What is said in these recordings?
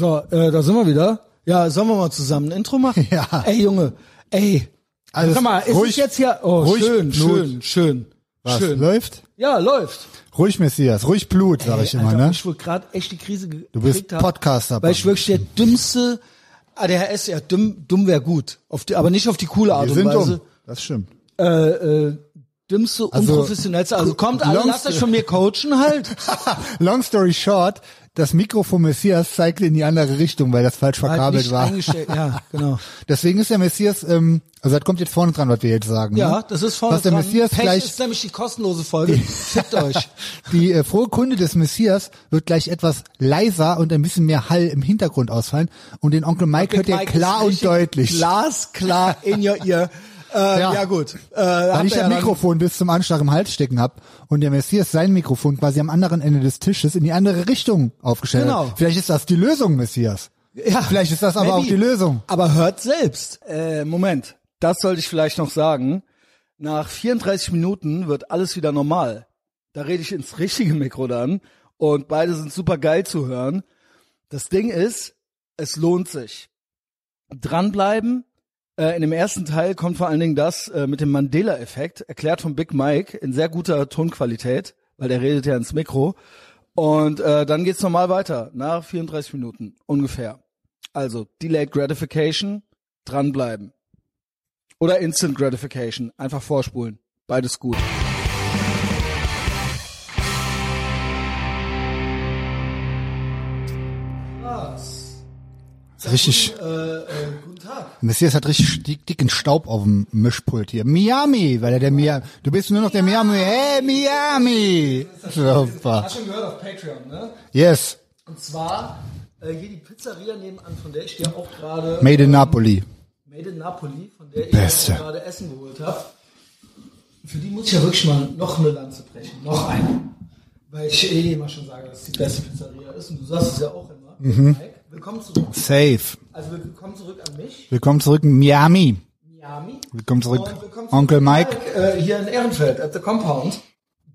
So, äh, da sind wir wieder. Ja, sollen wir mal zusammen ein Intro machen? Ja. Ey, Junge, ey. Alles Sag mal, ist ruhig- es jetzt hier? Oh, ruhig schön, Blut. schön, schön, Was, schön. läuft? Ja, läuft. Ruhig Messias, ruhig Blut, sag ich immer, Alter, ne? Ich wohl gerade echt die Krise Du bist Podcaster, Weil ich wirklich der dümmste ADHS, ja, dumm, dumm wäre gut. Auf die, aber nicht auf die coole Art Wir und sind Weise. dumm. Das stimmt. Äh, äh, dümmste, Also, unprofessionellste. Also kommt alle, lasst euch von mir coachen halt. Long story short, das Mikro von Messias zeigte in die andere Richtung, weil das falsch Halt verkabelt war. Ja, genau. Deswegen ist der Messias, ähm, also das kommt jetzt vorne dran, was wir jetzt sagen. Ja, ne? das ist vorne Was der dran. Messias Pech gleich, ist nämlich die kostenlose Folge. Fickt euch. die äh, frohe Kunde des Messias wird gleich etwas leiser und ein bisschen mehr Hall im Hintergrund ausfallen und den Onkel Mike hört ihr klar und deutlich. Glasklar in your ear. Äh, ja. Ja. gut. Äh, Weil ich das Mikrofon bis zum Anschlag im Hals stecken hab und der Messias sein Mikrofon quasi am anderen Ende des Tisches in die andere Richtung aufgestellt Genau. hat. Vielleicht ist das die Lösung, Messias. Ja, Vielleicht ist das aber maybe. auch die Lösung. Aber hört selbst. Äh, Moment, das sollte ich vielleicht noch sagen. Nach 34 Minuten wird alles wieder normal. Da rede ich ins richtige Mikro dann und beide sind super geil zu hören. Das Ding ist, es lohnt sich. Dranbleiben. Äh, in dem ersten Teil kommt vor allen Dingen das äh, mit dem Mandela-Effekt, erklärt von Big Mike in sehr guter Tonqualität, weil der redet ja ins Mikro. Und äh, dann geht's normal weiter, nach 34 Minuten ungefähr. Also Delayed Gratification, dranbleiben. Oder Instant Gratification, einfach vorspulen. Beides gut. Richtig. Äh, äh, guten Tag. Messias hat richtig dick, dicken Staub auf dem Mischpult hier. Miami, weil er der Miami. Du bist nur noch der Miami. Hey, Miami. Super. Hast schon gehört auf Patreon, ne? Yes. Und zwar äh, hier die Pizzeria nebenan, von der ich dir auch gerade Made in Napoli. Made in Napoli, von der ich Beste. dir gerade Essen geholt habe. Für die muss ich ja wirklich mal noch eine Lanze brechen. Noch eine. Weil ich eh immer schon sage, dass es die beste Pizzeria ist. Und du sagst es ja auch immer. Mhm. Mike, willkommen zurück. Safe. Also willkommen zurück an mich. Willkommen zurück in Miami. Miami. Willkommen zurück, willkommen Onkel Mike. Äh, hier in Ehrenfeld, at the Compound,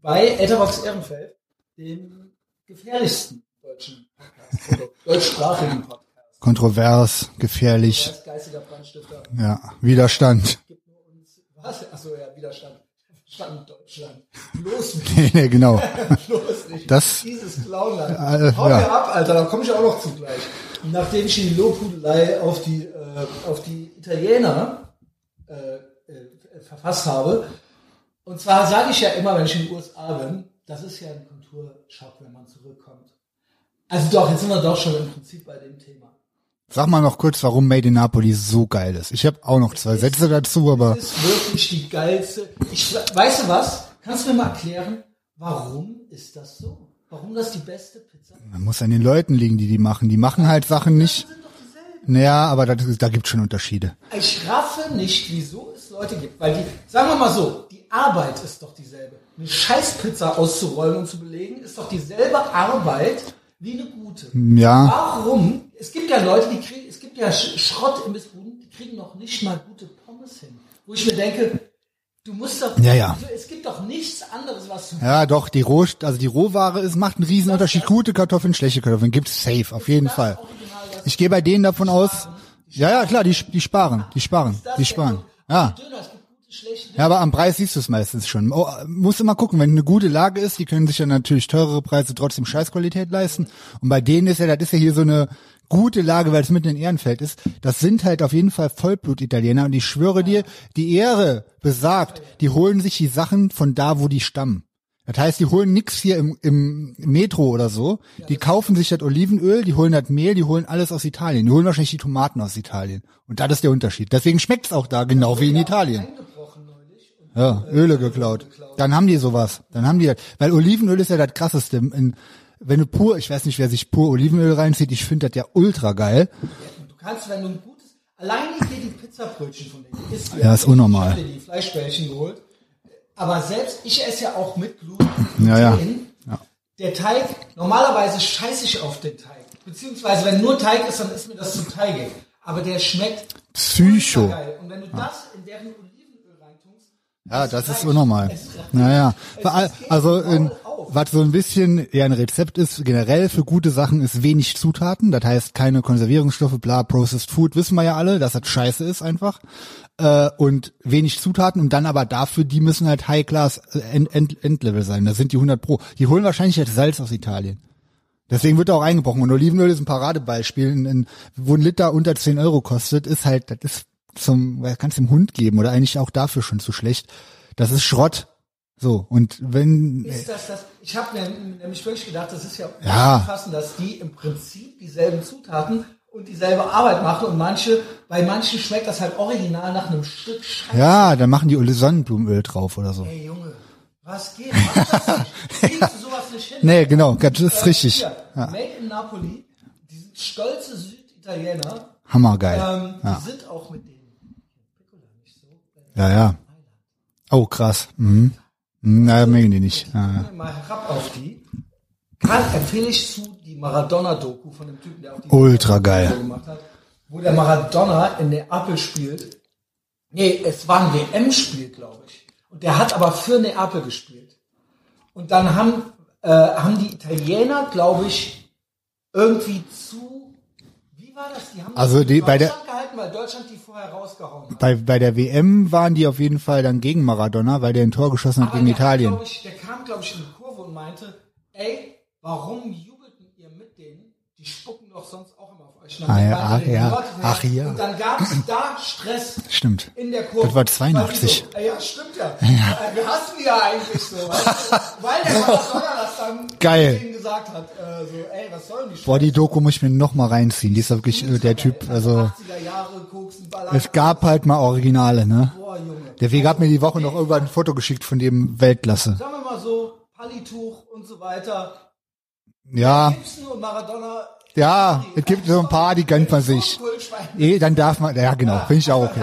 bei Etherbox Ehrenfeld, dem gefährlichsten deutschen Podcast, deutschsprachigen Podcast. Kontrovers, gefährlich. Geistiger Brandstifter Ja, Widerstand. gibt nur uns, was? Achso, ja, Widerstand. Stand Deutschland. Bloß nicht, Nee, nee, genau. bloß nicht. Das- Dieses Clownland. Äh, Hau ja. mir ab, Alter, da komme ich auch noch zu gleich. Nachdem ich die Lobhudelei auf die, äh, auf die Italiener äh, äh, verfasst habe. Und zwar sage ich ja immer, wenn ich in den USA bin, das ist ja ein Kulturschock, wenn man zurückkommt. Also doch, jetzt sind wir doch schon im Prinzip bei dem Thema. Sag mal noch kurz, warum Made in Napoli so geil ist. Ich habe auch noch zwei Sätze dazu, aber Das ist wirklich die geilste. Ich, weißt du was? Kannst du mir mal erklären, warum ist das so? Warum das die beste Pizza? man muss an den Leuten liegen, die die machen. Die machen halt Sachen nicht. Naja, aber ist- da gibt's schon Unterschiede. Ich raffe nicht, wieso es Leute gibt. Weil die, sagen wir mal so, die Arbeit ist doch dieselbe. Eine Scheißpizza auszurollen und zu belegen, ist doch dieselbe Arbeit wie eine gute. Ja, Warum? Es gibt ja Leute, die kriegen, es gibt ja Sch Schrott im Missbuden, die kriegen noch nicht mal gute Pommes hin. Wo ich mir denke, du musst doch, Ja, ja. es gibt doch nichts anderes, was du ja, doch die Roh, also die Rohware ist macht einen riesen Unterschied. Gute Kartoffeln, schlechte Kartoffeln gibt's safe auf jeden Fall. Ich gehe bei denen davon aus. Ja, ja, klar, die die sparen, die sparen, die sparen. Ja. Ja, aber am Preis siehst du es meistens schon. Oh, musst immer gucken, wenn eine gute Lage ist, die können sich ja natürlich teurere Preise trotzdem Scheißqualität leisten. Und bei denen ist ja, das ist ja hier so eine gute Lage, weil es mitten in Ehrenfeld ist. Das sind halt auf jeden Fall Vollblut-Italiener und ich schwöre dir, die Ehre besagt, die holen sich die Sachen von da, wo die stammen. Das heißt, die holen nix hier im, im Metro oder so. Die kaufen sich das Olivenöl, die holen das Mehl, die holen alles aus Italien. Die holen wahrscheinlich die Tomaten aus Italien. Und das ist der Unterschied. Deswegen schmeckt's auch da genau wie in Italien. Ja, Öle geklaut. Dann haben die sowas. Dann haben die das. Weil Olivenöl ist ja das krasseste. In, wenn du pur, ich weiß nicht, wer sich pur Olivenöl reinzieht, ich finde das ja ultra geil. du kannst, wenn du ein gutes, alleine hier die Pizzabrötchen von denen, isst Ja, ist unnormal. Ich habe dir die Fleischbällchen geholt. Aber selbst, ich esse ja auch mit Glut. Ja, ja. Gluten. Der Teig, normalerweise scheiße ich auf den Teig. Beziehungsweise, wenn nur Teig ist, dann ist mir das zu teigig. Aber der schmeckt Psycho. geil. Und wenn du das in deren Olivenöl reintust, Ja, das ist unnormal. Naja. Also in. Was so ein bisschen ja ein Rezept ist, generell für gute Sachen ist wenig Zutaten. Das heißt keine Konservierungsstoffe, bla, Processed Food, wissen wir ja alle, dass das scheiße ist einfach. Äh, und wenig Zutaten und dann aber dafür, die müssen halt High-Class äh, End, End, Endlevel sein. Das sind die 100 Pro. Die holen wahrscheinlich jetzt Salz aus Italien. Deswegen wird da auch eingebrochen. Und Olivenöl ist ein Paradebeispiel, in, in, wo ein Liter unter 10 Euro kostet, ist halt, das ist zum, kannst dem Hund geben oder eigentlich auch dafür schon zu schlecht. Das ist Schrott. So, und wenn, Ist das das? Ich habe mir nämlich wirklich gedacht, das ist ja, Ja. fassen, dass die im Prinzip dieselben Zutaten und dieselbe Arbeit machen und manche, bei manchen schmeckt das halt original nach einem Stück Scheiße. ja, dann machen die Sonnenblumenöl drauf oder so. Ey Junge, was geht? Mach das nicht. Du sowas nicht hin? Nee, genau, das ist Äh, richtig. Hier, Ja, Made in Napoli, die sind stolze Süditaliener, hammergeil. ähm, Ja. die sind auch mit den Piccola nicht so. Ja, ja. Oh, krass. Mhm. Na, mögen die nicht. Ja, ja. mal herab auf die. Kann empfehle ich zu die Maradona-Doku von dem Typen, der auch die Ultra geil. Gemacht hat, wo der Maradona in Neapel spielt. Nee, es war ein WM-Spiel, glaube ich. Und der hat aber für Neapel gespielt. Und dann haben, äh, haben die Italiener, glaube ich, irgendwie zu, wie war das? Die haben Also das die- bei der- Deutschland gehalten, weil Deutschland die vorher rausgehauen hat. Bei, bei der WM waren die auf jeden Fall dann gegen Maradona, weil der ein Tor geschossen hat Aber gegen der, hat, Italien. glaub ich, der kam, glaube ich, in die Kurve und meinte, ey, warum jubelten ihr mit denen? Die spucken doch sonst Ah, ja, die ja. Ach, ja. Und dann gab es da Stress Stimmt. in der Kurve. Das war 82. Weil die So, ja, stimmt ja. Äh, Wir hassen die ja eigentlich so, weißt du? Weil der Maradona das dann Geil. gesagt hat, äh, so, ey, was sollen die Boah, die Doku muss ich mir noch mal reinziehen. Die ist wirklich äh, der Typ, also 80er Jahre, Koksen, Ballern. es gab halt mal Originale, ne? Boah, Junge. Der Weg hat mir die Woche noch irgendwann ein Foto geschickt von dem Weltklasse. Sagen wir mal so, Palituch und so weiter. Ja, Gibson und Maradona. Ja, es gibt so ein paar, die gönnt man sich. Eh, dann darf man, ja genau, finde ich auch okay.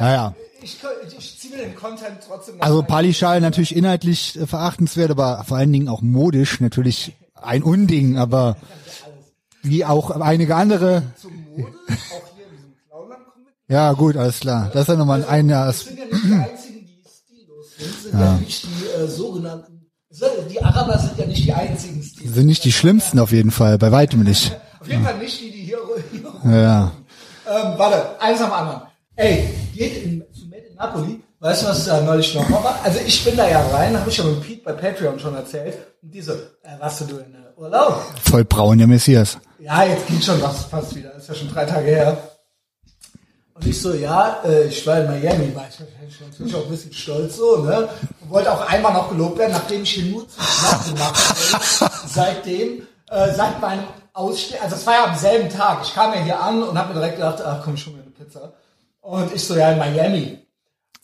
Ja, ja. Ich, ich ziehe mir den Content trotzdem noch Also. Palischal natürlich inhaltlich äh, verachtenswert, aber vor allen Dingen auch modisch natürlich ein Unding, aber wie auch einige andere. Ja, gut, alles klar. Das ist ja nochmal ein Jahr. Das sind ja nicht die einzigen, die stillos sind, sind ja, nicht die äh, sogenannten, die Araber sind ja nicht die einzigen stillos. Sind nicht die schlimmsten auf jeden Fall, bei weitem nicht. Auf jeden Fall nicht die, die hier, hier Ja. Ähm, warte, eins am anderen. Ey, geht in, zu Made in Napoli. Weißt du, was da neulich noch war? Also ich bin da ja rein, habe ich ja mit Pete bei Patreon schon erzählt. Und diese, äh, warst du in äh, Urlaub? Voll braun, der Messias. Ja, jetzt geht schon was fast wieder. Ist ja schon drei Tage her. Und ich so, ja, äh, ich war in Miami, war ich natürlich auch ein bisschen stolz so, ne? Und wollte auch einmal noch gelobt werden, nachdem ich hier nur zum Schlafen gemacht habe. Seitdem, äh, seit meinem Ausstehen, also es war ja am selben Tag. Ich kam ja hier an und habe mir direkt gedacht, ach komm, ich hol mir eine Pizza. Und ich so, ja, in Miami.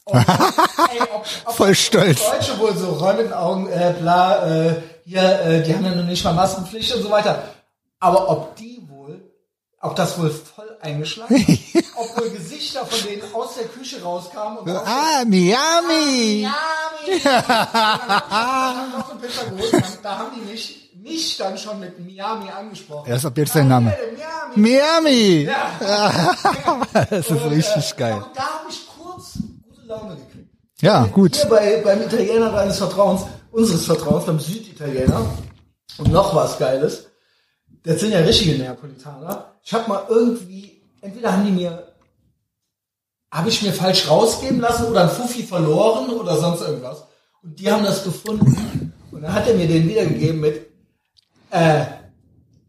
Und, ey, ob, ob Voll stolz. Deutsche wohl so räumigen Augen, äh, bla, äh, hier, äh, die haben ja noch nicht mal Maskenpflicht und so weiter. Aber ob die wohl, ob das wohl voll eingeschlagen hat, ob wohl Gesichter von denen aus der Küche rauskamen und Ah, Miami! Miami. Geholt. Dann- Da haben die mich, mich dann schon mit Miami angesprochen. Er ist ab jetzt dein Name. Miami. Miami! Ja. Das ist richtig geil. Und da habe ich kurz gute Laune gekriegt. Ja, gut. Hier bei, beim Italiener deines Vertrauens, unseres Vertrauens, beim Süditaliener. Und noch was Geiles. Das sind ja richtige Neapolitaner. Ich habe mal irgendwie, entweder haben die mir, habe ich mir falsch rausgeben lassen oder ein Fuffi verloren oder sonst irgendwas. Und die haben das gefunden. Und dann hat er mir den wiedergegeben mit, äh,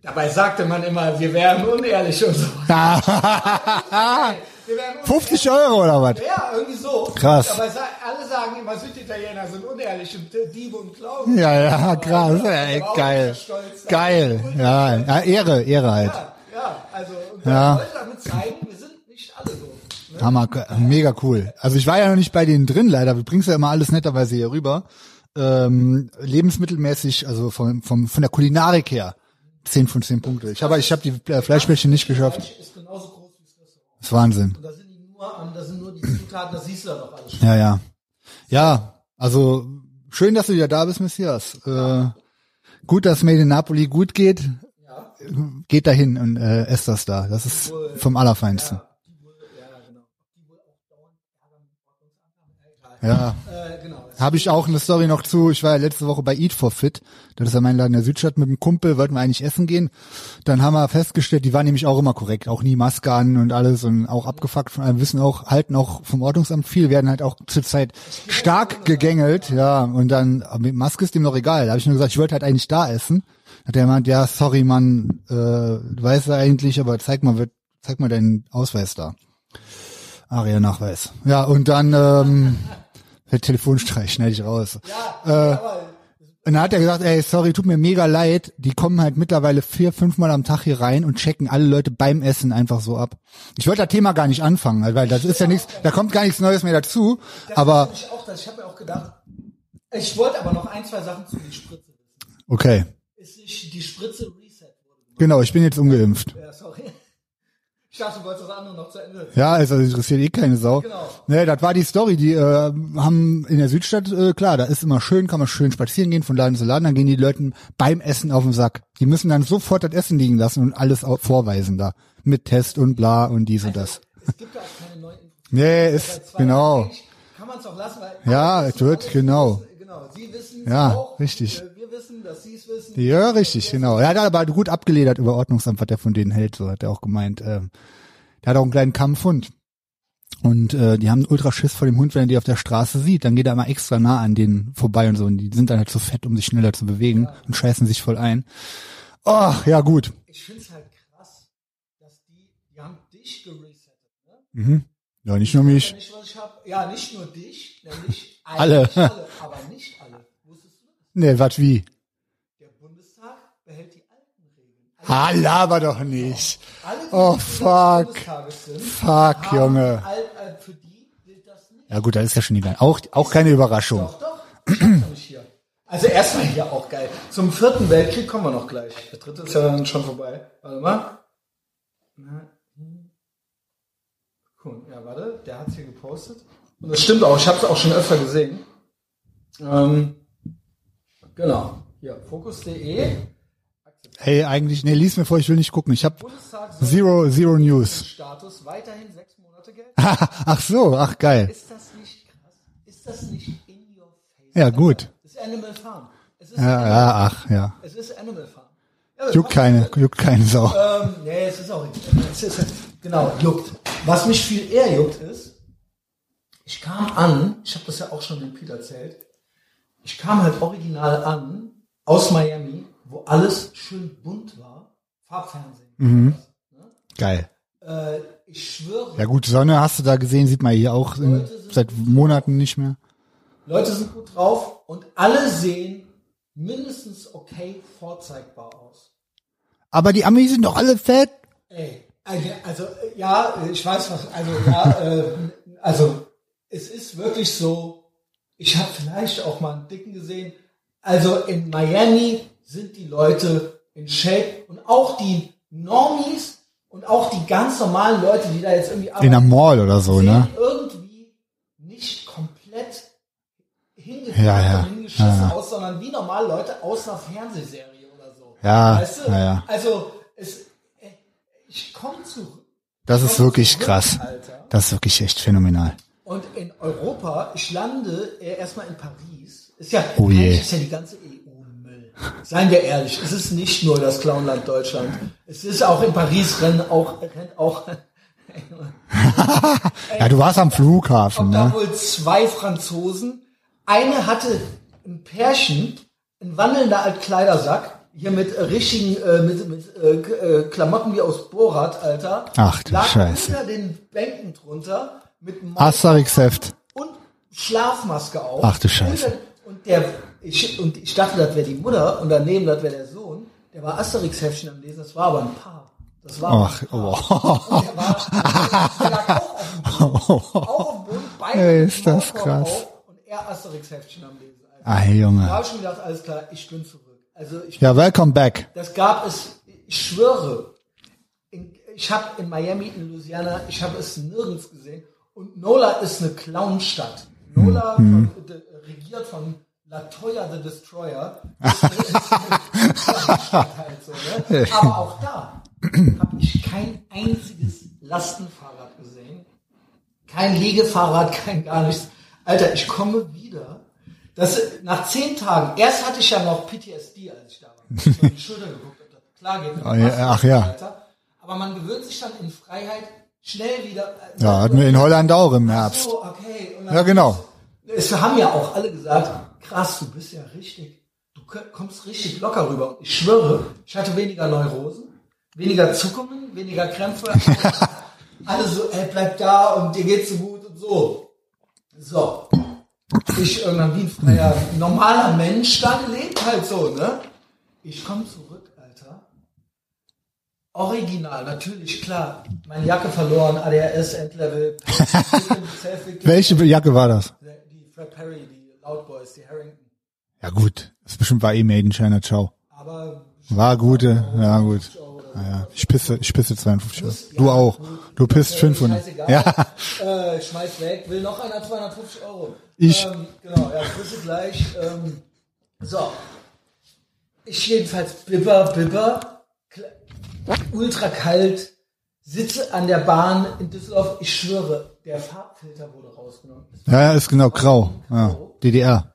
dabei sagte man immer, wir wären unehrlich und so. Wir wären unehrlich. 50 Euro oder was? Ja, irgendwie so. Krass. Aber alle sagen immer, Süditaliener sind unehrlich und Diebe und Klauen. Ja, ja, krass. Ey, geil. stolz. Geil. Ja, ja, Ehre, Ehre halt. Ja, ja, also und Ja. ich wollte damit zeigen, wir sind nicht alle so. Ne? Hammer, mega cool. Also ich war ja noch nicht bei denen drin, leider. Du bringst ja immer alles netterweise hier rüber. Ähm, lebensmittelmäßig, also vom, vom, von der Kulinarik her, 10 von 10 Punkte. Ich habe ich hab die äh, Fleischbällchen nicht geschafft. Fleisch ist genauso groß wie das Restaurant. Das ist Wahnsinn. Und da sind die nur am, da sind nur die Zutaten, das siehst du ja doch alles schon. Ja, ja. Ja, also schön, dass du wieder da bist, Messias. Äh, gut, dass Made in Napoli gut geht. Geht dahin und äh, esst das da. Das ist vom Allerfeinsten. Ja. Äh. Habe ich auch eine Story noch zu. Ich war ja letzte Woche bei Eat for Fit. Das ist ja mein Laden in der Südstadt mit einem Kumpel, wollten wir eigentlich essen gehen. Dann haben wir festgestellt, die waren nämlich auch immer korrekt, auch nie Maske an und alles und auch abgefuckt von einem wissen auch, halten auch vom Ordnungsamt viel, werden halt auch zurzeit stark gegängelt, ja, und dann, mit Maske ist dem noch egal. Da habe ich nur gesagt, ich wollte halt eigentlich da essen. Hat der gemeint, ja, sorry, Mann, äh, weißt ja eigentlich, aber zeig mal, zeig mal deinen Ausweis da. Aria-Nachweis. Ja, und dann ähm, der Telefonstreich schneide ich raus. Ja, Äh, und dann hat er gesagt, ey, sorry, tut mir mega leid. Die kommen halt mittlerweile vier, fünfmal am Tag hier rein und checken alle Leute beim Essen einfach so ab. Ich wollte das Thema gar nicht anfangen, weil das ist ja nichts, da kommt gar nichts Neues mehr dazu. Aber ich auch, das. ich habe mir auch gedacht, ich wollte aber noch ein, zwei Sachen zu die Spritze wissen. okay, Ist die Spritze Reset gemacht? genau, ich bin jetzt ungeimpft. Ja, sorry. Ich dachte, du wolltest das andere noch zu Ende. Ja, also interessiert eh keine Sau. Genau. Nee, das war die Story. Die äh, haben in der Südstadt, äh, klar, da ist immer schön, kann man schön spazieren gehen von Laden zu Laden, dann gehen die Leuten beim Essen auf den Sack. Die müssen dann sofort das Essen liegen lassen und alles vorweisen da. Mit Test und bla und dies und das. Es gibt ja auch keine neuen. Nee, ist, genau. Kann man es auch lassen, weil Ja, es wird, genau. wissen, Genau, sie wissen Ja, auch. richtig. Äh, wissen, dass sie es wissen. Ja, richtig, genau. Er hat aber gut abgeledert über Ordnungsamt, was er von denen hält, so hat er auch gemeint. Ähm, der hat auch einen kleinen Kampfhund. Und äh, die haben ultra Schiss vor dem Hund, wenn er die auf der Straße sieht. Dann geht er immer extra nah an denen vorbei und so. Und die sind dann halt so fett, um sich schneller zu bewegen und scheißen sich voll ein. Oh, ja gut. Ich finde es halt krass, dass die, die haben dich geresettet. Ne? Mhm. Ja, nicht nur Ja, mich. nicht, was ich hab. Ja, nicht nur dich, nämlich Alle. eigentlich alle, aber nicht alle. Wusstest du das? Nee, wat wie? Der Bundestag behält die alten Regeln. Ha, laber doch nicht. Alle, die Oh, fuck. Fuck, Junge. Ja gut, das ist ja schon egal. Auch, auch keine Überraschung. Doch, doch. Ich hab's hier. Also erstmal hier auch geil. Zum vierten Weltkrieg kommen wir noch gleich. Der dritte ist ja dann schon vorbei. Warte mal. Hm. Cool. Ja, warte. Der hat's hier gepostet. Und das stimmt auch. Ich habe es auch schon öfter gesehen. Ähm, genau. Hier, Fokus.de. Hey, eigentlich, nee, lies mir vor, ich will nicht gucken. Ich habe Zero, Zero News. Status weiterhin sechs Monate gelten. Ach so, ach geil. Ist das nicht krass? Ist das nicht in your face? Ja, gut. Das ist Animal Farm. Es ist, Ja, ja, ach, ja. es ist Animal Farm. Ja, Juckt keine, juckt keine Sau. Ähm, nee, es ist auch es ist, genau juckt. Was mich viel eher juckt ist, ich kam an, ich habe das ja auch schon dem Peter erzählt, ich kam halt original an aus Miami, wo alles schön bunt war, Farbfernsehen. Geil. Äh, ich schwöre, Ja gut, Sonne hast du da gesehen, sieht man hier auch in, seit Monaten nicht mehr. Leute sind gut drauf und alle sehen mindestens okay vorzeigbar aus. Aber die Amis sind doch alle fett. Ey, also, also ja, ich weiß was, also ja, äh, also es ist wirklich so, ich habe vielleicht auch mal einen Dicken gesehen, also in Miami sind die Leute in Shape und auch die Normies und auch die ganz normalen Leute, die da jetzt irgendwie In der Mall oder so, sehen ne? irgendwie nicht komplett hingefahren Ja, ja, und hingeschissen ja, ja. aus, sondern wie normal Leute aus einer Fernsehserie oder so. Ja, weißt du? ja. Also es, äh, ich komme zurück. Das ist wirklich zurück, krass. Alter. Das ist wirklich echt phänomenal. Und in Europa, ich lande erstmal in Paris. Ist ja, Oh je. ist ja die ganze EU Müll. Seien wir ehrlich, es ist nicht nur das Clownland Deutschland. Es ist auch in Paris rennen auch, rennt auch, Ja, du warst am Flughafen, kommt da ne? wohl zwei Franzosen. Eine hatte ein Pärchen, ein wandelnder Altkleidersack, hier mit äh, richtigen, äh, mit, mit äh, äh, Klamotten wie aus Borat, Alter. Ach du lag Scheiße. unter den Bänken drunter mit Asterix-Heft. und Schlafmaske auf. Ach du Scheiße. Und, der, ich, und ich dachte, das wäre die Mutter und daneben, das wäre der Sohn. Der war Asterix-Heftchen am Lesen, das war aber ein Paar. Das war Ach, ein Paar. oh. Der, war, der lag auch auf dem Boden. Auch auf dem Boden, beide ist das krass. Auf und er Asterix-Heftchen am Lesen. Alter. Ah, Da Junge. habe ich schon gedacht, alles klar, ich bin zurück. Also ich, Ja, welcome back. das gab es, ich schwöre, in, ich habe in Miami, in Louisiana, ich habe es nirgends gesehen. Und Nola ist eine Clownstadt. Nola, Mhm. von, de, regiert von Latoya the Destroyer. Ist, ist halt so, ne? Aber auch da habe ich kein einziges Lastenfahrrad gesehen. Kein Liegefahrrad, kein gar nichts. Alter, ich komme wieder Das, nach zehn Tagen, erst hatte ich ja noch PTSD, als ich da war. Ich die Schulter geguckt, das klar geht. der Ah, ach ja. weiter. Aber man gewöhnt sich dann in Freiheit schnell wieder. äh, Ja, hatten wir in Holland auch im Herbst. So, okay. Dann- Ja, genau. Es haben ja auch alle gesagt, krass, du bist ja richtig, du kommst richtig locker rüber. Ich schwöre, ich hatte weniger Neurosen, weniger Zuckungen, weniger Krämpfe. alle so, ey, bleib da und dir geht's so gut und so. So. Ich irgendwann wie ein freier, normaler Mensch da gelebt, halt so, ne? Ich komme zurück. Original, natürlich, klar. Meine Jacke verloren, ADHS, Endlevel, Welche Jacke war das? die Fred Perry, die Loud Boys, die Harrington. Ja gut, das bestimmt war eh Made in China, ciao. Aber War gute, ja gut. Naja, ich pisse, ich pisse 52 Euro. Du auch. Du pisst 500. scheißegal. Ja, äh, schmeiß weg, will noch einer 250 Euro. Ich- Ähm, genau, ja, Grüße gleich. Ähm, so. Ich jedenfalls bibber, bibber, kl- ultra kalt, sitze an der Bahn in Düsseldorf. Ich schwöre, der Farbfilter wurde rausgenommen. ja, ist genau grau. Ja, DDR.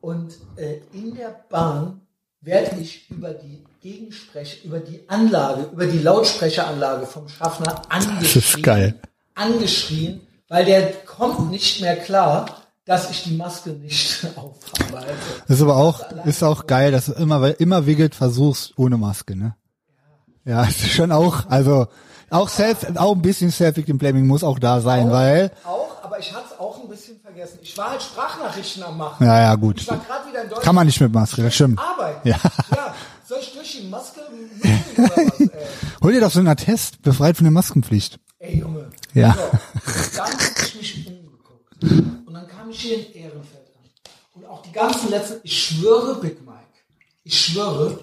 Und äh, in der Bahn werde ich über die Gegensprech, über die Anlage, über die Lautsprecheranlage vom Schaffner angeschrien. geil. Angeschrien, weil der kommt nicht mehr klar, dass ich die Maske nicht aufhabe. Also, Das ist aber auch, ist auch geil, dass du immer, immer wiggelt versuchst ohne Maske, ne? Ja, ist schon auch, also, auch self, auch ein bisschen Self-Victim-Blaming muss auch da sein, weil, auch, aber ich hatte es auch ein bisschen vergessen. Ich war halt Sprachnachrichten am machen. ja, ja, gut. Ich war gerade wieder in Deutschland. Kann man nicht mit Maske, das stimmt. arbeiten. Ja. ja. Soll ich durch die Maske oder was, ey? Hol dir doch so einen Attest, befreit von der Maskenpflicht. Ey, Junge. Ja. So, dann hab ich mich umgeguckt. Und dann kam ich hier in Ehrenfeld an. Und auch die ganzen letzten, ich schwöre, Big Mike, ich schwöre,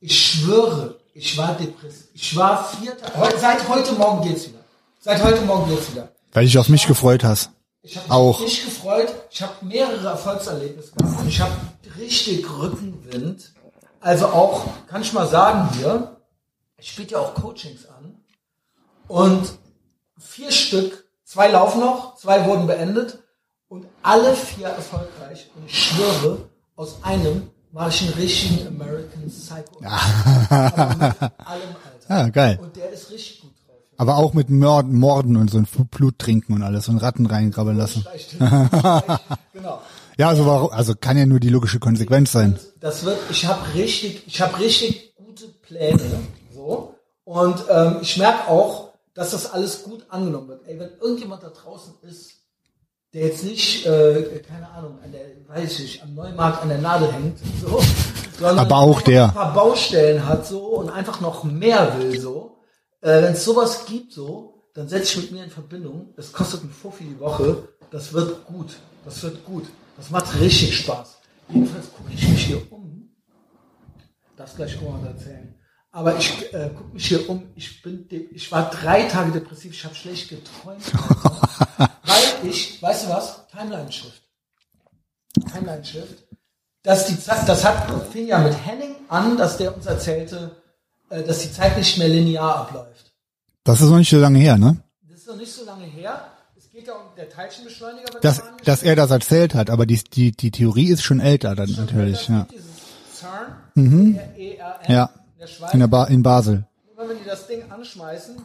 ich schwöre, ich war depressiv. Ich war vierter, heu, seit heute Morgen geht's wieder. Seit heute Morgen geht's wieder. Weil dich auf mich gefreut hast. Ich habe Auch. mich gefreut. Ich habe mehrere Erfolgserlebnisse gehabt. Ich habe richtig Rückenwind. Also auch, kann ich mal sagen hier, ich biete ja auch Coachings an. Und vier Stück, zwei laufen noch, zwei wurden beendet. Und alle vier erfolgreich. Und ich schwöre, aus einem mache ich einen richtigen American Psycho. Mit allem, Alter. Ja, geil. Und der ist richtig gut drauf. Aber auch mit Morden, Morden und so ein Blut trinken und alles und Ratten reingrabbeln lassen. Genau. Ja, also warum, also kann ja nur die logische Konsequenz sein. Das wird, ich habe richtig, ich habe richtig gute Pläne, so. Und ähm, ich merke auch, dass das alles gut angenommen wird. Ey, wenn irgendjemand da draußen ist, der jetzt nicht, äh, keine Ahnung, an der, weiß ich, am Neumarkt an der Nadel hängt, so, sondern Aber auch der. ein paar Baustellen hat so und einfach noch mehr will, so. Äh, wenn es sowas gibt, so, dann setz dich mit mir in Verbindung. Es kostet ein Fuffi die Woche. Das wird gut. Das wird gut. Das macht richtig Spaß. Jedenfalls gucke ich mich hier um. Das gleich auch mal erzählen. Aber ich äh, gucke mich hier um. Ich bin, ich war drei Tage depressiv. Ich habe schlecht geträumt. Weil ich, weißt du was? Timeline Shift. Timeline Shift. Dass die Zeit, das hat fing ja mit Henning an, dass der uns erzählte, äh, dass die Zeit nicht mehr linear abläuft. Das ist noch nicht so lange her, ne? Das ist noch nicht so lange her. Es geht ja um der Teilchenbeschleuniger. Dass, dass er das erzählt hat, aber die, die, die Theorie ist schon älter dann natürlich, ja. Dieses CERN, E-R-N, Ja. In der Schweiz. In, der ba in Basel. Immer wenn die das Ding anschmeißen,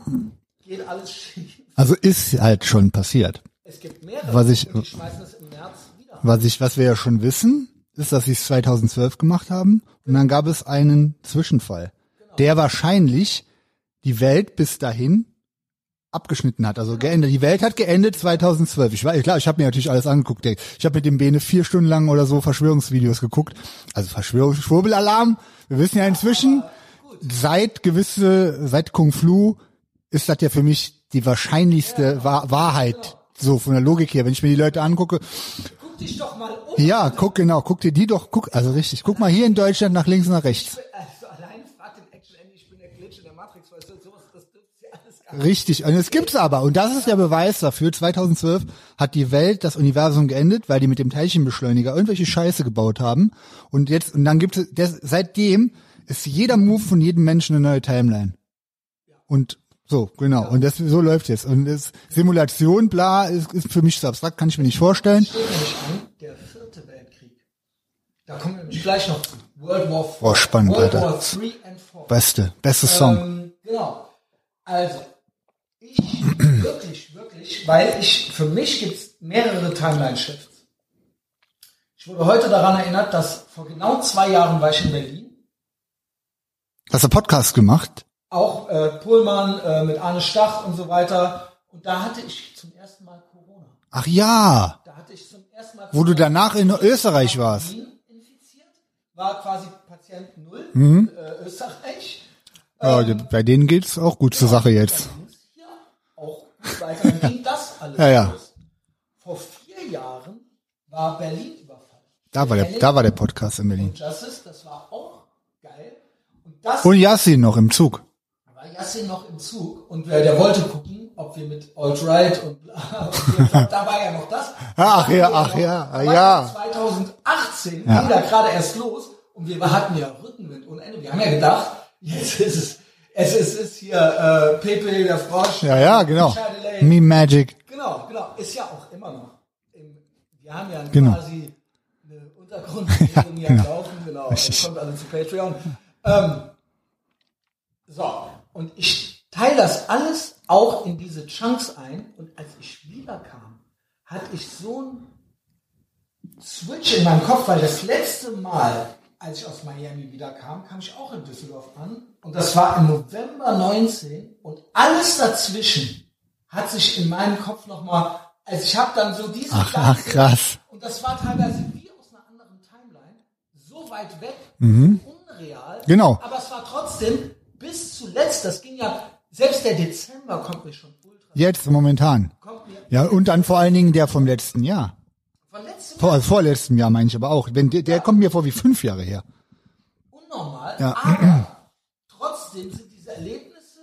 geht alles schief. Also ist halt schon passiert. Es gibt mehrere, Was ich- die schmeißen es im März wieder. Was ich, was wir ja schon wissen, ist, dass sie es 2012 gemacht haben und dann gab es einen Zwischenfall, der wahrscheinlich die Welt bis dahin abgeschnitten hat, also geendet. Die Welt hat geendet 2012. Ich weiß, klar, ich habe mir natürlich alles angeguckt. ey. Ich habe mit dem Bene vier Stunden lang oder so Verschwörungsvideos geguckt. Also Verschwörungs Schwurbelalarm. Wir wissen ja inzwischen, seit gewisse, seit Kung Flu ist das ja für mich die wahrscheinlichste Wahr Wahrheit. So von der Logik her, wenn ich mir die Leute angucke, Guck dich doch mal um. ja, guck genau, guck dir die doch, guck, also richtig, guck mal hier in Deutschland nach links und nach rechts. Also das. Richtig, und es gibt's aber, und das ist der Beweis dafür, 2012 hat die Welt, das Universum geendet, weil die mit dem Teilchenbeschleuniger irgendwelche Scheiße gebaut haben. Und jetzt, und dann gibt es, der, seitdem ist jeder Move von jedem Menschen eine neue Timeline. Und so, genau. Und das, so läuft jetzt. Und das Simulation, bla, ist, ist für mich so abstrakt, kann ich mir nicht vorstellen. Der vierte Weltkrieg. Da kommen wir nämlich gleich noch zu. World War 4. Boah, spannend, World Alter. War 3 and 4. Beste, beste Song. Ähm, genau. Also, ich wirklich, wirklich, weil ich, für mich gibt's mehrere Timeline-Shifts. Ich wurde heute daran erinnert, dass vor genau zwei Jahren war ich in Berlin. Hast du Podcast gemacht? Auch äh, Pullmann äh, mit Arne Stach und so weiter. Und da hatte ich zum ersten Mal Corona. Ach ja, Da hatte ich zum ersten Mal wo du danach in Österreich warst. Berlin infiziert, war quasi Patient Null Mhm. in äh, Österreich. Ja, bei denen geht's auch gut zur Sache jetzt. hier auch weiter. Ging das alles Ja, ja. los. Vor vier Jahren war Berlin überfallen. Da war der, da war der Podcast in Berlin. Justice, das war auch geil. Und das Und Yassin noch im Zug. war Yassin noch im Zug und äh, der wollte gucken, ob wir mit Alt-Right und bla, und wir, da war ja noch das. Ach ja, ach war ja, da war ja. 2018 Ja. ging da gerade erst los und wir hatten ja Rückenwind ohne Ende. Wir haben ja gedacht, jetzt ist es, es ist, ist hier äh, Pepe, der Frosch. Ja, ja, genau. Me Magic. Genau, genau. Ist ja auch immer noch. Wir haben ja Genau. quasi eine Untergrundbewegung hier am laufen. Genau. Das kommt alle zu Patreon. Ähm, so. Und ich teile das alles auch in diese Chunks ein. Und als ich wiederkam, hatte ich so ein Switch in meinem Kopf, weil das letzte Mal, als ich aus Miami wiederkam, kam ich auch in Düsseldorf an. Und das war im November 19. Und alles dazwischen hat sich in meinem Kopf nochmal, also ich habe dann so diese Ach, ach, krass. und das war teilweise wie aus einer anderen Timeline, so weit weg, unreal. Mhm. Genau. Aber es war trotzdem bis zuletzt, das ging ja, selbst der Dezember kommt mir schon ultra, Jetzt momentan. Ja, und dann vor allen Dingen der vom letzten Jahr. von letztem Vor, vorletzten Jahr meine ich aber auch. Wenn der, der kommt mir vor wie fünf Jahre her. unnormal, Ja. aber trotzdem sind diese Erlebnisse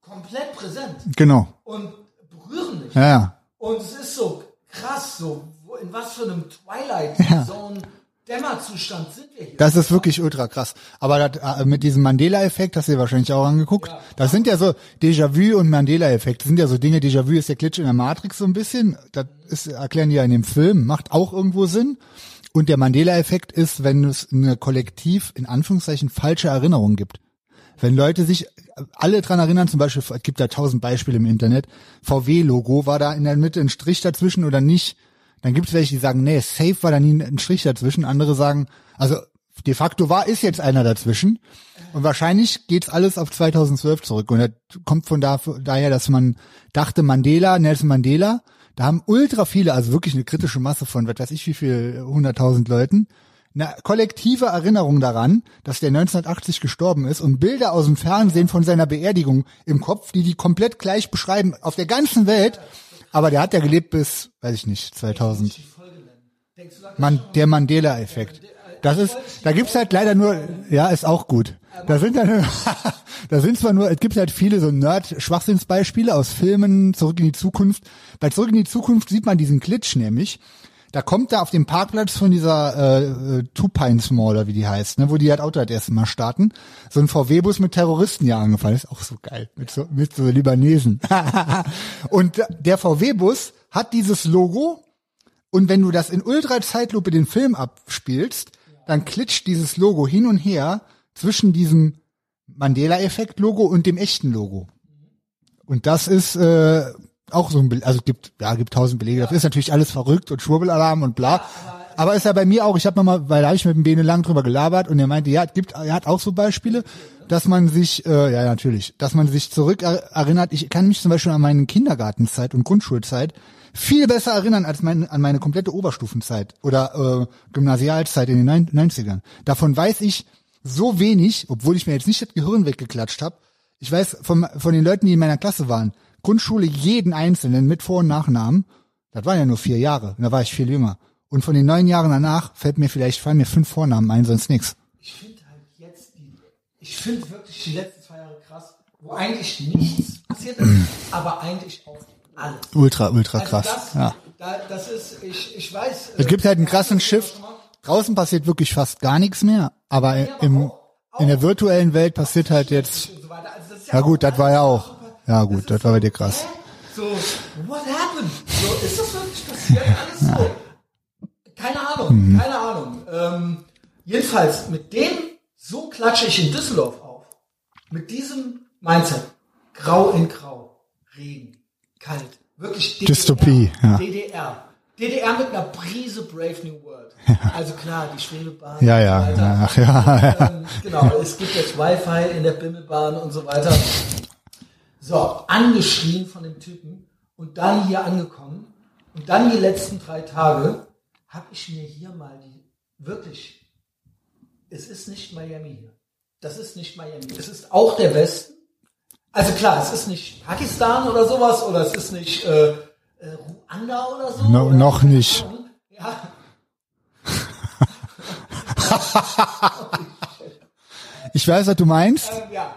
komplett präsent Genau. und berühren mich. Ja, ja. Und es ist so krass, so in was für einem Twilight Zone Dämmerzustand sind wir hier. Das ist wirklich ultra krass. Aber das, äh, mit diesem Mandela-Effekt hast du dir wahrscheinlich auch angeguckt. Das sind ja so Déjà-vu und Mandela-Effekt. Das sind ja so Dinge. Déjà-vu ist der Glitch in der Matrix so ein bisschen. Das ist, erklären die ja in dem Film. Macht auch irgendwo Sinn. Und der Mandela-Effekt ist, wenn es eine kollektiv, in Anführungszeichen, falsche Erinnerung gibt. Wenn Leute sich alle dran erinnern, zum Beispiel, es gibt da tausend Beispiele im Internet, VW-Logo, war da in der Mitte ein Strich dazwischen oder nicht? Dann gibt es welche, die sagen, nee, safe war da nie ein Strich dazwischen. Andere sagen, also de facto war, ist jetzt einer dazwischen. Und wahrscheinlich geht's alles auf 2012 zurück. Und das kommt von da, daher, dass man dachte, Mandela, Nelson Mandela, da haben ultra viele, also wirklich eine kritische Masse von, was weiß ich, wie viel, 100.000 Leuten, eine kollektive Erinnerung daran, dass der 1980 gestorben ist und Bilder aus dem Fernsehen von seiner Beerdigung im Kopf, die die komplett gleich beschreiben auf der ganzen Welt. Aber der hat ja gelebt bis, weiß ich nicht, 2000. Denkst du, da Man, der Mandela-Effekt. Das ist, da gibt's halt leider nur, ja, ist auch gut. Da sind dann, da sind zwar nur, es gibt halt viele so Nerd-Schwachsinnsbeispiele aus Filmen, Zurück in die Zukunft. Bei Zurück in die Zukunft sieht man diesen Glitch nämlich. Da kommt da auf dem Parkplatz von dieser äh, äh, Two Pines Mall, oder wie die heißt, ne, wo die halt Auto das erste Mal starten, so ein VW-Bus mit Terroristen ja angefallen. Ist auch so geil, mit so, mit so Libanesen. Und der VW-Bus hat dieses Logo und wenn du das in Ultra-Zeitlupe den Film abspielst, dann klitscht dieses Logo hin und her zwischen diesem Mandela-Effekt-Logo und dem echten Logo. Und das ist äh, auch so ein, Be also gibt ja gibt tausend Belege. Das ist natürlich alles verrückt und Schwurbelalarm und bla. Aber ist ja bei mir auch. Ich habe nochmal, weil da habe ich mit dem Bene lang drüber gelabert und er meinte, ja, gibt, er hat auch so Beispiele, dass man sich, äh, ja natürlich, dass man sich zurück er erinnert. Ich kann mich zum Beispiel an meine Kindergartenzeit und Grundschulzeit viel besser erinnern als mein, an meine komplette Oberstufenzeit oder äh, Gymnasialzeit in den Neun- 90ern. Davon weiß ich so wenig, obwohl ich mir jetzt nicht das Gehirn weggeklatscht habe. Ich weiß von, von den Leuten, die in meiner Klasse waren, Grundschule jeden Einzelnen mit Vor- und Nachnamen. Das waren ja nur vier Jahre. Und da war ich viel jünger. Und von den neun Jahren danach fällt mir vielleicht, fallen mir fünf Vornamen ein, sonst nix. Ich finde halt jetzt die, ich finde wirklich die letzten zwei Jahre krass, wo eigentlich nichts passiert ist, aber eigentlich auch alles. Ultra, ultra Also krass. das, ja. da, das ist, ich, ich weiß. Es gibt halt einen krassen Shift. Draußen passiert wirklich fast gar nichts mehr, aber im, in der virtuellen Welt passiert halt jetzt, so. Also ja auch gut, das war ja auch. Ja gut, das war bei dir krass. So, what happened? So, ist das wirklich passiert? Alles so. Keine Ahnung, Mhm. keine Ahnung. Ähm, Jedenfalls, mit dem, so klatsche ich in Düsseldorf auf. Mit diesem Mindset. Grau in Grau. Regen. Kalt. Wirklich DDR. Dystopie, ja. DDR. DDR mit einer Prise Brave New World. Also klar, die Schwebebahn. Ja, ja, und weiter. ja, ja, ja. Ähm, genau, es gibt jetzt Wi-Fi in der Bimmelbahn und so weiter. So, angeschrien von dem Typen und dann hier angekommen und dann die letzten drei Tage habe ich mir hier mal die, wirklich, es ist nicht Miami hier. Das ist nicht Miami. Es ist auch der Westen. Also klar, es ist nicht Pakistan oder sowas oder es ist nicht äh, äh, Ruanda oder so. No- oder noch nicht. Ja, Ich weiß, was du meinst. ähm, ja.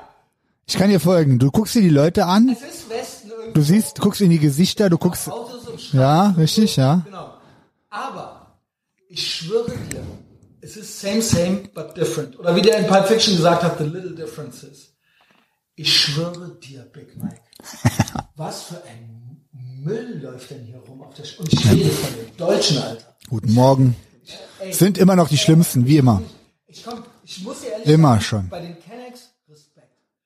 Ich kann dir folgen. Du guckst dir die Leute an, du siehst, du guckst in die Gesichter, du guckst, ja, richtig, ja. Genau. Aber ich schwöre dir, es ist same, same, but different. Oder wie der in Pulp Fiction gesagt hat, the little differences. Ich schwöre dir, Big Mike, was für ein Müll läuft denn hier rum auf der Sch Und ich rede von den Deutschen, Alter. Guten Morgen. Ey, Sind immer noch die schlimmsten, wie immer. ich, komm, ich muss dir ehrlich Immer sagen, schon. bei den Respekt.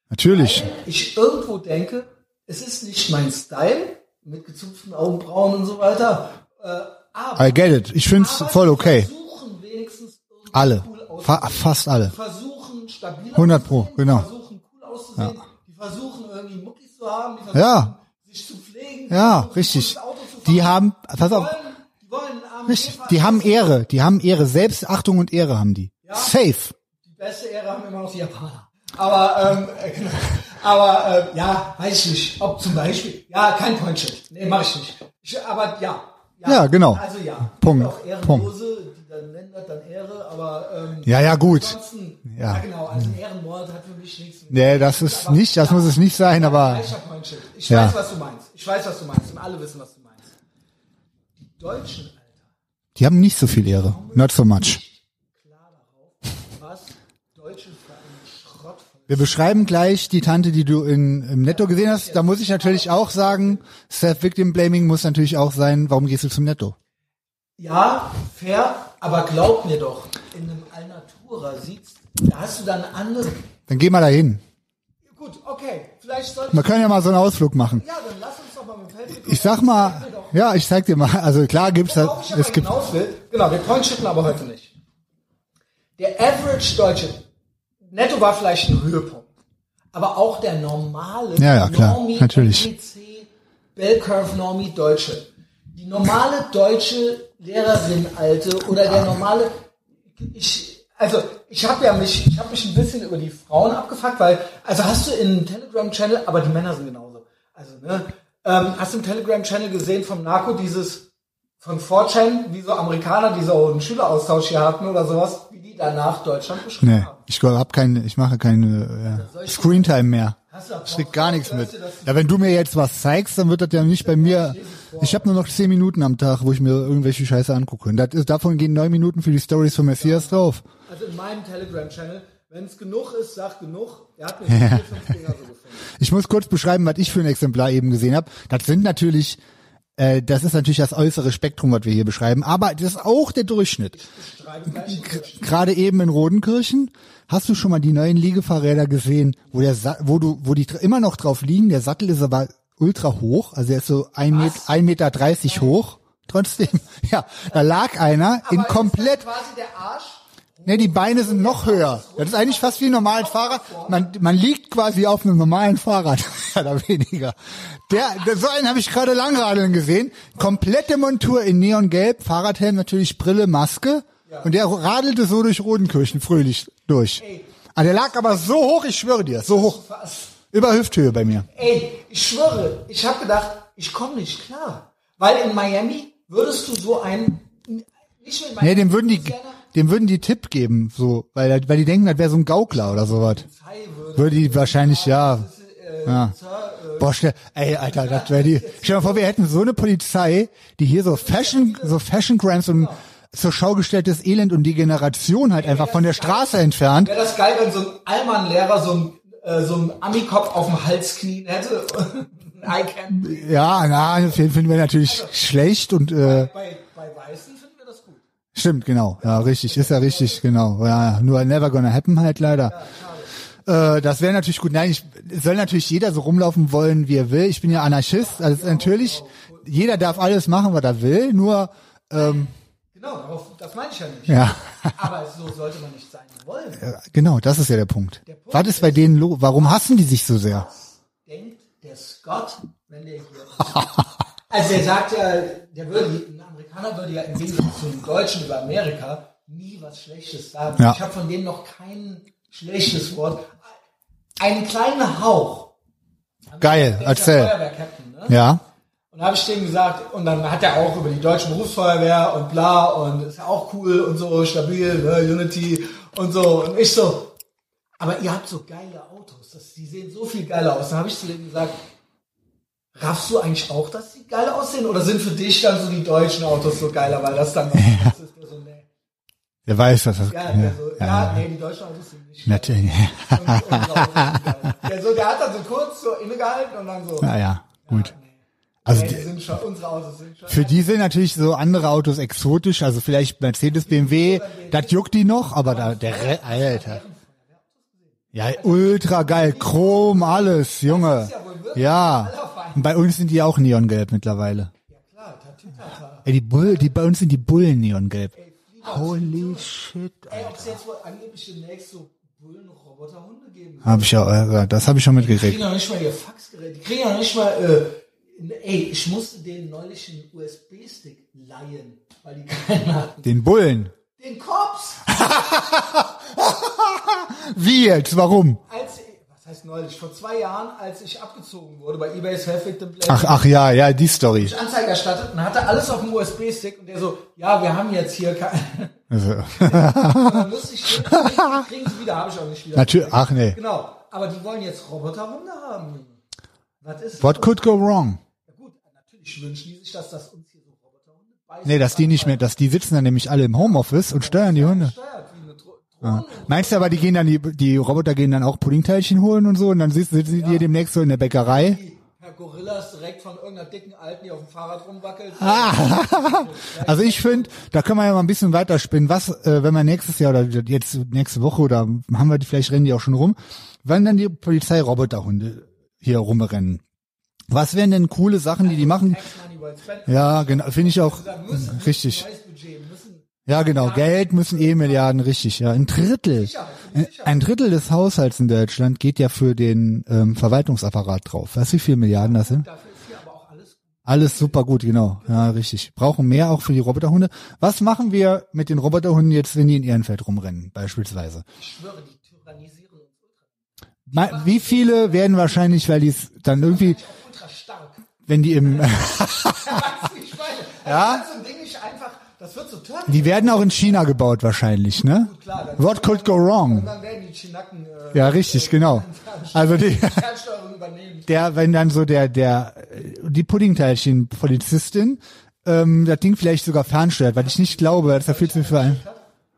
Natürlich. Weil ich irgendwo denke, es ist nicht mein Style, mit gezupften Augenbrauen und so weiter. Äh, aber I get it. Ich find's Aber voll die okay. Versuchen wenigstens Alle. cool Fa fast alle. Die versuchen stabil 100 Pro, genau. Die versuchen cool auszusehen. Die versuchen irgendwie Muckis zu haben. Die versuchen Ja. sich zu pflegen. die Ja, richtig. Die haben, pass Die auf, wollen, die wollen einen armen richtig, die haben Ehre, die haben Ehre, Selbstachtung und Ehre haben die. Safe. Die beste Ehre haben immer noch die Japaner. Aber, ähm, aber äh, ja, weiß ich nicht. Ob zum Beispiel, ja, kein Pointschild. Nee, mach ich nicht. Ich, aber ja. Ja, genau. Also ja. Punkt. Auch Ehrenlose, die dann nennen das dann Ehre, aber ähm, Ja, ja, gut. Ja. ja. genau, also ein Ehrenmord hat für mich nichts mit Nee, das ist nicht, das muss es nicht sein, aber. Ich Ja. weiß, was du meinst. Ich weiß, was du meinst. Und alle wissen, was du meinst. Die Deutschen, Alter, die haben nicht so viel Ehre. Not so much. klar darauf, was Deutsche für einen Schrott von Wir beschreiben gleich die Tante, die du in, im Netto gesehen hast. Da muss ich natürlich auch sagen, Self-Victim-Blaming muss natürlich auch sein, warum gehst du zum Netto? Ja, fair, aber glaub mir doch, in einem Alnatura siehst, da hast du dann andere. Dann geh mal dahin. Gut, okay, vielleicht sollten Wir können ja mal so einen Ausflug machen. Ja, dann lass uns doch mal mit dem Feld. Ich sag mal, ja, ich zeig dir mal, also klar gibt's da, es gibt, will, genau, wir pointshitten aber heute nicht. Der Average Deutsche, netto war vielleicht ein Höhepunkt, aber auch der normale Ja, ja, klar, Normie, natürlich. NPC, Bell Curve Normie Deutsche. Die normale deutsche Lehrerin, alte, oder der normale, ich, also, ich habe ja mich, ich habe mich ein bisschen über die Frauen abgefuckt, weil, also hast du in Telegram-Channel, aber die Männer sind genauso. Also, ne, ähm, hast du im Telegram-Channel gesehen vom Narco dieses, von 4chan, wie so Amerikaner, die so einen Schüleraustausch hier hatten oder sowas, danach Deutschland beschrieben nee, haben. ich hab keine, ich mache keine äh, Screentime mehr. Ich krieg gar nichts mit. Ja, wenn du mir jetzt was zeigst, dann wird das ja nicht bei mir. Ich habe nur noch zehn Minuten am Tag, wo ich mir irgendwelche Scheiße angucke. Und das ist, davon gehen neun Minuten für die Stories von Messias drauf. Also in meinem Telegram-Channel, wenn es genug ist, sag genug. Er hat mir vier, fünf Dinger so gefunden. Ich muss kurz beschreiben, was ich für ein Exemplar eben gesehen habe. Das sind natürlich, äh, das ist natürlich das äußere Spektrum, was wir hier beschreiben, aber das ist auch der Durchschnitt. Gerade eben in Rodenkirchen, hast du schon mal die neuen Liegefahrräder gesehen, wo der, Sa wo du, wo die immer noch drauf liegen? Der Sattel ist aber ultra hoch, also er ist so ein, Met, ein Meter dreißig hoch. Trotzdem, ja, da lag einer in Aber komplett Ist das quasi der Arsch? Ne, die Beine sind noch höher. Das ist eigentlich fast wie ein normales Fahrrad. Man, man liegt quasi auf einem normalen Fahrrad, mehr oder weniger. Der, der so einen habe ich gerade langradeln gesehen. Komplette Montur in Neongelb, Fahrradhelm natürlich, Brille, Maske. Und der radelte so durch Rodenkirchen fröhlich durch. Ah, der lag aber so hoch, ich schwöre dir, so hoch. Über Hüfthöhe bei mir. Ey, ich schwöre, ich habe gedacht, ich komme nicht klar. Weil in Miami würdest du so einen, nicht in Miami, Nee, dem würden die, Louisiana, dem würden die Tipp geben, so, weil, weil die denken, das wäre so ein Gaukler oder sowas. Würde, die wahrscheinlich, ja. Ja. Boah, stell, ey, Alter, das wäre die. Stell dir mal vor, wir hätten so eine Polizei, die hier so Fashion, so Fashion Crimes und zur Schau gestelltes Elend und Degeneration halt einfach von der Straße entfernt. Wäre das geil, wenn so ein Allmann-Lehrer so ein, äh, so ein Amikopf auf dem Hals knien hätte? I can. Ja, na, finden wir natürlich schlecht und äh, Bei, bei Weißen finden wir das gut. Stimmt, genau. Ja, richtig. Ist ja richtig, genau. Ja, nur never gonna happen halt leider. Äh, das wäre natürlich gut. Nein, ich soll natürlich jeder so rumlaufen wollen, wie er will. Ich bin ja Anarchist. Also natürlich, jeder darf alles machen, was er will. Nur, ähm, Genau, das meine ich ja nicht. ja, Aber so sollte man nicht sein wollen. genau, das ist ja der Punkt. Der Punkt Was ist bei denen los? Warum hassen die sich so sehr? Denkt der Scott, wenn der hier. also der sagt ja, der würde, Amerikaner würde ja im Gegensatz zum Deutschen über Amerika nie was Schlechtes sagen. Ja. Ich habe von denen noch kein schlechtes Wort. Einen kleinen Hauch. Geil, Der erzähl. Ne? Ja, Und habe ich denen gesagt, und dann hat er auch über die deutsche Berufsfeuerwehr und bla und ist ja auch cool und so stabil, ne, Unity und so. Und ich so, aber ihr habt so geile Autos, das, die sehen so viel geiler aus. Dann habe ich zu denen gesagt, raffst du eigentlich auch, dass die geil aussehen? Oder sind für dich dann so die deutschen Autos so geiler, weil das dann was ist? Der so, nee. der weiß, dass das. Ja, der so, ja, nee, die deutschen Autos sind nicht Natürlich. Und, und geil. Der, so, der hat dann so kurz so innegehalten und dann so, Ja, ja, gut. nee. Also Nee, die, sind schon, unsere Autos sind schon. Für die sind natürlich so andere Autos exotisch, also vielleicht Mercedes, BMW, das juckt die noch, aber da, der, Alter. Ja, ultra geil, Chrom, alles, Junge. Ja. Und bei uns sind die auch neongelb mittlerweile. Ja klar, Tatütata. Ey, die Bull, die, bei uns sind die Bullen neongelb. Holy shit. Ey, ob es jetzt wohl angeblich demnächst so Bullen-Roboterhunde geben? Hab ich ja, das habe ich schon Die kriegen mitgekriegt. ja nicht mal ihr Faxgerät. Die kriegen ja nicht mal, äh, ey, ich musste denen neulich einen USB-Stick leihen, weil die keinen hatten. Den Bullen. Den Cops! Wie jetzt? Warum? Als, heißt neulich? Vor zwei Jahren, als ich abgezogen wurde bei eBay Self-Victim Play. Ach, ach ja, ja, die Story. ich Anzeige erstattet und hatte alles auf dem USB-Stick und der so, ja, wir haben jetzt hier kein, Also, dann musste ich, kriegen sie wieder, habe ich auch nicht wieder. natürlich, ach nee. Genau, aber die wollen jetzt Roboterhunde haben. Was ist What could go wrong? Ja gut, natürlich wünschen die sich, dass das uns hier so Roboterhunde beißen. Nee, dass die nicht mehr, dass die sitzen dann nämlich alle im Homeoffice und steuern die Hunde. Steuert Drohne. Meinst du aber, die gehen dann, die, die Roboter gehen dann auch Puddingteilchen holen und so und dann sitzen, sitzen die hier demnächst so in der Bäckerei? Herr Gorillas direkt von irgendeiner dicken Alten, die auf dem Fahrrad rumwackelt. Ah. Also ich finde, da können wir ja mal ein bisschen weiterspinnen. Was, äh, wenn wir nächstes Jahr oder jetzt nächste Woche oder haben wir die, vielleicht rennen die auch schon rum, wenn dann die Polizei Roboterhunde hier rumrennen. Was wären denn coole Sachen, die die machen? Well spent. Ja, genau, finde ich auch müssen, richtig. Ja, genau. Geld müssen eh Milliarden, richtig. Ja, ein Drittel. Ein- Drittel des Haushalts in Deutschland geht ja für den ähm, Verwaltungsapparat drauf. Weißt du, wie viele Milliarden das sind? Dafür ist hier aber auch alles. Alles super gut, genau. Ja, richtig. Brauchen mehr auch für die Roboterhunde. Was machen wir mit den Roboterhunden jetzt, wenn die in Ehrenfeld rumrennen, beispielsweise? Ich schwöre, die tyrannisieren uns Wie viele werden wahrscheinlich, weil die es dann irgendwie, wenn die im, Ja? Das wird so turn. die werden auch in China gebaut wahrscheinlich, ne? Klar, dann, What could go wrong? dann werden die Chinaken äh, Ja, richtig, genau. Also die, der, wenn dann so der, der, die Puddingteilchen-Polizistin, ähm, das Ding vielleicht sogar fernsteuert, weil ich nicht glaube, dass da viel zu viel ein.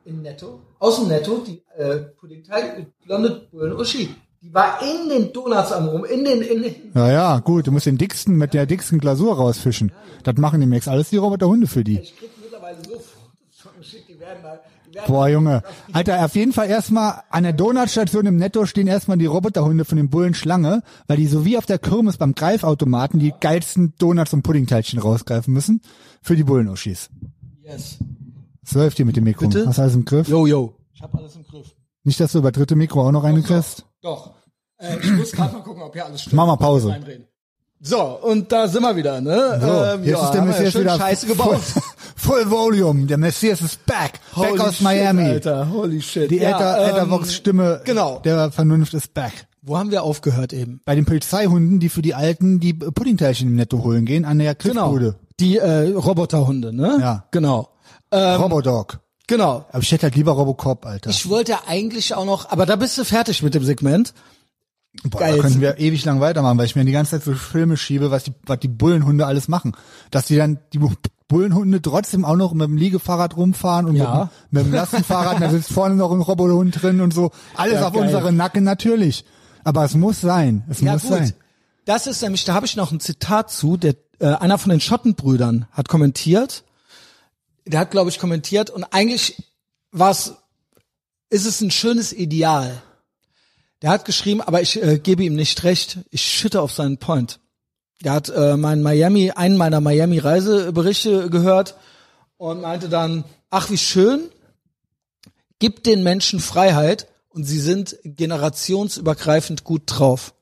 Im Netto, aus dem Netto, die äh, Puddingteig, blonde Bullen Uschi, die war in den Donuts am rum, in den, in den, Ja, ja, gut, du musst den dicksten, mit der dicksten Glasur rausfischen. Das machen demnächst alles die Roboterhunde für die. ich krieg mittlerweile so Fotos von Uschi, die werden da, die werden Boah, Junge. Alter, auf jeden Fall erstmal an der Donutstation im Netto stehen erstmal die Roboterhunde von den Bullen Schlange, weil die so wie auf der Kirmes beim Greifautomaten die geilsten Donuts und Puddingteilchen rausgreifen müssen für die Bullen-Uschis. yes. Was läuft hier mit dem Mikro? Bitte? Hast du alles im Griff? Yo, yo. Ich habe alles im Griff. Nicht, dass du über dritte Mikro auch noch eine kriegst? Doch. Äh, ich muss gerade mal gucken, ob hier alles stimmt. Mach mal Pause. So, und da sind wir wieder, ne? So, ähm, jetzt ja, ist der haben wir Messias schön wieder Scheiße gebaut. Full, Volume. Der Messias ist back. back Holy aus shit, Miami. Alter, holy shit. Die ja, Ether, ähm, Stimme genau. der Vernunft ist back. Wo haben wir aufgehört eben? Bei den Polizeihunden, die für die Alten die Puddingteilchen im Netto holen gehen, an der Griffbude. Die äh, Roboterhunde, ne? Ja. Genau. Ähm, Robodog. genau. Aber ich hätte halt lieber Robocop, Alter. Ich wollte eigentlich auch noch, aber da bist du fertig mit dem Segment. Boah, geil. Da können wir ewig lang weitermachen, weil ich mir die ganze Zeit so Filme schiebe, was die, was die Bullenhunde alles machen. Dass die dann, die Bullenhunde trotzdem auch noch mit dem Liegefahrrad rumfahren und Ja. mit, dem- mit dem Lastenfahrrad, da sitzt vorne noch ein Roboterhund drin und so. Alles Ja, auf geil. unseren Nacken natürlich. Aber es muss sein. Es Ja muss gut. sein. Das ist nämlich, da habe ich noch ein Zitat zu, der äh, einer von den Schottenbrüdern hat kommentiert, der hat, glaube ich, kommentiert und eigentlich was ist es ein schönes Ideal. Der hat geschrieben, aber ich äh, gebe ihm nicht recht. Ich schütte auf seinen Point. Der hat äh, mein Miami, einen meiner Miami Reiseberichte gehört und meinte dann, ach wie schön, gibt den Menschen Freiheit und sie sind generationsübergreifend gut drauf.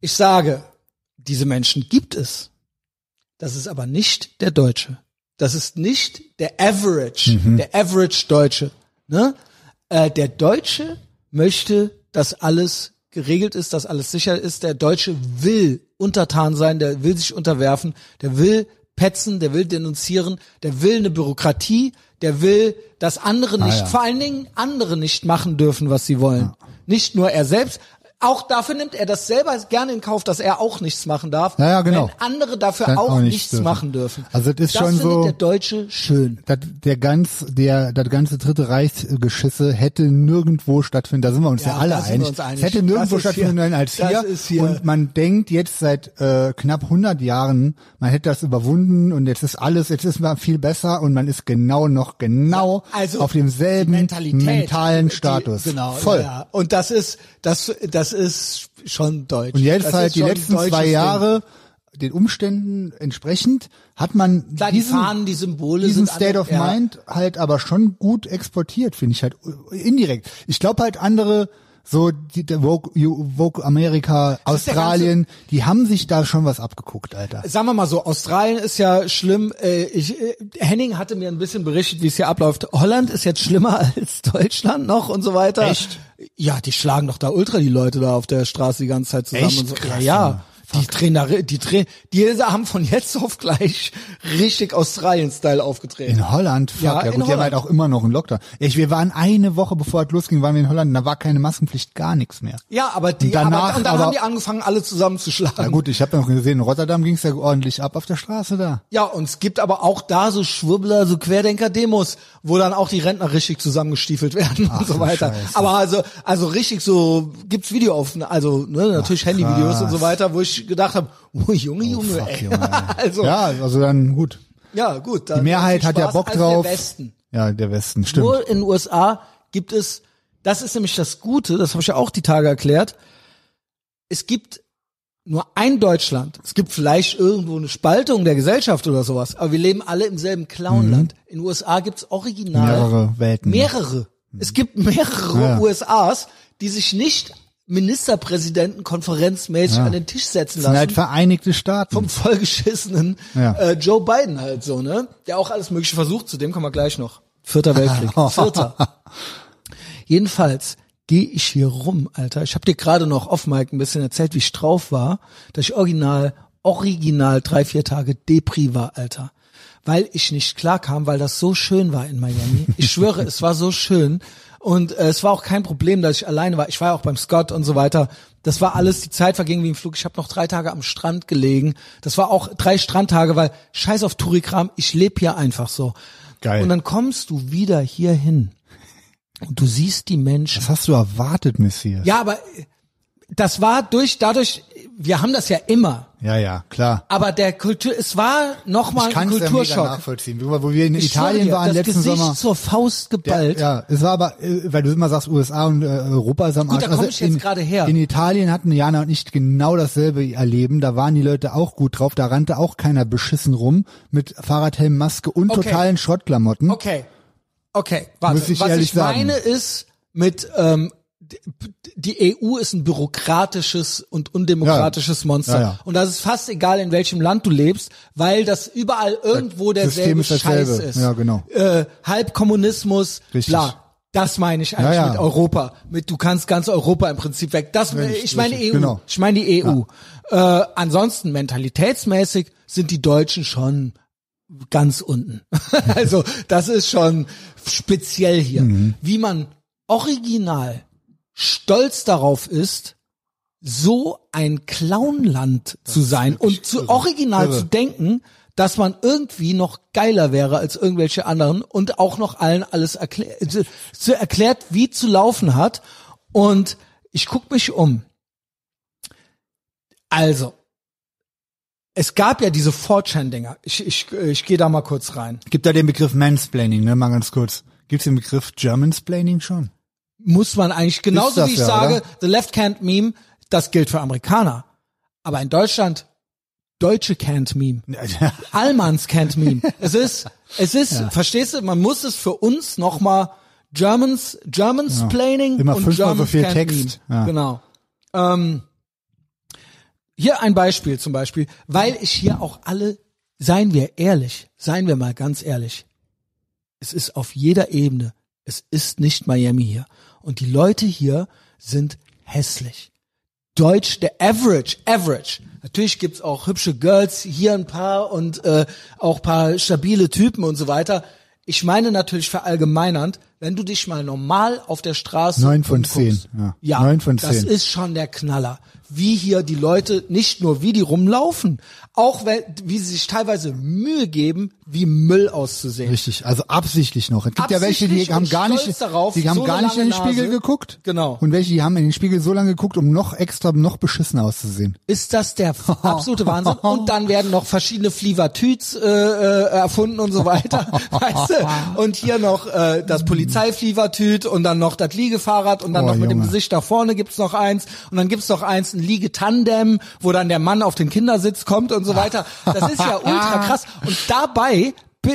Ich sage, diese Menschen gibt es. Das ist aber nicht der Deutsche. Das ist nicht der Average, der Average Deutsche. Ne? Äh, der Deutsche möchte, dass alles geregelt ist, dass alles sicher ist. Der Deutsche will untertan sein, der will sich unterwerfen, der will petzen, der will denunzieren, der will eine Bürokratie, der will, dass andere nicht, ja. vor allen Dingen andere nicht machen dürfen, was sie wollen. Nicht nur er selbst. Auch dafür nimmt er das selber gerne in Kauf, dass er auch nichts machen darf. Ja, ja, genau. Wenn andere dafür Dann auch, auch nichts dürfen. machen dürfen. Also das ist das schon so- der Deutsche schön. Das, der ganz, der, das ganze dritte Reichsgeschisse hätte nirgendwo stattfinden. Da sind wir uns ja, Ja, alle einig. uns einig. Es hätte nirgendwo stattfinden können als hier. hier- Und man denkt jetzt seit äh, knapp 100 Jahren, man hätte das überwunden und jetzt ist alles, jetzt ist man viel besser und man ist genau noch genau Also auf demselben die mentalen die- Status. genau, Voll. Ja. Und das ist, das, das ist schon deutsch. Und jetzt das halt die letzten zwei Ding. Jahre den Umständen entsprechend hat man Klar, die diesen, Fahnen, die Symbole diesen State alle- of ja. Mind halt aber schon gut exportiert, finde ich halt äh, indirekt. Ich glaube halt andere so die der Vogue, Vogue Amerika, Australien, die haben sich da schon was abgeguckt, Alter. Sagen wir mal so, Australien ist ja schlimm. Äh, ich, äh, Henning hatte mir ein bisschen berichtet, wie es hier abläuft. Holland ist jetzt schlimmer als Deutschland noch und so weiter. Echt? Ja, die schlagen doch da ultra die Leute da auf der Straße die ganze Zeit zusammen Echt? und so. Krass, ja, ja. Die Trainer, die Trainer, die haben von jetzt auf gleich richtig Australien-Style aufgetreten. In Holland, fuck, Ja, ja, gut, die haben halt auch immer noch einen Lockdown. Ich, wir waren eine Woche bevor es losging, waren wir in Holland, da war keine Maskenpflicht, gar nichts mehr. Ja, aber die, Und danach aber, und dann aber- haben die angefangen, alle zusammenzuschlagen. Na gut, ich habe noch gesehen, in Rotterdam ging's ja ordentlich ab auf der Straße da. Ja, und es gibt aber auch da so Schwurbler, so Querdenker-Demos, wo dann auch die Rentner richtig zusammengestiefelt werden Ach und so weiter. Scheiße. Aber also, also richtig so gibt's Videoaufnahmen, also ne, natürlich Handyvideos und so weiter, wo ich gedacht habe, oh Junge, Junge, Fuck, ey. Junge, also ja. Ja, also dann gut. gut. Dann Die Mehrheit hat ja. Bock drauf. Der Westen. Ja, der Westen, stimmt. Nur in den USA gibt es, das ist nämlich das Gute, das habe ich ja auch die Tage erklärt. Es gibt nur ein Deutschland. Es gibt vielleicht irgendwo eine Spaltung der Gesellschaft oder sowas, aber wir leben alle im selben Clownland. In den USA gibt's original Mhm. Mehrere Welten. Mehrere. Es gibt mehrere Ja. USAs, die sich nicht Ministerpräsidenten konferenzmäßig an den Tisch setzen Das sind lassen halt Vereinigte Staaten. vom vollgeschissenen Ja. äh, Joe Biden halt so, ne? Der auch alles Mögliche versucht, zu dem kommen wir gleich noch. Vierter Weltkrieg. Vierter. Jedenfalls gehe ich hier rum, Alter. Ich habe dir gerade noch off Mike ein bisschen erzählt, wie ich drauf war, dass ich original, original drei, vier Tage Depri war, Alter. Weil ich nicht klar kam, weil das so schön war in Miami. Ich schwöre, es war so schön. Und äh, es war auch kein Problem, dass ich alleine war. Ich war ja auch beim Scott und so weiter. Das war alles, die Zeit verging wie im Flug. Ich habe noch drei Tage am Strand gelegen. Das war auch drei Strandtage, weil scheiß auf Tourikram, ich lebe hier einfach so. Geil. Und dann kommst du wieder hier hin und du siehst die Menschen. Was hast du erwartet, Messias? Ja, aber das war durch, dadurch, wir haben das ja immer. ja, ja, klar. Aber der Kultur, es war nochmal Ich ein kann es ja mega Kulturschock. nachvollziehen. Wo wir in Ich Italien dir, waren das letzten Gesicht Sommer. zur Faust geballt. Ja, es war aber, äh, weil du immer sagst, USA und äh, Europa ist am Gut, Arsch. da komm ich jetzt in, gerade her. In Italien hatten Jana und ich genau dasselbe erleben. Da waren die Leute auch gut drauf. Da rannte auch keiner beschissen rum mit Fahrradhelm, Maske und Okay. totalen Schrottklamotten. Okay. Okay, warte. Muss ich Was ehrlich ich meine sagen. ist mit ähm, die EU ist ein bürokratisches und undemokratisches Monster. Ja, ja. Und das ist fast egal, in welchem Land du lebst, weil das überall irgendwo derselbe ist Scheiß ist. Ja, genau. Äh, Halbkommunismus, Richtig. bla. Das meine ich eigentlich Ja, ja. mit Europa. Mit du kannst ganz Europa im Prinzip weg. Das Richtig, ich meine EU. genau. Ich meine die EU. Äh, ansonsten mentalitätsmäßig sind die Deutschen schon ganz unten. also das ist schon speziell hier. Mhm. Wie man original stolz darauf ist, so ein Clownland zu sein und zu original irre. zu denken, dass man irgendwie noch geiler wäre als irgendwelche anderen und auch noch allen alles erklärt, zu erklärt, wie zu laufen hat. Und ich guck mich um. Also, es gab ja diese 4chan-Dinger. Ich, ich, ich gehe da mal kurz rein. Gibt da den Begriff Mansplaining, ne? Mal ganz kurz. Gibt's den Begriff Germansplaining schon? Muss man eigentlich, genauso das wie ich ja, sage, oder? the left can't meme, das gilt für Amerikaner. Aber in Deutschland, Deutsche can't meme. Allmanns can't meme. Es ist, es ist, verstehst du, man muss es für uns nochmal Germans, Germans planning Immer und fünfmal so Germans viel can't Text. meme. Ja. Genau. Ähm, hier ein Beispiel zum Beispiel, weil ich hier auch alle, seien wir ehrlich, seien wir mal ganz ehrlich, es ist auf jeder Ebene, es ist nicht Miami hier. Und die Leute hier sind hässlich. Deutsch, der Average, Average. Natürlich gibt's auch hübsche Girls, hier ein paar und äh, auch paar stabile Typen und so weiter. Ich meine natürlich verallgemeinernd, wenn du dich mal normal auf der Straße Neun von zehn, ja. ja, Neun von das zehn. ist schon der Knaller. Wie hier die Leute, nicht nur wie die rumlaufen, auch wenn, wie sie sich teilweise Mühe geben, wie Müll auszusehen. Richtig, also absichtlich noch. Es gibt ja welche, die haben gar nicht, darauf, die haben so gar nicht in den Spiegel Nase. geguckt. Genau. Und welche, die haben in den Spiegel so lange geguckt, um noch extra, noch beschissener auszusehen. ist das der absolute Wahnsinn. Und dann werden noch verschiedene Flievertüts äh, äh, erfunden und so weiter. weißt du? Und hier noch äh, das Polizeiflievertüt und dann noch das Liegefahrrad und dann Oh, noch mit dem Junge. Gesicht da vorne gibt's noch eins und dann gibt's noch eins, ein Liegetandem, wo dann der Mann auf den Kindersitz kommt und so weiter. Das ist ja ultra krass. Und dabei,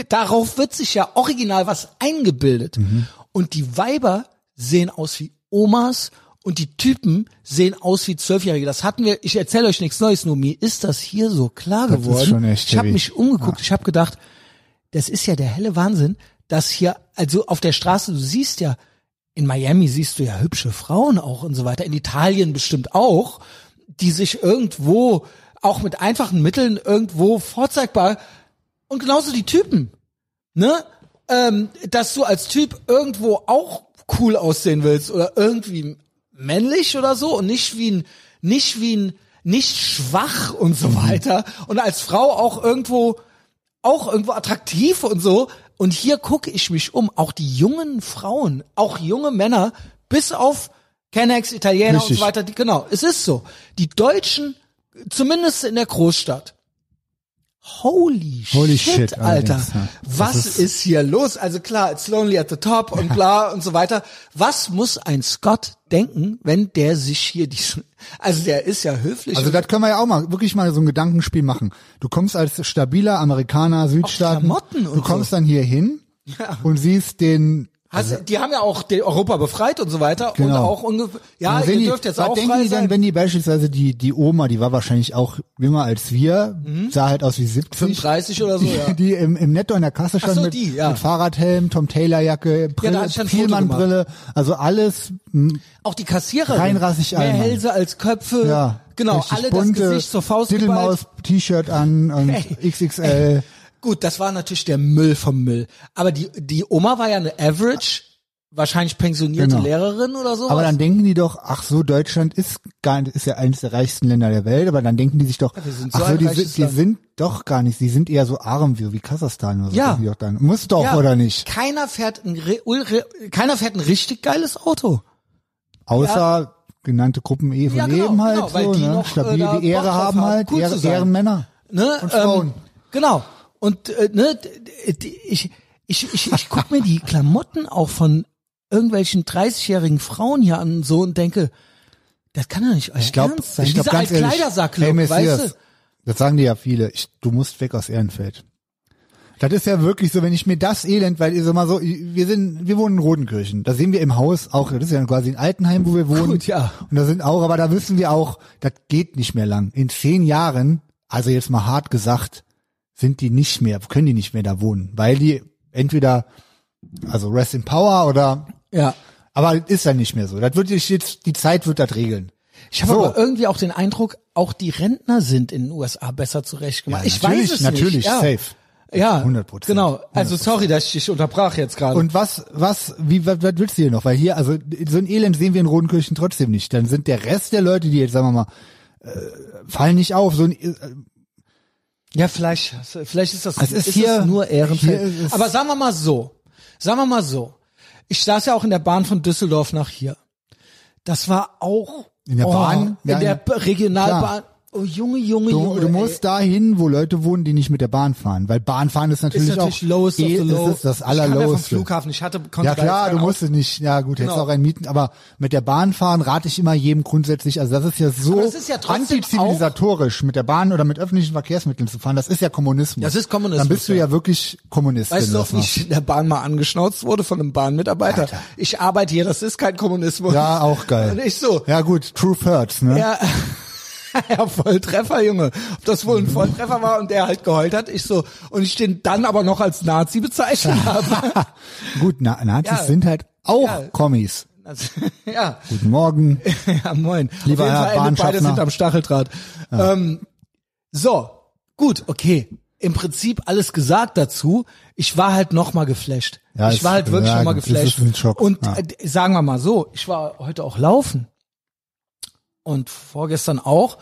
darauf wird sich ja original was eingebildet. Mhm. Und die Weiber sehen aus wie Omas und die Typen sehen aus wie Zwölfjährige. Das hatten wir, ich erzähle euch nichts Neues, nur mir ist das hier so klar Das ist geworden. schon echt ich habe mich umgeguckt, ich habe gedacht, das ist ja der helle Wahnsinn, dass hier, also auf der Straße, du siehst ja, in Miami siehst du ja hübsche Frauen auch und so weiter, in Italien bestimmt auch, die sich irgendwo auch mit einfachen Mitteln irgendwo vorzeigbar und genauso die Typen, ne? Ähm, dass du als Typ irgendwo auch cool aussehen willst oder irgendwie männlich oder so und nicht wie ein, nicht wie ein, nicht schwach und so weiter und als Frau auch irgendwo, auch irgendwo attraktiv und so. Und hier gucke ich mich um, auch die jungen Frauen, auch junge Männer, bis auf Kennex, Italiener und Richtig. so weiter, die, genau, es ist so. Die Deutschen, zumindest in der Großstadt, Holy, Holy shit, shit, Alter. ja. Was ist- ist, hier los? Also klar, it's lonely at the top und bla und so weiter. Was muss ein Scott denken, wenn der sich hier die, also der ist ja höflich. Also das können wir ja auch mal, wirklich mal so ein Gedankenspiel machen. Du kommst als stabiler Amerikaner, Südstaaten, du kommst so. dann hier hin und siehst den, Hast, die haben ja auch Europa befreit und so weiter und Genau. auch ungefähr, ja, Und ihr die, dürft jetzt auch denken frei die dann, wenn die beispielsweise die, die Oma, die war wahrscheinlich auch jünger als wir, sah halt aus wie 70. 35 oder so, die, ja. die im, im Netto in der Kasse stand so, mit, die, ja. mit Fahrradhelm, Tom Taylor Jacke, Brille, ein Foto Vielmann-Brille, also alles m, Auch die Kassiererin. Reinrassig Mehr Allmann. Hälse als Köpfe. ja, Genau, alle bunte, das Gesicht zur Faust geballt. Diddlemaus-T-Shirt an und Ey. XXL. Gut, das war natürlich der Müll vom Müll. Aber die, die Oma war ja eine Average, wahrscheinlich pensionierte Genau. Lehrerin oder so. Aber dann denken die doch, ach so, Deutschland ist gar nicht, ist ja eines der reichsten Länder der Welt, aber dann denken die sich doch, sind so ach so, die, sind, die sind doch gar nicht, die sind eher so arm wie, wie Kasachstan oder so. Ja. doch dann. Muss doch, ja, oder nicht? Keiner fährt ein, keiner fährt ein richtig geiles Auto. Außer genannte Gruppen E von Ja, genau, eben halt genau, weil so, die ne? noch, äh, Stabil da die Ehre haben halt, cool Ehre. Ehrenmänner. Ne? Und Frauen. Ähm, genau. Und äh, ne, ich, ich, ich, ich guck mir die Klamotten auch von irgendwelchen 30-jährigen Frauen hier an so und denke, das kann doch nicht euer Ich glaube, Ernst sein. ich glaube Dieser ganz Altkleidersack-Look, hey, weißt du? das sagen dir ja viele, ich, du musst weg aus Ehrenfeld. Das ist ja wirklich so, wenn ich mir das Elend, weil ihr so mal so, wir sind, wir wohnen in Rodenkirchen. Da sehen wir im Haus auch, das ist ja quasi ein Altenheim, wo wir wohnen. Gut, ja. Und da sind auch, aber da wissen wir auch, das geht nicht mehr lang. In zehn Jahren, also jetzt mal hart gesagt, sind die nicht mehr, können die nicht mehr da wohnen, weil die entweder, also Rest in Power oder, Ja. aber ist dann nicht mehr so. Das wird jetzt, die Zeit wird das regeln. Ich habe So. aber irgendwie auch den Eindruck, auch die Rentner sind in den USA besser zurechtgemacht. Ja, ich natürlich, weiß es natürlich, nicht. Ja. safe. Ja, 100%. Genau. Also sorry, dass ich dich unterbrach jetzt gerade. Und was, was, wie, was, was willst du hier noch? Weil hier, also so ein Elend sehen wir in Rodenkirchen trotzdem nicht. Dann sind der Rest der Leute, die jetzt, sagen wir mal, äh, fallen nicht auf. So ein, äh, Ja, vielleicht, vielleicht ist das Es ist hier- es nur Ehrenfeld. ist Aber sagen wir mal so, sagen wir mal so. Ich saß ja auch in der Bahn von Düsseldorf nach hier. Das war auch In der oh, Bahn? in Ja, der Regionalbahn. klar. Oh, Junge, Junge, Du, Junge. du musst dahin, wo Leute wohnen, die nicht mit der Bahn fahren, weil Bahnfahren ist natürlich, ist natürlich auch lowest of eh- the low. das ist das Ich kam ja vom allerloweste. Flughafen, ich hatte Ja klar, du musstest nicht, ja gut, hättest Genau. auch einen mieten, aber mit der Bahn fahren rate ich immer jedem grundsätzlich, also das ist ja so Aber das ist ja antizivilisatorisch, mit der Bahn oder mit öffentlichen Verkehrsmitteln zu fahren, das ist ja Kommunismus. Das ist Kommunismus, Dann bist du ja. ja wirklich Kommunist. Weißt du wie ich in der Bahn mal angeschnauzt wurde von einem Bahnmitarbeiter? Ich arbeite hier, das ist kein Kommunismus. Ja, auch geil. Und ich so, Ja gut, Truth hurts, ne? ja, ja, Volltreffer, Junge. Ob das wohl ein Volltreffer war und der halt geheult hat, ich so, und ich den dann aber noch als Nazi bezeichnet habe. Gut, Na Nazis Ja. sind halt auch Ja. Kommis. Also, ja, Guten Morgen. ja, moin. Lieber Herr beide sind am Stacheldraht. Ähm, so, gut, okay. Im Prinzip alles gesagt dazu. Ich war halt noch mal geflasht. Ja, ich war halt wirklich ja, noch mal gut, das geflasht. Und ja. äh, sagen wir mal so, ich war heute auch laufen und vorgestern auch.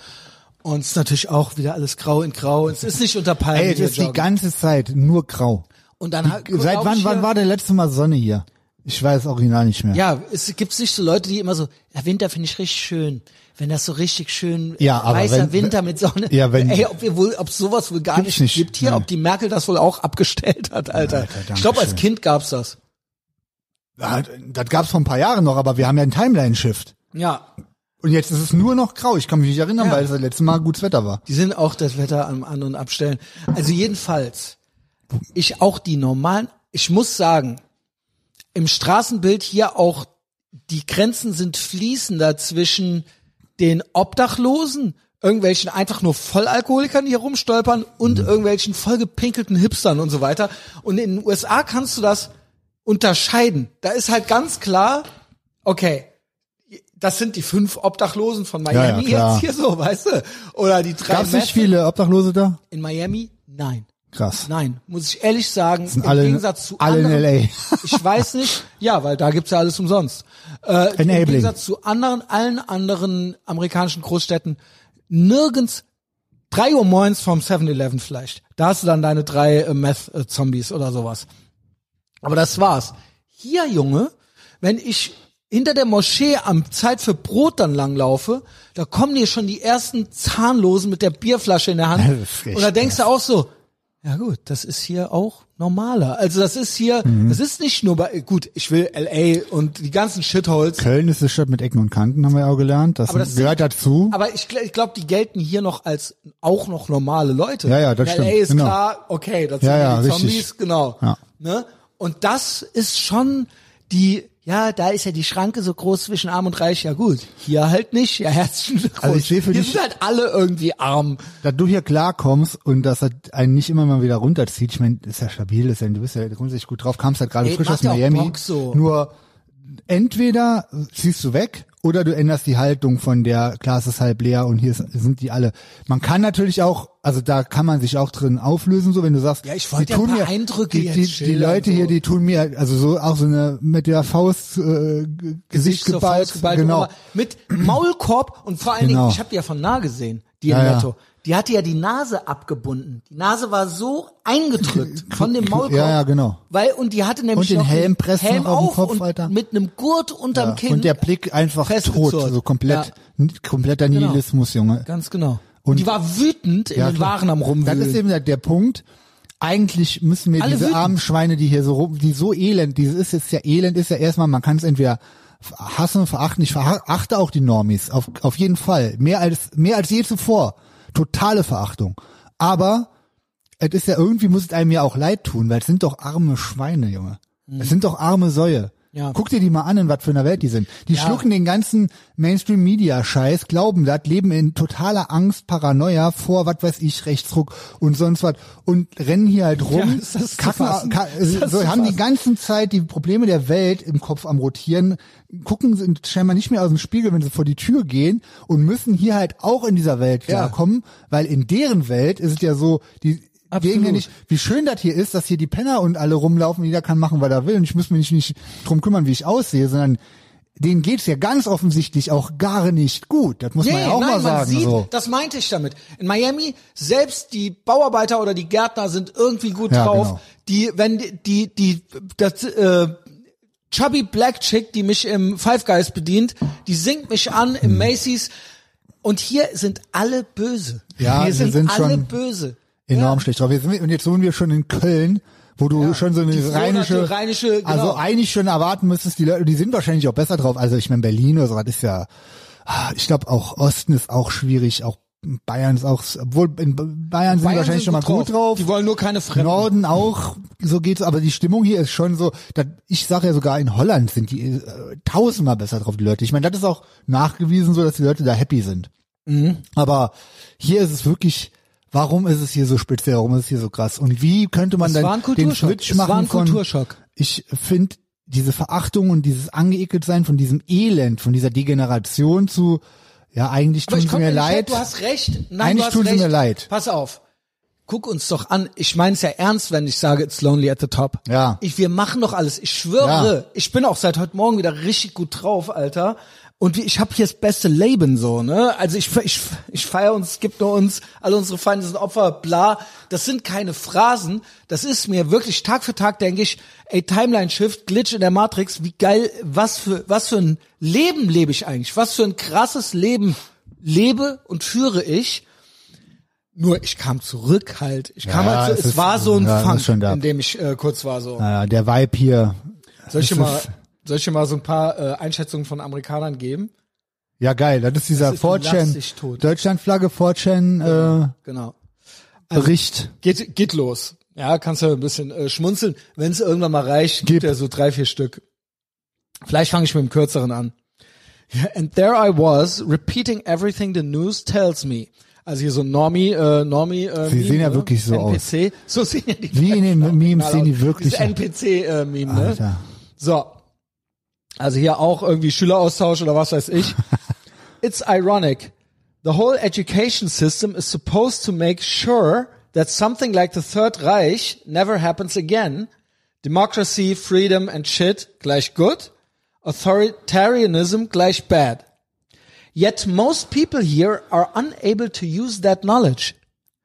Und es ist natürlich auch wieder alles grau in grau. Es ist nicht unter Palmen. Ey, es ist die joggen. ganze Zeit nur grau. und dann halt, Seit wann, wann war der letzte Mal Sonne hier? Ich weiß original nicht mehr. Ja, es gibt nicht so Leute, die immer so, ja, Winter finde ich richtig schön. Wenn das so richtig schön Ja, aber weißer wenn- Winter mit Sonne. Ja, wenn- Ey, ob wir wohl, ob sowas wohl gar nicht, nicht. gibt hier, Nee. ob die Merkel das wohl auch abgestellt hat, Alter. Alter, ich glaube, als. Kind gab's das. Ja, Das gab's vor ein paar Jahren noch, aber wir haben ja einen Timeline-Shift. Ja. Und jetzt ist es nur noch grau. Ich kann mich nicht erinnern, Ja. weil es das letzte Mal gutes Wetter war. Die sind auch das Wetter am An- und Abstellen. Also jedenfalls, ich auch die normalen, ich muss sagen, im Straßenbild hier auch, die Grenzen sind fließender zwischen den Obdachlosen, irgendwelchen einfach nur Vollalkoholikern, die hier rumstolpern und irgendwelchen vollgepinkelten Hipstern und so weiter. Und in den USA kannst du das unterscheiden. Da ist halt ganz klar, okay, das sind die fünf Obdachlosen von Ja, ja, Miami klar. jetzt hier so, weißt du? Oder die drei Gab's nicht viele Obdachlose da? in Miami? Nein. Krass. Nein, muss ich ehrlich sagen, Sind im alle, Gegensatz zu alle in anderen, L.A. ich weiß nicht, ja, weil da gibt's ja alles umsonst. Äh, Im Enabling. Gegensatz zu anderen, allen anderen amerikanischen Großstädten, nirgends drei Uhr morgens vom 7-Eleven vielleicht. Da hast du dann deine drei äh, Meth-Zombies oder sowas. Aber das war's. Hier, Junge, wenn ich hinter der Moschee am Zeit für Brot dann langlaufe, da kommen dir schon die ersten Zahnlosen mit der Bierflasche in der Hand. Und da denkst du auch so, ja gut, das ist hier auch normaler. Also das ist hier, Mhm. das ist nicht nur bei, gut, ich will LA und die ganzen Shitholes, Köln ist eine Stadt mit Ecken und Kanten, haben wir ja auch gelernt. Das, das gehört dazu. aber ich, ich glaube, die gelten hier noch als auch noch normale Leute. Ja, ja, das In stimmt, LA ist genau. klar, okay, das Ja, sind ja, die richtig. Zombies, genau. Ja. Ne? Und das ist schon die, ja, da ist ja die Schranke so groß zwischen Arm und Reich. Ja gut, hier halt nicht. Ja, herzlichen Glückwunsch. Also ich sehe für hier dich- sind halt alle irgendwie arm. dass du hier klarkommst und dass das einen nicht immer mal wieder runterzieht. Ich meine, ist ja stabil, ist ja, du bist ja grundsätzlich gut drauf, kamst halt gerade Ey, frisch aus ja Miami. So. Nur entweder ziehst du weg oder du änderst die Haltung von der Glas ist halb leer und hier sind die alle. Man kann natürlich auch, also da kann man sich auch drin auflösen, so wenn du sagst, Ja, ich die wollte ja ein tun paar mir, Eindrücke die, die, die Leute so. hier, die tun mir, also so auch so eine mit der Faust äh, Gesicht geballt, Faust geballt, genau. Mit Maulkorb und vor allen Genau. Dingen, ich habe die ja von nah gesehen, die Ja, im ja. Die hatte ja die Nase abgebunden. Die Nase war so eingedrückt von dem Maulkorb. Ja, ja, genau. Weil, und die hatte nämlich Und den Helm presst Helm noch auf den auf Kopf, und Alter. mit einem Gurt unterm Ja, Kinn. und der Blick einfach tot, festgezurrt. so komplett, Ja. kompletter Genau. Nihilismus, Junge. Ganz genau. Und, die war wütend in Ja, den. Waren am Rumwühlen. Das ist eben der, der Punkt. Eigentlich müssen wir Alle diese wütend. armen Schweine, die hier so rum, die so elend, dieses ist jetzt ja elend, ist ja erstmal, man kann es entweder hassen, verachten. Ich verachte auch die Normis, auf, auf jeden Fall. Mehr als, mehr als je zuvor. Totale Verachtung. Aber, es ist ja irgendwie, muss es einem ja auch leid tun, weil es sind doch arme Schweine, Junge. Es sind doch arme Säue. Ja. Guck dir die mal an, in was für einer Welt die sind. Die Ja. schlucken den ganzen Mainstream-Media-Scheiß, glauben das, leben in totaler Angst, Paranoia vor, was weiß ich, Rechtsruck und sonst was und rennen hier halt rum, Ja, kacken, so, haben die ganze Zeit die Probleme der Welt im Kopf am rotieren, gucken sind scheinbar nicht mehr aus dem Spiegel, wenn sie vor die Tür gehen und müssen hier halt auch in dieser Welt Ja. klarkommen, weil in deren Welt ist es ja so, die Absolut. ja nicht, wie schön das hier ist, dass hier die Penner und alle rumlaufen, jeder kann machen, was er will und ich muss mich nicht drum kümmern, wie ich aussehe, sondern denen geht's ja ganz offensichtlich auch gar nicht gut. Das muss man ja auch nein, mal sagen. Man sieht, so. Das meinte ich damit. In Miami, selbst die Bauarbeiter oder die Gärtner sind irgendwie gut Ja, drauf. genau. Die, wenn die, die, die das, äh, Chubby Black Chick, die mich im Five Guys bedient, die singt mich an im Hm. Macy's. Und hier sind alle böse. Ja, hier sind, sind alle schon böse. Enorm schlecht drauf. Jetzt und jetzt wohnen wir schon in Köln, wo du schon so eine rheinische, rheinische, genau. also eigentlich schon erwarten müsstest, die Leute, die sind wahrscheinlich auch besser drauf. Also ich meine Berlin oder so, das ist ja, ah, ich glaube auch Osten ist auch schwierig, auch Bayern ist auch, obwohl in Bayern sind Bayern wahrscheinlich sind schon mal gut drauf. Die wollen nur keine Fremden. Norden auch, so geht's, aber die Stimmung hier ist schon so, dass, ich sage ja sogar in Holland sind die äh, tausendmal besser drauf, die Leute. Ich meine, das ist auch nachgewiesen so, dass die Leute da happy sind. Mhm. Aber hier ist es wirklich, warum ist es hier so speziell, warum ist es hier so krass? Und wie könnte man Es dann den. Switch Es machen war ein von, Kulturschock. ich finde diese Verachtung und dieses angeekelt sein von diesem Elend, von dieser Degeneration zu, ja, eigentlich tun ich sie mir leid. Du hast recht. Nein, Eigentlich du hast tun sie mir leid. Pass auf. Guck uns doch an. Ich meine es ja ernst, wenn ich sage, it's lonely at the top. Ja. Ich, wir machen doch alles. Ich schwöre. Ja. Ich bin auch seit heute Morgen wieder richtig gut drauf, Alter. Und wie, ich habe hier das beste Leben so, ne? Also ich, ich, ich feier uns, es gibt nur uns, alle unsere Feinde sind Opfer, bla. Das sind keine Phrasen. Das ist mir wirklich Tag für Tag denke ich, ey, Timeline Shift, Glitch in der Matrix, wie geil, was für, was für ein Leben lebe ich eigentlich? Was für ein krasses Leben lebe und führe ich? Nur ich kam zurück halt. Ich kam Ja, halt so, es es, ist- war so ein ja, Funk, in dem ich äh, kurz war so. Naja, der Vibe hier. Soll ich mal, soll ich dir mal so ein paar äh, Einschätzungen von Amerikanern geben? Ja, geil. Das ist dieser Das ist ein Lass 4chan, dich tot. Deutschlandflagge 4chan, äh, Genau. Bericht. Geht, geht los. Ja, kannst du ein bisschen äh, schmunzeln. Wenn es irgendwann mal reicht, gibt Gib. er so drei, vier Stück. Vielleicht fange ich mit dem kürzeren an. And there I was, repeating everything the news tells me. Also hier so Normie, äh, Normie, äh, Sie Meme, sehen ja ne? wirklich so NPC. So sehen ja die Wie in den Memes sehen die aus. wirklich Dieses NPC-Meme, ne? Alter. So. Also hier auch irgendwie Schüleraustausch oder was weiß ich. It's ironic. The whole education system is supposed to make sure that something like the Third Reich never happens again. Democracy, freedom and shit gleich good. Authoritarianism gleich bad. Yet most people here are unable to use that knowledge.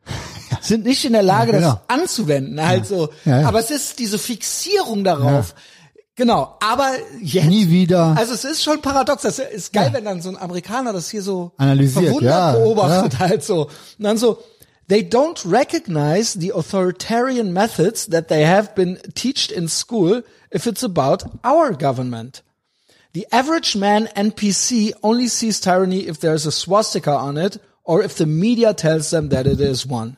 Sind nicht in der Lage, Ja, das genau. anzuwenden. Halt so. Ja, ja. Aber es ist diese Fixierung darauf. Genau. Aber jetzt. Nie wieder. Also es ist schon paradox. Das ist geil, wenn dann so ein Amerikaner das hier so Analysiert, verwundert ja, beobachtet halt so. Und dann so, they don't recognize the authoritarian methods that they have been taught in school if it's about our government. The average man NPC only sees tyranny if there's a swastika on it or if the media tells them that it is one.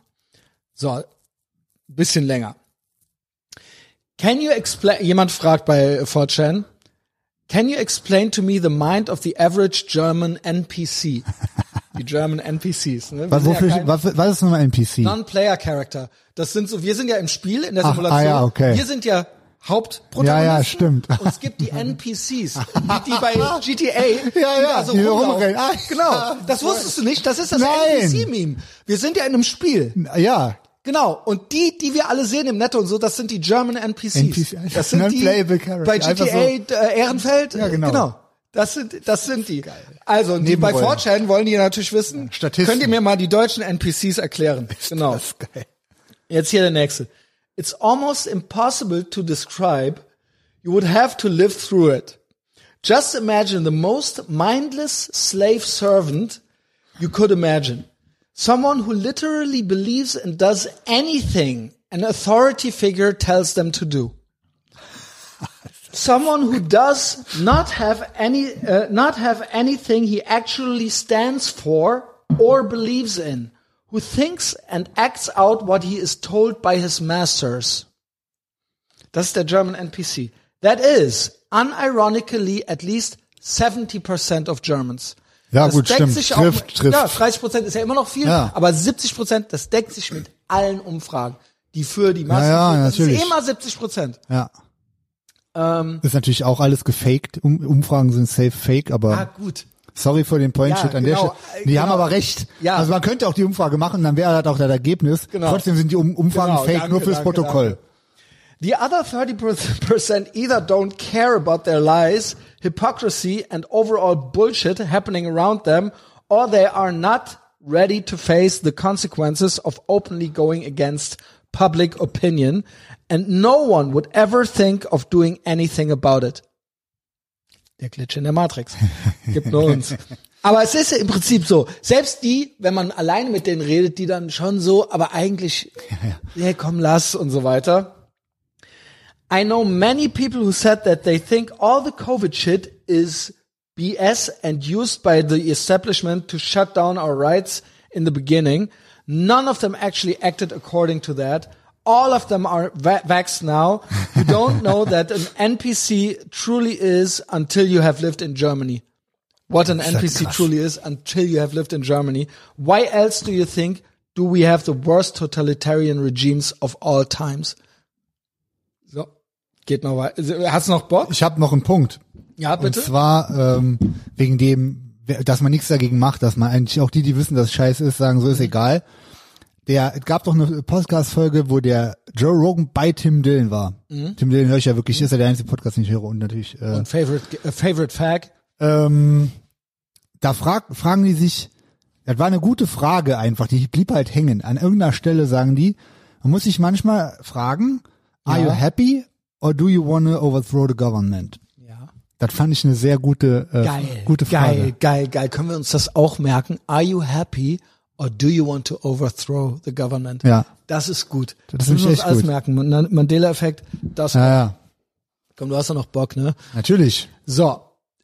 So, bisschen länger. Can you explain, jemand fragt bei 4chan, can you explain to me the mind of the average German NPC? Die German NPCs, ne? Was, ja wofür, kein- was, was ist nochmal NPC? Non-Player Character. Das sind so, wir sind ja im Spiel, in der Ach, Simulation. ah ja, okay. Wir sind ja Hauptprotagonisten. Ja, ja, stimmt. Und es gibt die NPCs, die, die bei GTA Ja, ja, so die rumrennen. Ah, Genau, das wusstest du nicht, das ist das. NPC-Meme. Wir sind ja in einem Spiel. Ja, Genau, und die, die wir alle sehen im Netto und so, das sind die German NPCs. NPC, das sind die bei GTA äh, Ehrenfeld. Ja, genau. genau. Das sind, das sind die. Also, die, bei Nebenrollen. 4chan wollen die natürlich wissen, Statisten. könnt ihr mir mal die deutschen NPCs erklären? genau. das ist geil. Jetzt hier der nächste. It's almost impossible to describe. You would have to live through it. Just imagine the most mindless slave servant you could imagine. Someone who literally believes and does anything an authority figure tells them to do. Someone who does not have any, uh, not have anything he actually stands for or believes in, who thinks and acts out what he is told by his masters. Das ist der German NPC. That is, unironically, at least 70% of Germans. Ja, das gut, deckt stimmt. Sich Trifft, auch, trifft. Ja, 30% ist ja immer noch viel, Ja. aber 70%, das deckt sich mit allen Umfragen, die für die Massen Ja, ja, sind. Das natürlich. ist immer 70%. Ja. Ähm, Ist natürlich auch alles gefaked. Um, Umfragen sind safe fake, aber ah, gut. sorry für den Point Ja, an genau, der Stelle. äh, Die genau. haben aber recht. Ja. Also man könnte auch die Umfrage machen, dann wäre das auch das Ergebnis. Genau. Trotzdem sind die um Umfragen Genau, fake danke, nur fürs danke, Protokoll. danke. The other 30% either don't care about their lies, hypocrisy, and overall bullshit happening around them, or they are not ready to face the consequences of openly going against public opinion, and no one would ever think of doing anything about it. Der Glitch in der Matrix. Gibt nur uns. Aber es ist im Prinzip so, selbst die, wenn man alleine mit denen redet, die dann schon so, aber eigentlich, ja, komm, lass und so weiter. I know many people who said that they think all the COVID shit is BS and used by the establishment to shut down our rights in the beginning. None of them actually acted according to that. All of them are va- vaxxed now. You don't know that an NPC truly is until you have lived in Germany. What an NPC truly is until you have lived in Germany. Why else do you think do we have the worst totalitarian regimes of all times? Geht noch weiter. Hast du noch Bock? Ich habe noch einen Punkt. Ja, Und bitte. zwar ähm, wegen dem, dass man nichts dagegen macht, dass man eigentlich auch die, die wissen, dass es scheiße ist, sagen, so ist egal. Der, es gab doch eine Podcast-Folge, wo der Joe Rogan bei Tim Dillon war. Tim Dillon höre ich ja wirklich, ist ja der einzige Podcast, den ich höre und natürlich äh, Und favorite, äh, favorite Fag? ähm, da frag, fragen die sich, das war eine gute Frage einfach, die blieb halt hängen. An irgendeiner Stelle sagen die, man muss sich manchmal fragen, are Ja. you happy or do you want to overthrow the government? Ja. Das fand ich eine sehr gute, äh, Geil. gute Frage. Geil, geil, geil. Können wir uns das auch merken? Are you happy or do you want to overthrow the government? Ja. Das ist gut. Das müssen finde wir uns alles gut. merken. Man- Mandela-Effekt, das. Ja, ja, Komm, du hast doch noch Bock, ne? natürlich. So,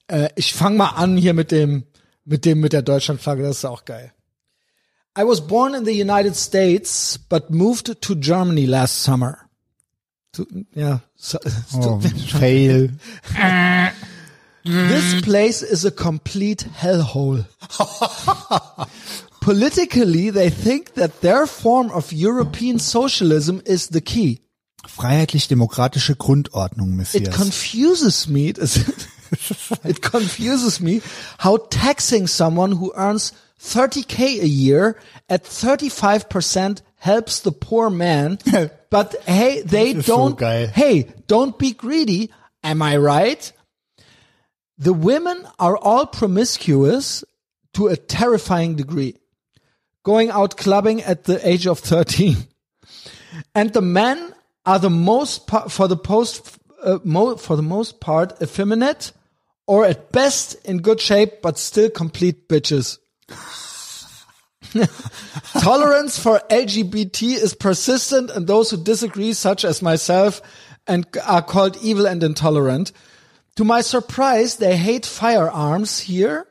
äh, ich fange mal an hier mit dem, mit dem, mit der Deutschlandflagge. Das ist auch geil. I was born in the United States, but moved to Germany last summer. Ja, so, Oh, fail. This place is a complete hellhole. Politically, they think that their form of European socialism is the key. Freiheitlich-demokratische Grundordnung, It Messias. confuses me. it confuses me how taxing someone who earns 30k a year at 35% helps the poor man. but hey, they don't, geil. hey, don't be greedy. Am I right? The women are all promiscuous to a terrifying degree. Going out clubbing at the age of 13. And the men are the most for the post uh, mo- for the most part effeminate or at best in good shape but still complete bitches. Tolerance for LGBT is persistent and those who disagree such as myself and are called evil and intolerant. To my surprise, they hate firearms here.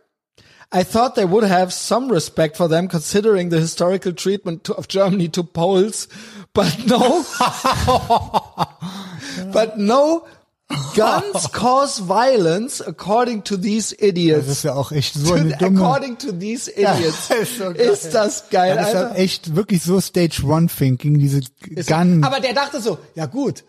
I thought they would have some respect for them considering the historical treatment to, of Germany to Poles, but no. but no. Guns cause violence according to these idiots. Das ist ja auch echt so eine dumme... according to these idiots. ist so ist das geil, Das ist ja echt wirklich so Stage One Thinking, diese Gun. Aber der dachte so, ja gut,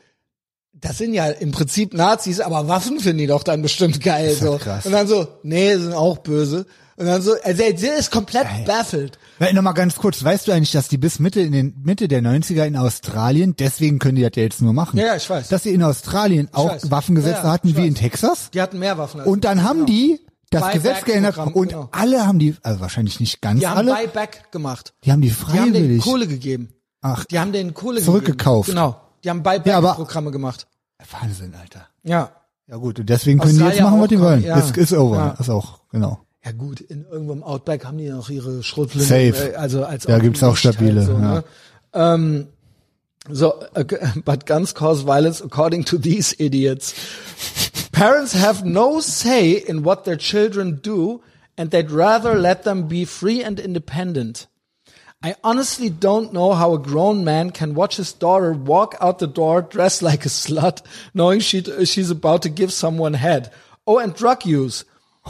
das sind ja im Prinzip Nazis, aber Waffen finden die doch dann bestimmt geil. ja so. krass. Und dann so, nee, sind auch böse. Und dann so, also der ist komplett baffled. Weil, Noch mal ganz kurz, weißt du eigentlich, dass die bis Mitte in den Mitte der 90er in Australien, deswegen können die das ja jetzt nur machen. Ja, ja, ich weiß. Dass sie in Australien auch weiß. Waffengesetze Ja, ja, hatten ich wie in weiß. Texas. Die hatten mehr Waffen als Und dann haben die das Buyback Gesetz geändert und genau. alle haben die, also wahrscheinlich nicht ganz Die haben alle, Buyback gemacht. die haben die Die haben denen freiwillig. Kohle gegeben. Ach, Die haben denen Kohle Zurückgekauft. gegeben. Genau. Die haben Ja, aber- Buyback-Programme gemacht. Wahnsinn, Alter. Ja. Ja gut, und deswegen können die jetzt machen, was die wollen. ja. Ist, ist over. Ja. Ist auch, genau. Ja gut, in irgendwo im Outback haben die noch ihre Schrotflinte. Safe. äh, Also als Ja, gibt's auch Licht halt stabile, So, ja. ne? ähm, so, but guns cause violence according to these idiots. Parents have no say in what their children do, and they'd rather let them be free and independent. I honestly don't know how a grown man can watch his daughter walk out the door dressed like a slut, knowing she she's about to give someone head. Oh, and drug use.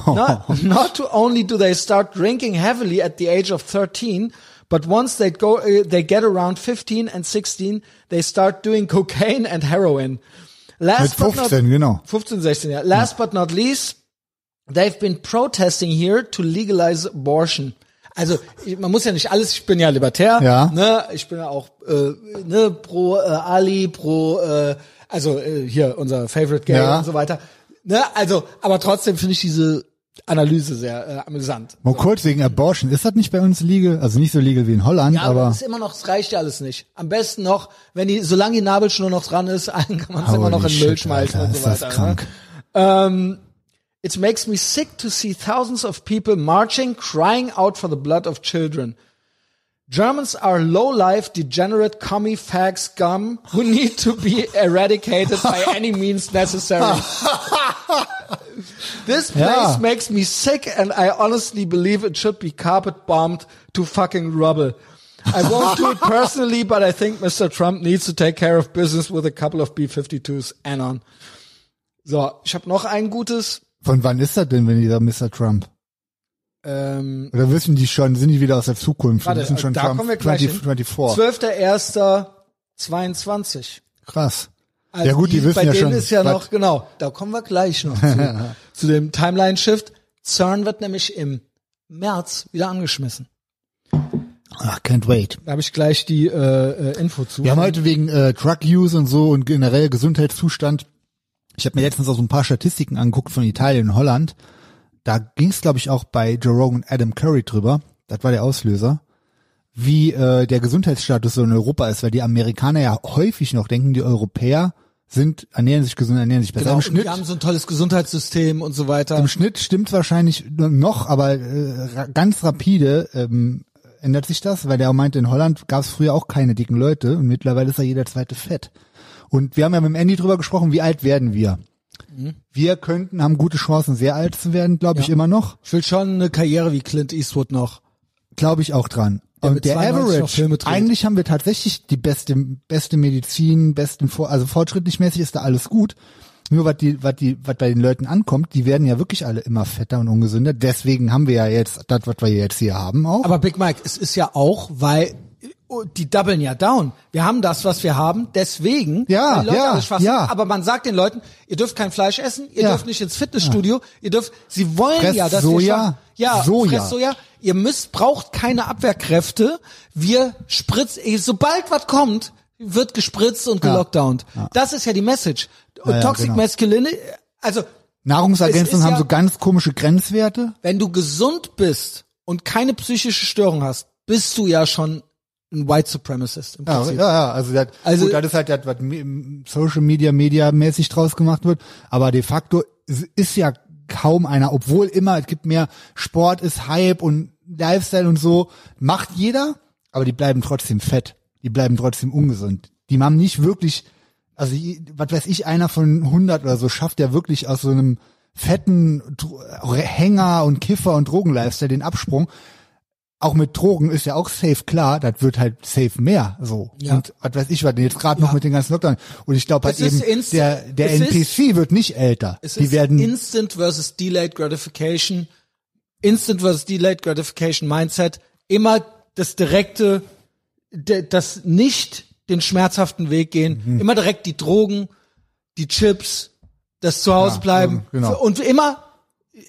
Not, not to only do they start drinking heavily at the age of 13, but once they go, uh, they get around 15 and 16, they start doing cocaine and heroin. Last Mit but not- 15, genau. 15, 16, ja. Last but not least, they've been protesting here to legalize abortion. Also ich- man muss ja nicht alles, ich bin ja libertär, Ja. ne, ich bin ja auch äh, ne, pro äh, Ali, pro äh, also äh, hier unser Favorite Gay Ja. und so weiter. Ne, also, aber trotzdem finde ich diese Analyse sehr äh, amüsant. Mal kurz wegen Abortion. Ist das nicht bei uns legal? Also nicht so legal wie in Holland, Ja, aber ist immer noch, es reicht ja alles nicht. Am besten noch, wenn die, solange die Nabelschnur noch dran ist, kann man es immer noch in den Müll shit, schmeißen Alter, und so ist das weiter. krank. Ne? Um, It makes me sick to see thousands of people marching, crying out for the blood of children. Germans are low-life, degenerate, commie, fag, scum who need to be eradicated by any means necessary. this place Ja. makes me sick and I honestly believe it should be carpet bombed to fucking rubble. I won't do it personally, but I think Mr. Trump needs to take care of business with a couple of B-52s. Anon. So, ich habe noch ein gutes. Von wann ist das denn, wenn dieser Mr. Trump? Ähm, Oder wissen die schon, sind die wieder aus der Zukunft? warte, wissen schon da Trump kommen wir gleich 20, hin. 24. 12.01.22. Krass. Also ja gut, die, wissen bei ja denen schon. ist ja noch, genau, da kommen wir gleich noch zu, zu dem Timeline-Shift. CERN wird nämlich im März wieder angeschmissen. Ach, can't wait. Da habe ich gleich die äh, äh, Info zu. Wir haben heute wegen äh, Drug Use und so und generell Gesundheitszustand. Ich habe mir letztens auch so ein paar Statistiken angeguckt von Italien und Holland. Da ging es, glaube ich, auch bei Joe Rogan und Adam Curry drüber. Das war der Auslöser. Wie äh, der Gesundheitsstatus so in Europa ist, weil die Amerikaner ja häufig noch denken, die Europäer sind, ernähren sich gesund, ernähren sich besser. genau, Im und Schnitt, wir haben so ein tolles Gesundheitssystem und so weiter. im Schnitt stimmt wahrscheinlich noch, aber äh, ganz rapide ähm, ändert sich das, weil der auch meinte, in Holland gab es früher auch keine dicken Leute und mittlerweile ist da jeder zweite fett. Und wir haben ja mit dem Andy drüber gesprochen, wie alt werden wir? Wir könnten, haben gute Chancen, sehr alt zu werden, glaube ich Ja. immer noch. Ich will schon eine Karriere wie Clint Eastwood noch. Glaube ich auch dran. Und der 92 noch Average, eigentlich haben wir tatsächlich die beste, beste Medizin, besten, Vor also fortschrittlich mäßig ist da alles gut. Nur was die, was die, was bei den Leuten ankommt, die werden ja wirklich alle immer fetter und ungesünder. Deswegen haben wir ja jetzt das, was wir jetzt hier haben auch. Aber Big Mike, es ist ja auch, weil die doublen ja down. Wir haben das, was wir haben, deswegen. Ja, ja, ja. Aber man sagt den Leuten, ihr dürft kein Fleisch essen, ihr Ja. dürft nicht ins Fitnessstudio, ihr dürft, sie wollen Fress ja, dass Soja, schon, ja, Soja. fress Soja. Ihr müsst, braucht keine Abwehrkräfte. Wir spritzen, eh, sobald was kommt, wird gespritzt und gelockdownt. Das ist ja die Message. Und Ja, ja, Toxic genau. Masculinity, also, Nahrungsergänzungen haben ja- so ganz komische Grenzwerte. wenn du gesund bist und keine psychische Störung hast, bist du ja schon ein White Supremacist im Ja, Prinzip. ja, ja, also das, Also- gut, das ist halt das, was Social Media, Media mäßig draus gemacht wird. Aber de facto ist- ja kaum einer, obwohl immer, es gibt mehr Sport ist Hype und Lifestyle und so, macht jeder, aber die bleiben trotzdem fett. Die bleiben trotzdem ungesund. Die haben nicht wirklich, also, was weiß ich, einer von 100 oder so schafft ja wirklich aus so einem fetten Hänger und Kiffer und Drogenlifestyle den Absprung auch mit Drogen ist ja auch safe klar, das wird halt safe mehr so. Ja. Und was weiß ich was, jetzt gerade noch Ja. mit den ganzen Lockdown. Und ich glaube halt ist eben, der, der es NPC wird nicht älter. Es Die ist werden, Instant versus Delayed Gratification. Instant versus Delayed Gratification Mindset. Immer das direkte, das nicht den schmerzhaften Weg gehen. Mhm. Immer direkt die Drogen, die Chips, das Zuhause Ja, bleiben. genau. Und immer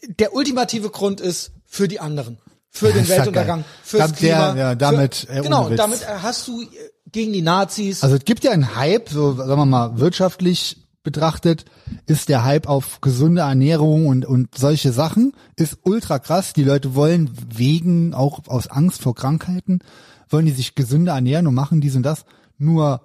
der ultimative Grund ist für die anderen. Für den Weltuntergang, fürs Damit Klima. ja, damit, für, äh, genau, damit hast du äh, gegen die Nazis. also es gibt ja einen Hype, so sagen wir mal wirtschaftlich betrachtet, ist der Hype auf gesunde Ernährung und, und solche Sachen, ist ultra krass. Die Leute wollen wegen, auch aus Angst vor Krankheiten, wollen die sich gesünder ernähren und machen dies und das. Nur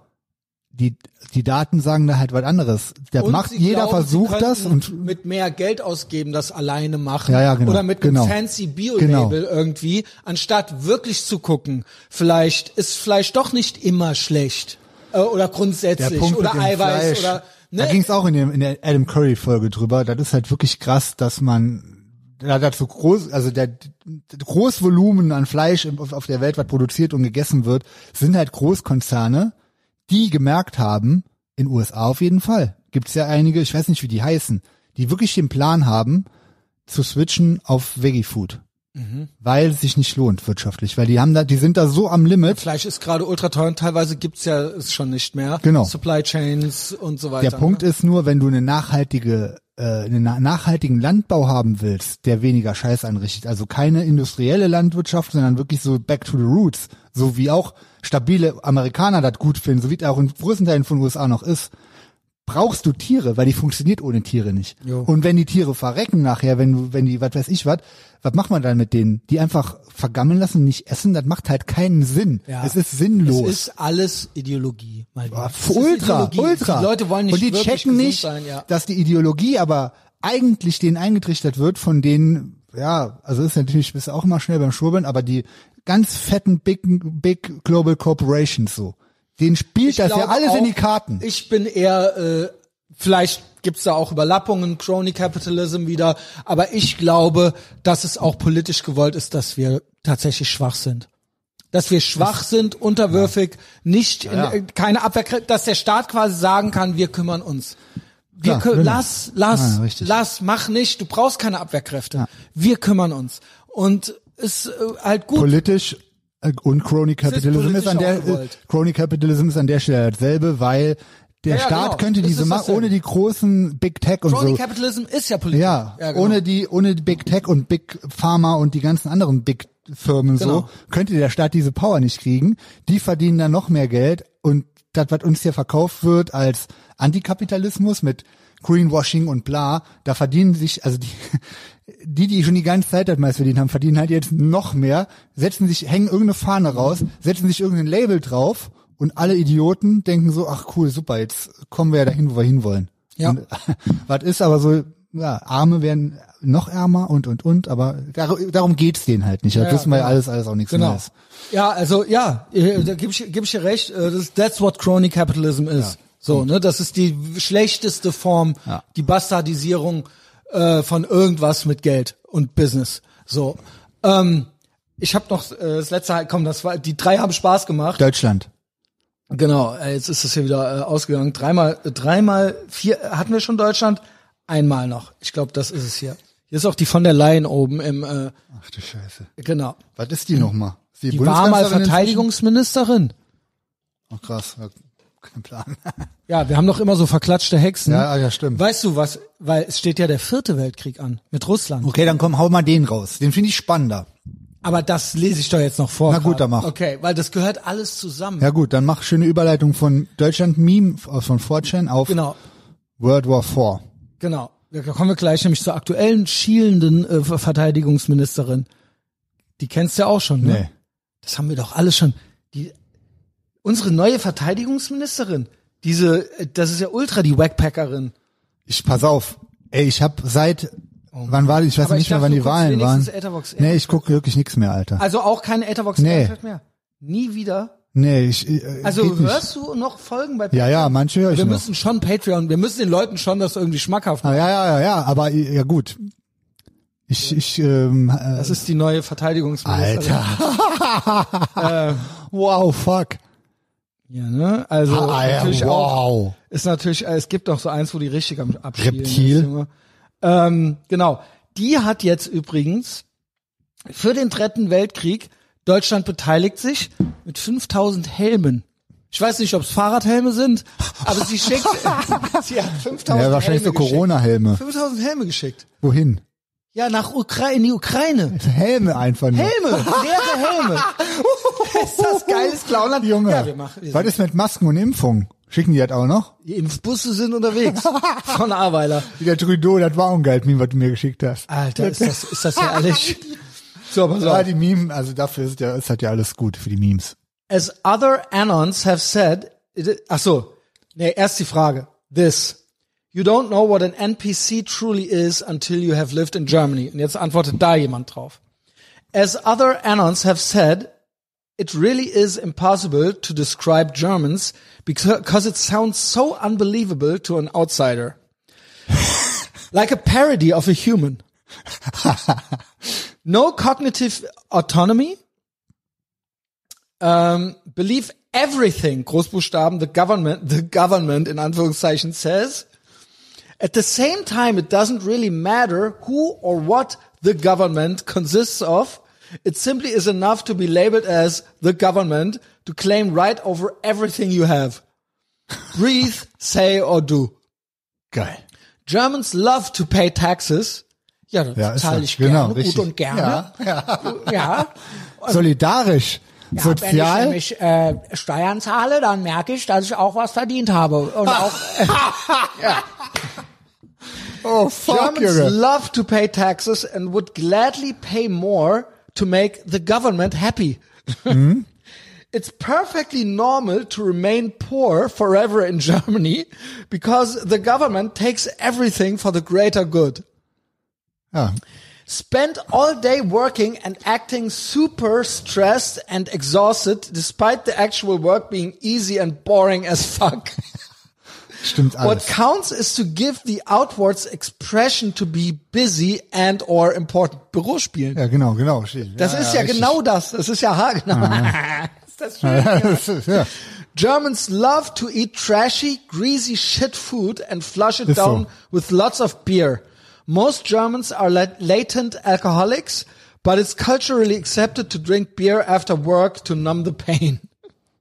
die, die Daten sagen da halt was anderes. Der Und macht, jeder glauben, versucht das und mit mehr Geld ausgeben, das alleine machen. Ja, ja, genau, Oder mit genau. einem fancy Bio-Label irgendwie, anstatt wirklich zu gucken, vielleicht ist Fleisch doch nicht immer schlecht. Äh, oder der grundsätzlich. Oder Eiweiß Fleisch, oder da ne? ging es auch in, dem, in der Adam Curry Folge drüber. Das ist halt wirklich krass, dass man da dazu groß, also der, der Großvolumen an Fleisch auf, auf der Welt, was produziert und gegessen wird, sind halt Großkonzerne, die gemerkt haben, in USA auf jeden Fall, gibt's ja einige, ich weiß nicht, wie die heißen, die wirklich den Plan haben, zu switchen auf Veggie Food. Mhm. Weil es sich nicht lohnt wirtschaftlich, weil die haben da, die sind da so am Limit, Fleisch ist gerade ultra teuer und teilweise gibt's ja es schon nicht mehr. Genau. Supply Chains und so weiter. Der Punkt ne? ist nur, wenn du eine nachhaltige, äh, einen na- nachhaltigen Landbau haben willst, der weniger Scheiß anrichtet, also keine industrielle Landwirtschaft, sondern wirklich so back to the roots, so wie auch stabile Amerikaner das gut finden, so wie es auch in großen Teilen von USA noch ist, brauchst du Tiere, weil die funktioniert ohne Tiere nicht. Jo. Und wenn die Tiere verrecken nachher, wenn du, wenn die, was weiß ich was, was macht man dann mit denen? Die einfach vergammeln lassen, nicht essen, das macht halt keinen Sinn. Ja. Es ist sinnlos. Es ist alles Ideologie. Ah, Es ist ultra, Ideologie. ultra. Die Leute wollen nicht Und die wirklich checken nicht, sein, ja. dass die Ideologie aber eigentlich denen eingetrichtert wird von denen, ja, also ist natürlich bist du auch immer schnell beim Schwurbeln, aber die ganz fetten Big, Big Global Corporations so. Denen spielt das ja alles in auch, die Karten. Ich bin eher, äh, vielleicht gibt's da auch Überlappungen, Crony Capitalism wieder, aber ich glaube, dass es auch politisch gewollt ist, dass wir tatsächlich schwach sind. Dass wir schwach sind, unterwürfig, nicht in, Ja. äh, keine Abwehr, dass der Staat quasi sagen kann, wir kümmern uns. Wir kü- lass, lass, Ja, lass, mach nicht, du brauchst keine Abwehrkräfte. Wir kümmern uns. Und ist äh, halt gut. Politisch äh, und Crony Capitalism ist, politisch an der äh, Crony Capitalism ist an der Stelle dasselbe, weil der Ja, ja, Staat genau. könnte diese ist ma- dasselbe. ohne die großen Big Tech und Crony so. Capitalism ist ja politisch. Ja, genau. ohne die ohne die Big Tech und Big Pharma und die ganzen anderen Big Firmen so Genau. könnte der Staat diese Power nicht kriegen. Die verdienen dann noch mehr Geld und das, was uns hier verkauft wird als Antikapitalismus mit Greenwashing und bla, da verdienen sich, also die, die, die schon die ganze Zeit das meist verdient haben, verdienen halt jetzt noch mehr, setzen sich, hängen irgendeine Fahne raus, setzen sich irgendein Label drauf und alle Idioten denken so, ach cool, super, jetzt kommen wir ja dahin, wo wir hinwollen. Ja. Was ist aber so, ja, Arme werden noch ärmer und und und, aber dar darum geht's denen halt nicht. Das Ja, wissen wir ja genau. alles, alles auch nichts Genau. Neues. Ja, also ja, äh, da gebe ich, geb ich dir recht. äh, Das, that's what crony capitalism is. So, ne, das ist die schlechteste Form, Ja. die Bastardisierung äh, von irgendwas mit Geld und Business. So, ähm, ich habe noch äh, das letzte, komm, das war, die drei haben Spaß gemacht. Deutschland. Genau, äh, jetzt ist es hier wieder äh, ausgegangen. Dreimal, äh, dreimal, vier äh, hatten wir schon Deutschland, einmal noch. Ich glaube, das ist es hier. Hier ist auch die von der Leyen oben im, äh, Ach du Scheiße. genau. Was ist die nochmal? Ist Die war mal Verteidigungsministerin. Ach krass, ja, kein Plan. Ja, wir haben doch immer so verklatschte Hexen. Ja, ja, stimmt. Weißt du was? Weil es steht ja der vierte Weltkrieg an mit Russland. Okay, dann komm, hau mal den raus. Den finde ich spannender. Aber das lese ich doch jetzt noch vor. Na gut, dann mach. Okay, weil das gehört alles zusammen. Ja gut, dann mach schöne Überleitung von Deutschland Meme äh, von 4chan auf Genau, World War 4. genau. Da kommen wir gleich nämlich zur aktuellen schielenden äh, Verteidigungsministerin. Die kennst du ja auch schon, ne? Nee. Das haben wir doch alle schon. Die, unsere neue Verteidigungsministerin, diese, äh, das ist ja ultra die Wackpackerin. Ich pass auf. Ey, ich habe seit wann war die? Ich weiß Oh nicht ich mehr, dachte, wann die Wahlen waren. Etherbox Nee, ich gucke wirklich nichts mehr, Alter. Also auch keine Etherbox Nee. Mehr. Nie wieder. Nee, ich äh, Also geht nicht. hörst du noch Folgen bei Ja, ja, manche höre ich Wir noch. müssen schon Patreon, wir müssen den Leuten schon das irgendwie schmackhaft machen. Ah, ja, ja, ja, ja, aber äh, ja gut. Ich, ich, ähm, äh, Das ist die neue Verteidigungsministerin. Alter. wow, fuck. Ja, ne? Also Ah, natürlich auch, wow. ist natürlich, äh, es gibt auch so eins, wo die richtig am Abspielen Reptil. Ähm, genau. Die hat jetzt übrigens für den dritten Weltkrieg, Deutschland beteiligt sich mit 5000 Helmen. Ich weiß nicht, ob es Fahrradhelme sind, aber sie schickt, sie hat 5000 Ja, wahrscheinlich so Helme geschickt. Corona-Helme. 5000 Helme geschickt. Wohin? Ja, nach Ukraine, in die Ukraine. Helme einfach nur. Helme, leere Helme. ist das geiles Clownland? Junge. Ja, wir machen. Wir Was ist mit Masken und Impfung? Schicken die das auch noch? die Impfbusse sind unterwegs. Von Aweiler. Wie der Trudeau, das war ein geil Meme, was du mir geschickt hast. Alter, ist das, ist das herrlich. So, pass Ja, auf. die Meme, also dafür ist ja, ist halt ja alles gut für die Memes. As other anons have said, it, ach so, nee, erst die Frage. This. You don't know what an NPC truly is until you have lived in Germany. Und jetzt antwortet da jemand drauf. As other anons have said, it really is impossible to describe Germans because it sounds so unbelievable to an outsider. like a parody of a human. No cognitive autonomy. Um, believe everything, Großbuchstaben, the government, the government in Anführungszeichen says. At the same time, it doesn't really matter who or what the government consists of. It simply is enough to be labeled as the government to claim right over everything you have. Breathe, say or do. Geil. Germans love to pay taxes. Ja, das Ja, zahle ich Genau, gerne, richtig. gut und gerne. Ja, ja. ja. Solidarisch. Ja, Sozial. Wenn ich nämlich äh, Steuern zahle, dann merke ich, dass ich auch was verdient habe. Und auch oh, fuck, Germans Junge. love to pay taxes and would gladly pay more to make the government happy. Mhm. It's perfectly normal to remain poor forever in Germany because the government takes everything for the greater good. Ja. Spend all day working and acting super stressed and exhausted despite the actual work being easy and boring as fuck. Stimmt What counts is to give the outwards expression to be busy and or important. Büro spielen. Ja, genau, genau. Das ist ja richtig. genau das. Das ist ja haargenau. Ah, ist das schön? Ah, das ist- ja. Germans love to eat trashy, greasy shit food and flush it Ist so. down with lots of beer. Most Germans are latent alcoholics, but it's culturally accepted to drink beer after work to numb the pain.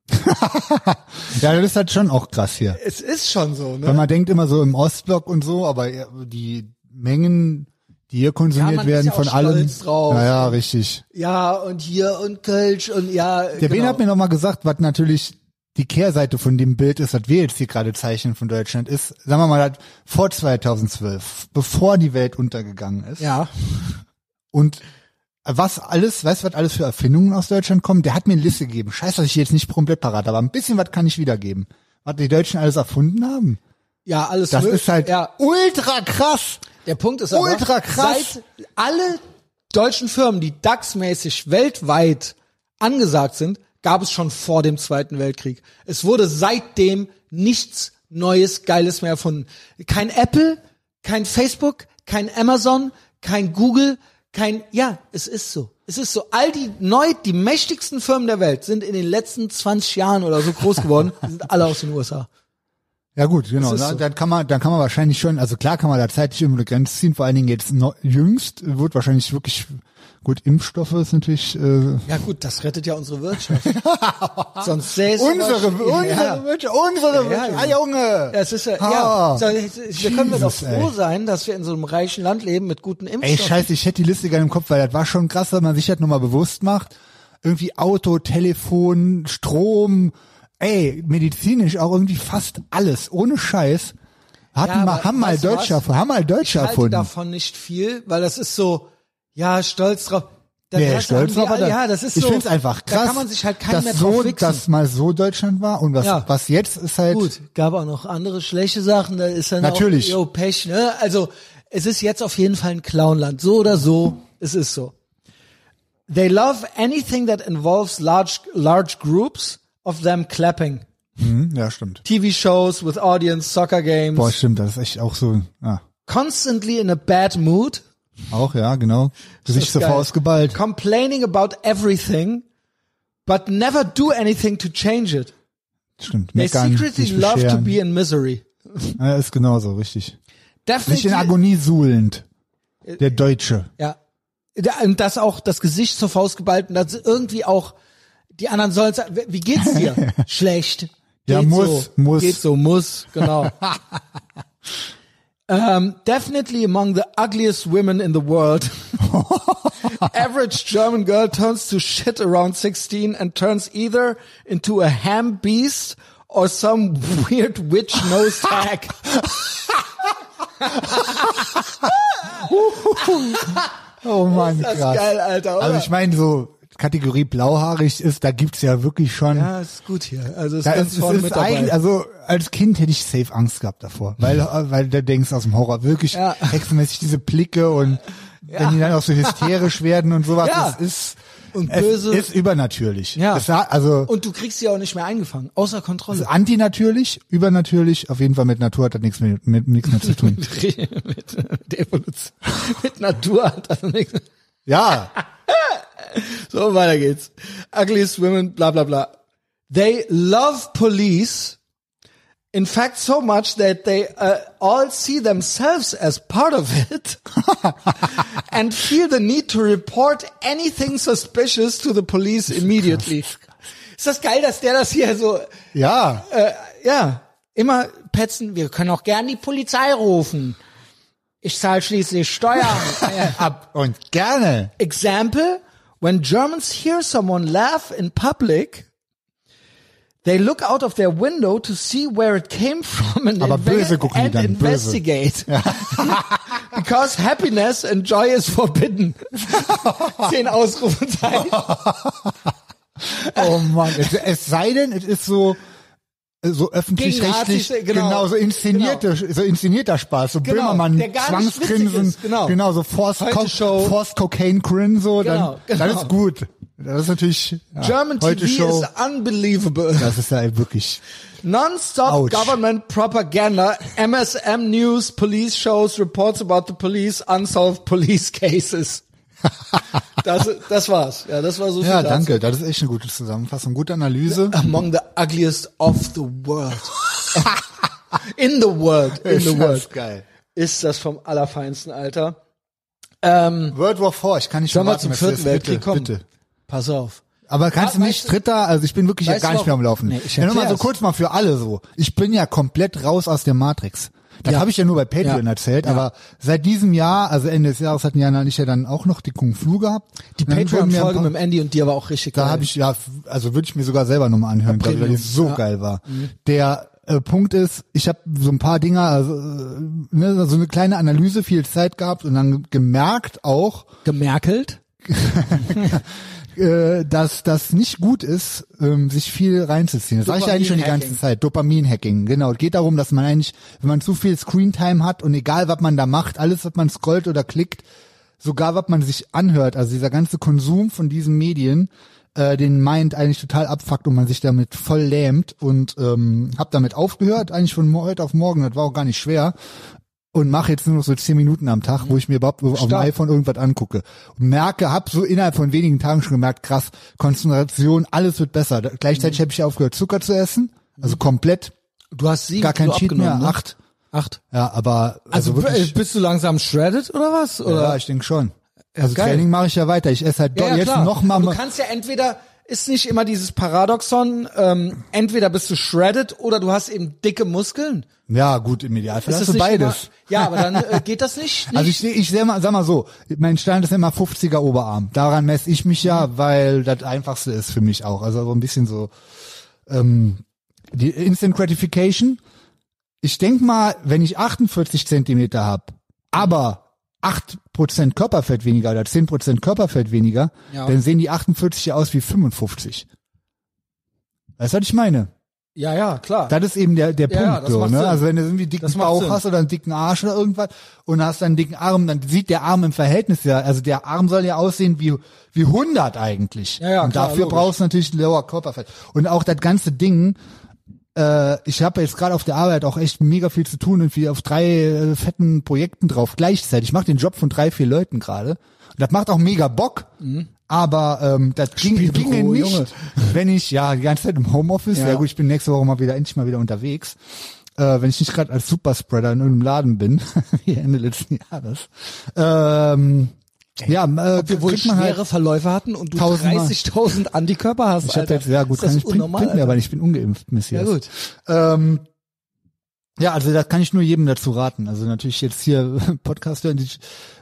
ja, das ist halt schon auch krass hier. Es ist schon so, Weil ne? man denkt immer so im Ostblock und so, aber die Mengen, die hier konsumiert Ja, werden ja von allem. drauf. Naja, richtig. Ja, und hier und Kölsch und ja. Der Ben genau. hat mir noch mal gesagt, was natürlich die Kehrseite von dem Bild ist, was wir jetzt hier gerade zeichnen von Deutschland, ist, sagen wir mal, das vor 2012, bevor die Welt untergegangen ist. Ja. Und was alles, weißt du, was alles für Erfindungen aus Deutschland kommen? Der hat mir eine Liste gegeben. Scheiße, dass ich jetzt nicht komplett parat aber ein bisschen was kann ich wiedergeben. Was die Deutschen alles erfunden haben. Ja, alles Das möglich. ist halt ja. ultra krass. Der Punkt ist aber, Ultra krass. seit alle deutschen Firmen, die DAX-mäßig weltweit angesagt sind, gab es schon vor dem Zweiten Weltkrieg. Es wurde seitdem nichts Neues, Geiles mehr erfunden. Kein Apple, kein Facebook, kein Amazon, kein Google, kein, ja, es ist so. Es ist so. All die neu, die mächtigsten Firmen der Welt sind in den letzten 20 Jahren oder so groß geworden. Sind alle aus den USA. Ja gut, genau. so. Dann kann man, dann kann man wahrscheinlich schon, also klar kann man da zeitlich immer eine Grenze ziehen. Vor allen Dingen jetzt jüngst wird wahrscheinlich wirklich gut Impfstoffe ist natürlich äh, Ja gut, das rettet ja unsere Wirtschaft. Sonst sähe unsere, unsere ja. Wirtschaft, unsere Ja, Wirtschaft. Ah, Junge. Ja, es ist ja, Ah. ja. So, wir können wir doch Jesus, ey. froh sein, dass wir in so einem reichen Land leben mit guten Ey, Impfstoffen. scheiße, ich hätte die Liste gerne im Kopf, weil das war schon krass, wenn man sich das nochmal bewusst macht. Irgendwie Auto, Telefon, Strom, ey, medizinisch auch irgendwie fast alles, ohne Scheiß. Hatten Ja, mal, haben mal weißt du Deutsche, was? haben mal Deutsche ich halte erfunden. davon nicht viel, weil das ist so, ja, stolz drauf. Nee, hast- stolz drauf, aber da- ja, das ist ich so. find's einfach krass, Da kann man sich halt keinen mehr so, drauf wichsen. dass mal so Deutschland war und was, Ja. was jetzt ist halt, Gut, gab auch noch andere schlechte Sachen, da ist dann Natürlich. auch, yo, Pech, ne? Also, es ist jetzt auf jeden Fall ein Clownland. So oder so, es ist so. They love anything that involves large, large groups of them clapping. hm, ja, stimmt. TV shows with audience, soccer games. Boah, stimmt, das ist echt auch so, ja. Constantly in a bad mood. Auch, ja, genau. Gesicht zur. Faust geballt. Complaining about everything, but never do anything to change it. Stimmt. They Meckern, secretly love to be in misery. Ja, ist genauso, richtig. Nicht Definitely. in Agonie suhlend. Der Deutsche. Ja. Ja, Und das auch das Gesicht zur Faust geballt und das irgendwie auch die anderen sollen sagen, wie geht's dir? Schlecht. Ja, Geht muss, so. muss. Geht so, muss, genau. um, definitely among the ugliest women in the world. Average German girl turns to shit around 16 and turns either into a ham beast or some weird witch nose tag. Oh Das ist geil, Alter. Also ich meine, so Kategorie blauhaarig ist, da gibt's ja wirklich schon. Ja, ist gut hier. Also ist da ganz ist, es vorne ist mit dabei. also als Kind hätte ich safe Angst gehabt davor, weil, äh, weil du denkst aus dem Horror wirklich Ja. hexenmäßig diese Blicke und wenn die dann auch so hysterisch werden und sowas, Ja. das ist, Und es böse- ist übernatürlich. Ja. War- also, Und du kriegst sie auch nicht mehr eingefangen, außer Kontrolle. Also antinatürlich, übernatürlich, auf jeden Fall mit Natur hat das nichts mehr, mit, nichts mehr zu tun. mit der Evolution. mit Natur hat das nichts. ja, So, weiter geht's. Ugliest women, bla bla bla. They love police. In fact, so much that they uh, all see themselves as part of it and feel the need to report anything suspicious to the police immediately. Ist das geil, dass der das hier so ja, äh, ja, immer petzen. Wir können auch gern die Polizei rufen. Ich zahle schließlich Steuern. Ab und gerne. Example, when Germans hear someone laugh in public, they look out of their window to see where it came from and, Aber böse gucken die and dann, böse. investigate. Because happiness and joy is forbidden. Zehn Ausrufezeichen. Oh Mann, es, es sei denn, es ist so so öffentlich-rechtlich, genau, genau. so inszenierte, so inszenierter Spaß, so Genau, Böhmermann, Zwangsgrinsen, ist, genau. so Forced, Heute Co Show. Forced Cocaine Grin, so, Genau, dann, genau. das ist gut. Das ist natürlich, ja, German heute TV Show, is unbelievable. das ist ja wirklich, Non-stop government propaganda, MSM News, police shows, reports about the police, unsolved police cases. Das, das war's. Ja, das war so viel ja, dazu. danke, das ist echt eine gute Zusammenfassung, gute Analyse. Among the ugliest of the world. In the world. In the Ist world. das geil. Ist das vom allerfeinsten, Alter. Ähm, World War 4, ich kann nicht schon warten, zum vierten Weltkrieg bitte, kommen? Bitte. pass auf. Aber kannst du nicht du- Dritter, also ich bin wirklich ja Weißt gar nicht mehr am? Laufen. Nee, ich ja, nur mal so kurz mal für alle so. Ich bin ja komplett raus aus der Matrix. Das Ja. habe ich ja nur bei Patreon Ja. erzählt, Ja. aber seit diesem Jahr, also Ende des Jahres hatten Jan und ich ja dann auch noch die Kung Flu gehabt. Die Patreon-Folge mit dem Andy und dir war auch richtig Da geil. habe ich ja, also würde ich mir sogar selber nochmal anhören, glaube ich, weil die so geil war. Der äh, Punkt ist, ich habe so ein paar Dinger, also äh, ne, so eine kleine Analyse, viel Zeit gehabt und dann gemerkt auch, gemerkelt. äh, dass das nicht gut ist, ähm, sich viel reinzuziehen. Das sage ich eigentlich schon die ganze. Zeit. Dopamin-Hacking, genau. Es geht darum, dass man eigentlich, wenn man zu viel Screentime hat und egal, was man da macht, alles, was man scrollt oder klickt, sogar was man sich anhört, also dieser ganze Konsum von diesen Medien, äh, den Mind eigentlich total abfuckt und man sich damit voll lähmt und ähm, hab damit aufgehört, eigentlich von heute auf morgen, das war auch gar nicht schwer und mache jetzt nur noch so zehn Minuten am Tag, wo ich mir überhaupt auf dem iPhone irgendwas angucke. Und merke, hab so innerhalb von wenigen Tagen schon gemerkt, krass, Konzentration, alles wird besser. Da, gleichzeitig habe ich aufgehört, Zucker zu essen, also komplett, Du hast sieben gar kein Cheat mehr, ne? acht. Acht. Ja, aber Also, also, wirklich, bist du langsam shredded oder was? Oder? ja, ich denke schon. Also geil. Training mache ich ja weiter. Ich esse halt Ja, ja, jetzt klar. noch mal. Du kannst ja entweder, ist nicht immer dieses Paradoxon, ähm, entweder bist du shredded oder du hast eben dicke Muskeln. Ja, gut, im Idealfall Ist hast du beides. Immer, ja, aber dann äh, geht das nicht. nicht? Also ich, ich sag mal, sag mal so, mein Stand ist immer 50er Oberarm. Daran messe ich mich ja, weil das einfachste ist für mich auch. Also so ein bisschen so ähm, die Instant Gratification. Ich denk mal, wenn ich 48 Zentimeter hab, aber 8% Körperfett weniger oder 10% Körperfett weniger, Ja. dann sehen die 48 ja aus wie 55. Weißt du, was ich meine? ja, ja, klar. Das ist eben der, der Ja, Punkt. so, ne? Sinn. Also wenn du irgendwie dicken Bauch Sinn. hast oder einen dicken Arsch oder irgendwas und hast einen dicken Arm, dann sieht der Arm im Verhältnis ja, also der Arm soll ja aussehen wie, wie 100 eigentlich. Ja, ja, und klar, dafür logisch. brauchst du natürlich lower Körperfett. Und auch das ganze Ding, äh, ich habe jetzt gerade auf der Arbeit auch echt mega viel zu tun und viel auf drei äh, fetten Projekten drauf gleichzeitig. Ich mache den Job von drei, vier Leuten gerade. Und das macht auch mega Bock. Aber ähm, das ging, Spielbüro, ginge nicht, Junge. wenn ich ja die ganze Zeit im Homeoffice. Ja. Ja. gut, ich bin nächste Woche mal wieder endlich mal wieder unterwegs. Äh, wenn ich nicht gerade als Superspreader in irgendeinem Laden bin, wie Ende letzten Jahres. Ähm, ja, äh, Ob wir man schwere halt, Verläufe hatten und du tausendmal. 30.000 Antikörper hast, ich habe jetzt, ja gut, das kann ich bringt, bringt mir aber nicht, ich bin ungeimpft, Messias. Ja gut. Ähm, ja, also das kann ich nur jedem dazu raten. Also natürlich jetzt hier Podcast hören, die,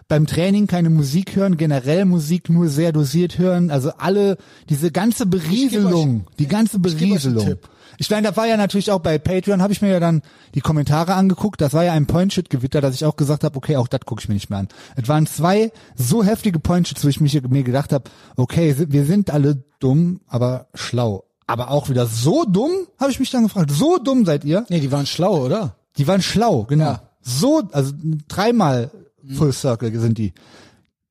beim Training keine Musik hören, generell Musik nur sehr dosiert hören. Also alle, diese ganze Berieselung, die ganze euch Berieselung. Ich meine, da war ja natürlich auch bei Patreon, habe ich mir ja dann die Kommentare angeguckt. Das war ja ein Point-Shit-Gewitter, dass ich auch gesagt habe, okay, auch das gucke ich mir nicht mehr an. Es waren zwei so heftige Point-Shits, wo ich mich, mir gedacht habe, okay, wir sind alle dumm, aber schlau. Aber auch wieder so dumm, habe ich mich dann gefragt. So dumm seid ihr? Nee, die waren schlau, oder? Die waren schlau, genau. Ja. So, also dreimal Full Circle sind die.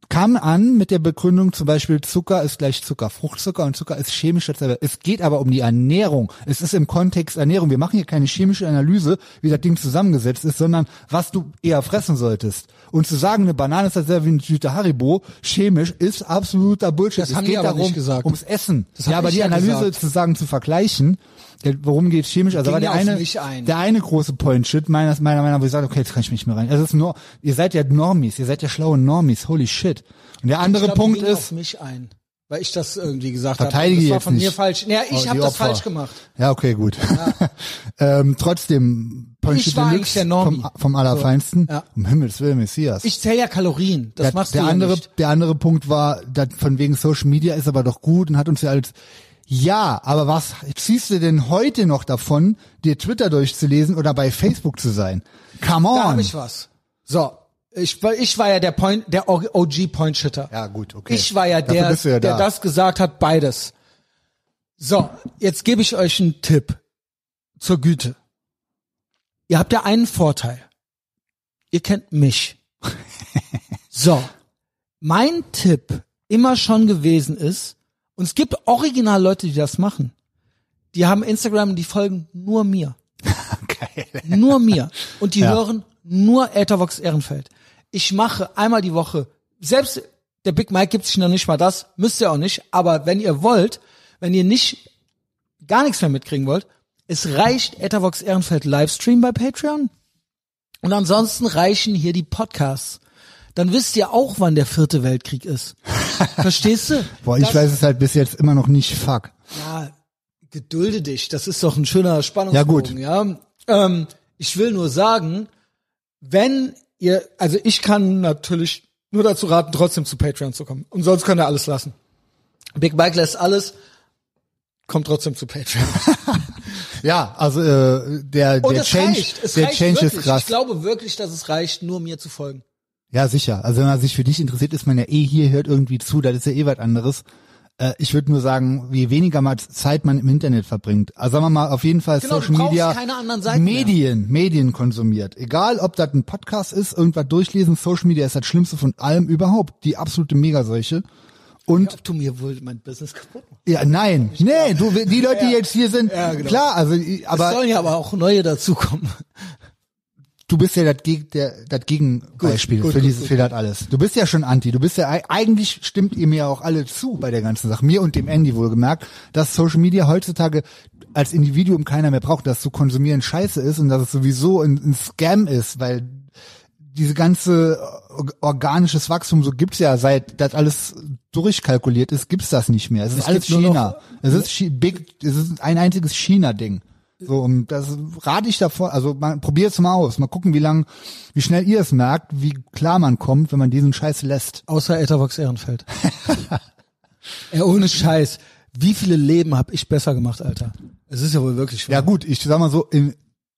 Kam an mit der Begründung zum Beispiel Zucker ist gleich Zucker, Fruchtzucker und Zucker ist chemisch dasselbe. Es geht aber um die Ernährung. Es ist im Kontext Ernährung. Wir machen hier keine chemische Analyse, wie das Ding zusammengesetzt ist, sondern was du eher fressen solltest. Und zu sagen, eine Banane ist dasselbe wie eine Tüte Haribo, chemisch, ist absoluter Bullshit. Das es haben die geht aber darum, nicht gesagt. ums Essen. Das ja, aber die Analyse gesagt. zu sagen, zu vergleichen, der- worum geht's chemisch? Also war der ja eine, ein. der eine große Point-Shit, meiner, meiner Meinung nach, wo ich sage, okay, jetzt kann ich mich nicht mehr rein. Es ist nur, ihr seid ja Normies, ihr seid ja schlaue Normies, holy shit. Und der andere glaub, Punkt ist, mich ein, weil ich das irgendwie gesagt habe. Verteidige Das war von mir nicht. falsch. Ja, Oh, ich die habe das Opfer. falsch gemacht. ja, okay, gut. ähm, trotzdem, Point-Shit Ich war Deluxe der Normie. vom, vom Allerfeinsten. Ja. Um Himmels Willen, Messias. Ich zähle ja Kalorien. Das der, machst der du andere, ja nicht. der andere Punkt war, von wegen Social Media ist aber doch gut und hat uns ja als ja, aber was ziehst du denn heute noch davon, dir Twitter durchzulesen oder bei Facebook zu sein? Come on. Da habe ich was. So, ich, war- ich war ja der Point, der OG Point Shitter. Ja, gut, okay. Ich war ja der, ja der da. das gesagt hat, beides. So, jetzt gebe ich euch einen Tipp zur Güte. Ihr habt ja einen Vorteil. Ihr kennt mich. So, mein Tipp immer schon gewesen ist, und es gibt original Leute, die das machen. Die haben Instagram, die folgen nur mir. Geil. Nur mir. Und die Ja. hören nur Ethervox Ehrenfeld. Ich mache einmal die Woche, selbst der Big Mike gibt sich noch nicht mal das, müsst ihr auch nicht, aber wenn ihr wollt, wenn ihr nicht gar nichts mehr mitkriegen wollt, es reicht Ethervox Ehrenfeld Livestream bei Patreon. Und ansonsten reichen hier die Podcasts. Dann wisst ihr auch, wann der vierte Weltkrieg ist. Verstehst du? Boah, ich Das- weiß es halt bis jetzt immer noch nicht. Fuck. ja, gedulde dich. Das ist doch ein schöner Spannungsbogen, ja. Ähm, ich will nur sagen, wenn ihr, also ich kann natürlich nur dazu raten, trotzdem zu Patreon zu kommen. Und sonst könnt ihr alles lassen. Big Mike lässt alles, kommt trotzdem zu Patreon. Ja, also äh, der Und der Change, der Change wirklich. ist krass. Ich glaube wirklich, dass es reicht, nur mir zu folgen. Ja, sicher. Also wenn man sich für dich interessiert, ist man ja eh hier, hört irgendwie zu, das ist ja eh was anderes. Äh, ich würde nur sagen, je weniger mal Zeit man im Internet verbringt, also sagen wir mal auf jeden Fall Genau, Social Media, keine anderen Seiten mehr. Medien, Medien konsumiert. Egal, ob das ein Podcast ist, irgendwas durchlesen, Social Media ist das Schlimmste von allem überhaupt. Die absolute Megaseuche. Und Ob du mir wohl mein Business kaputt machst. ja, nein, nee, du, die Leute, die jetzt hier sind, Ja, genau. klar, also, Es aber sollen ja aber auch neue dazukommen. Du bist ja das, Geg der, das Gegenbeispiel Gut, für gut, dieses, gut. für das alles. Du bist ja schon anti. Du bist ja, ei- eigentlich stimmt ihr mir auch alle zu bei der ganzen Sache. Mir und dem Andy wohlgemerkt, dass Social Media heutzutage als Individuum keiner mehr braucht, dass zu konsumieren scheiße ist und dass es sowieso ein, ein Scam ist, weil diese ganze or- organisches Wachstum, so gibt's ja seit das alles durchkalkuliert ist, gibt's das nicht mehr. Es ist Es alles China. noch- Es ist big, es ist ein einziges China-Ding. So, und das rate ich davor, also man probiert's mal aus, mal gucken, wie lang, wie schnell ihr es merkt, wie klar man kommt, wenn man diesen Scheiß lässt. Außer Ethervox Ehrenfeld. ja, ohne Scheiß. Wie viele Leben hab ich besser gemacht, Alter? Es ist ja wohl wirklich Ja gut, ich sag mal so, in,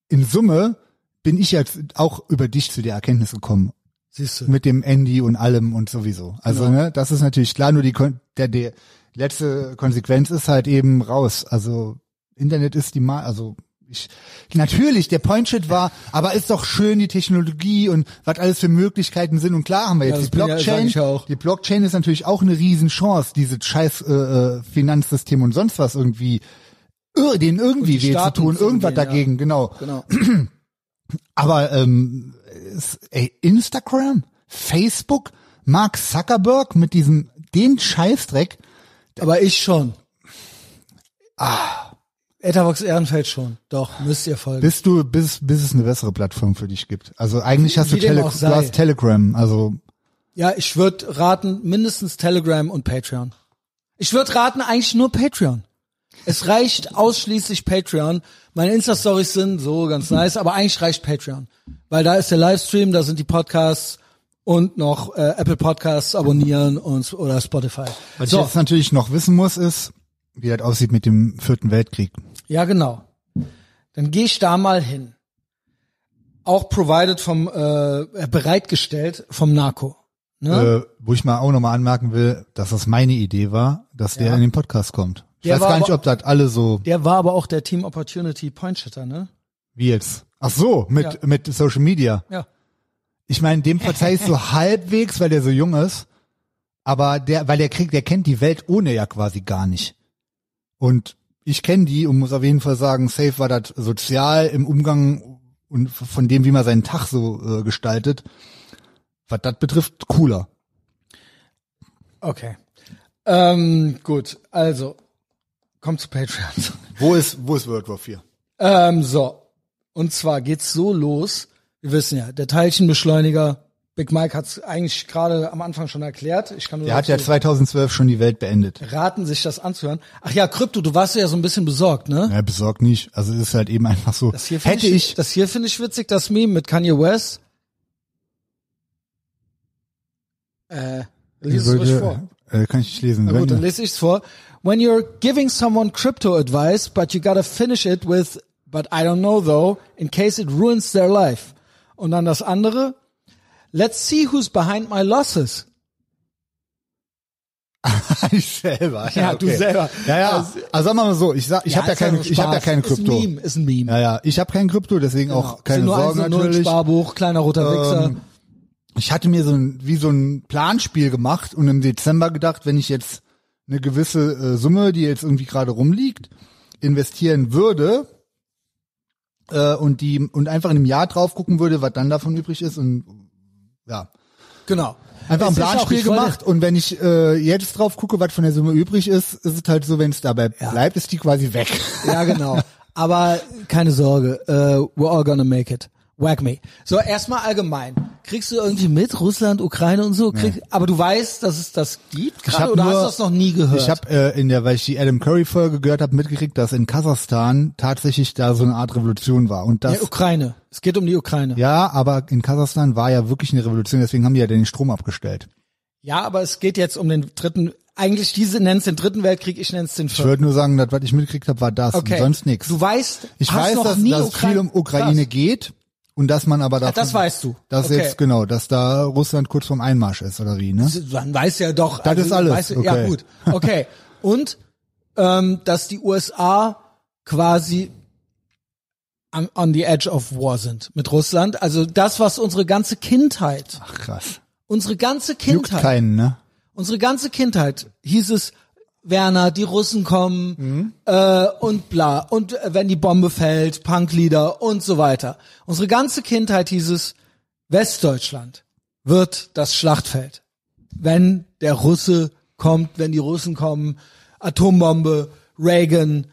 in Summe bin ich jetzt auch über dich zu der Erkenntnis gekommen. Siehst du. Mit dem Andy und allem und sowieso. Also, Genau. ne, das ist natürlich klar, nur die, der, der letzte Konsequenz ist halt eben raus. Also, Internet ist die Mal, also, ich, natürlich, der Point-Shit war, aber ist doch schön die Technologie und was alles für Möglichkeiten sind. Und klar haben wir jetzt Ja, die ja- Blockchain. ja. Die Blockchain ist natürlich auch eine Riesenchance, diese scheiß äh, äh, Finanzsystem und sonst was irgendwie, ir- denen irgendwie weh zu tun, irgendwas umgehen, ja. dagegen, genau. Genau. Aber ähm, ey, Instagram, Facebook, Mark Zuckerberg mit diesem den Scheißdreck, Aber ich schon. Ah. Ethervox Ehrenfeld schon. Doch, müsst ihr folgen. bis du bis bis es eine bessere Plattform für dich gibt. Also eigentlich hast du, Wie Tele du hast Telegram, also Ja, ich würde raten, mindestens Telegram und Patreon. Ich würde raten, eigentlich nur Patreon. Es reicht ausschließlich Patreon. Meine Insta-Stories sind so ganz nice, aber eigentlich reicht Patreon. Weil da ist der Livestream, da sind die Podcasts und noch äh, Apple Podcasts abonnieren und oder Spotify. was So, ich jetzt natürlich noch wissen muss, ist, wie das aussieht mit dem vierten Weltkrieg. ja genau. Dann gehe ich da mal hin. Auch provided vom äh, bereitgestellt vom Narco. Ne? Äh, wo ich mal auch nochmal anmerken will, dass das meine Idee war, dass der Ja. in den Podcast kommt. Ich Der weiß gar nicht, aber- ob das alle so Der war aber auch der Team Opportunity Point Shitter, ne? wie jetzt. Ach so, mit Ja. mit Social Media. Ja. Ich meine, dem verzeih ich so halbwegs, weil der so jung ist. Aber der, weil der kriegt, der kennt die Welt ohne ja quasi gar nicht. Und ich kenne die und muss auf jeden Fall sagen, Safe war das sozial im Umgang und von dem, wie man seinen Tag so äh, gestaltet, was das betrifft, cooler. Okay. Ähm, gut, also, kommt zu Patreon. Wo ist, wo ist World War 4? ähm, so. Und zwar geht's so los. Wir wissen ja, der Teilchenbeschleuniger, Big Mike hat's eigentlich gerade am Anfang schon erklärt. Ich kann nur Der hat ja dazu 2012 schon die Welt beendet. raten, sich das anzuhören. Ach ja, Krypto, du warst ja so ein bisschen besorgt, ne? Ja, besorgt nicht. Also es ist halt eben einfach so. Das hier finde Hätte ich, ich, das hier finde ich witzig, das Meme mit Kanye West. Äh, lies es ruhig vor. äh, kann ich nicht lesen. Na gut, dann lese ich's vor. When you're giving someone crypto advice, but you gotta finish it with, but I don't know though, in case it ruins their life. Und dann das andere, let's see who's behind my losses. ich selber. Ja, du selber. Ja, ja. Also- Also, sagen wir mal so, ich sag, ich habe ja ist ja keine, ich habe ja keine Ist ein Krypto. Meme, ist ein Meme. Ja, ja. Ich habe kein Krypto, deswegen Genau. auch keine nur Sorgen und null, natürlich. Sparbuch, kleiner roter Wichser. Ähm, ich hatte mir so ein, wie so ein Planspiel gemacht und im Dezember gedacht, wenn ich jetzt eine gewisse äh, Summe, die jetzt irgendwie gerade rumliegt, investieren würde äh, und die und einfach in einem Jahr drauf gucken würde, was dann davon übrig ist und ja, Genau. einfach ein Es Planspiel gemacht und wenn ich äh, jetzt drauf gucke, was von der Summe übrig ist, ist es halt so, wenn es dabei bleibt, ist die quasi weg. Ja, genau. Aber keine Sorge, äh, we're all gonna make it. Whack me. So, erstmal allgemein. Kriegst du irgendwie mit Russland, Ukraine und so? Krieg, Aber du weißt, dass es das gibt Ich gerade oder nur- hast du das noch nie gehört? Ich habe äh, in der, weil ich die Adam Curry Folge gehört habe, mitgekriegt, dass in Kasachstan tatsächlich da so eine Art Revolution war und das ja, Ukraine. Es geht um die Ukraine. Ja. ja, aber in Kasachstan war ja wirklich eine Revolution, deswegen haben die ja den Strom abgestellt. aber es geht jetzt um den dritten, eigentlich diese nennen es den dritten Weltkrieg, ich nenne es den Ich vierten. würde nur sagen, dass was ich mitgekriegt habe, war das Okay. und sonst nichts. Du weißt, Ich weiß, noch dass, nie dass es viel um Ukraine Krass. geht und dass man aber davon, das weißt du. Dass Okay. jetzt genau, dass da Russland kurz vorm Einmarsch ist oder wie, ne? Man weiß ja doch. also Das ist alles, Weißt du, Ja okay. gut, okay. Und ähm, dass die USA quasi on, on the edge of war sind mit Russland. Also das, was unsere ganze Kindheit, Ach krass. unsere ganze Juckt Kindheit, keinen, ne? unsere ganze Kindheit hieß es, Werner, die Russen kommen Mhm. äh, und bla. Und äh, wenn die Bombe fällt, Punklieder und so weiter. Unsere ganze Kindheit hieß es, Westdeutschland wird das Schlachtfeld. Wenn der Russe kommt, wenn die Russen kommen, Atombombe, Reagan,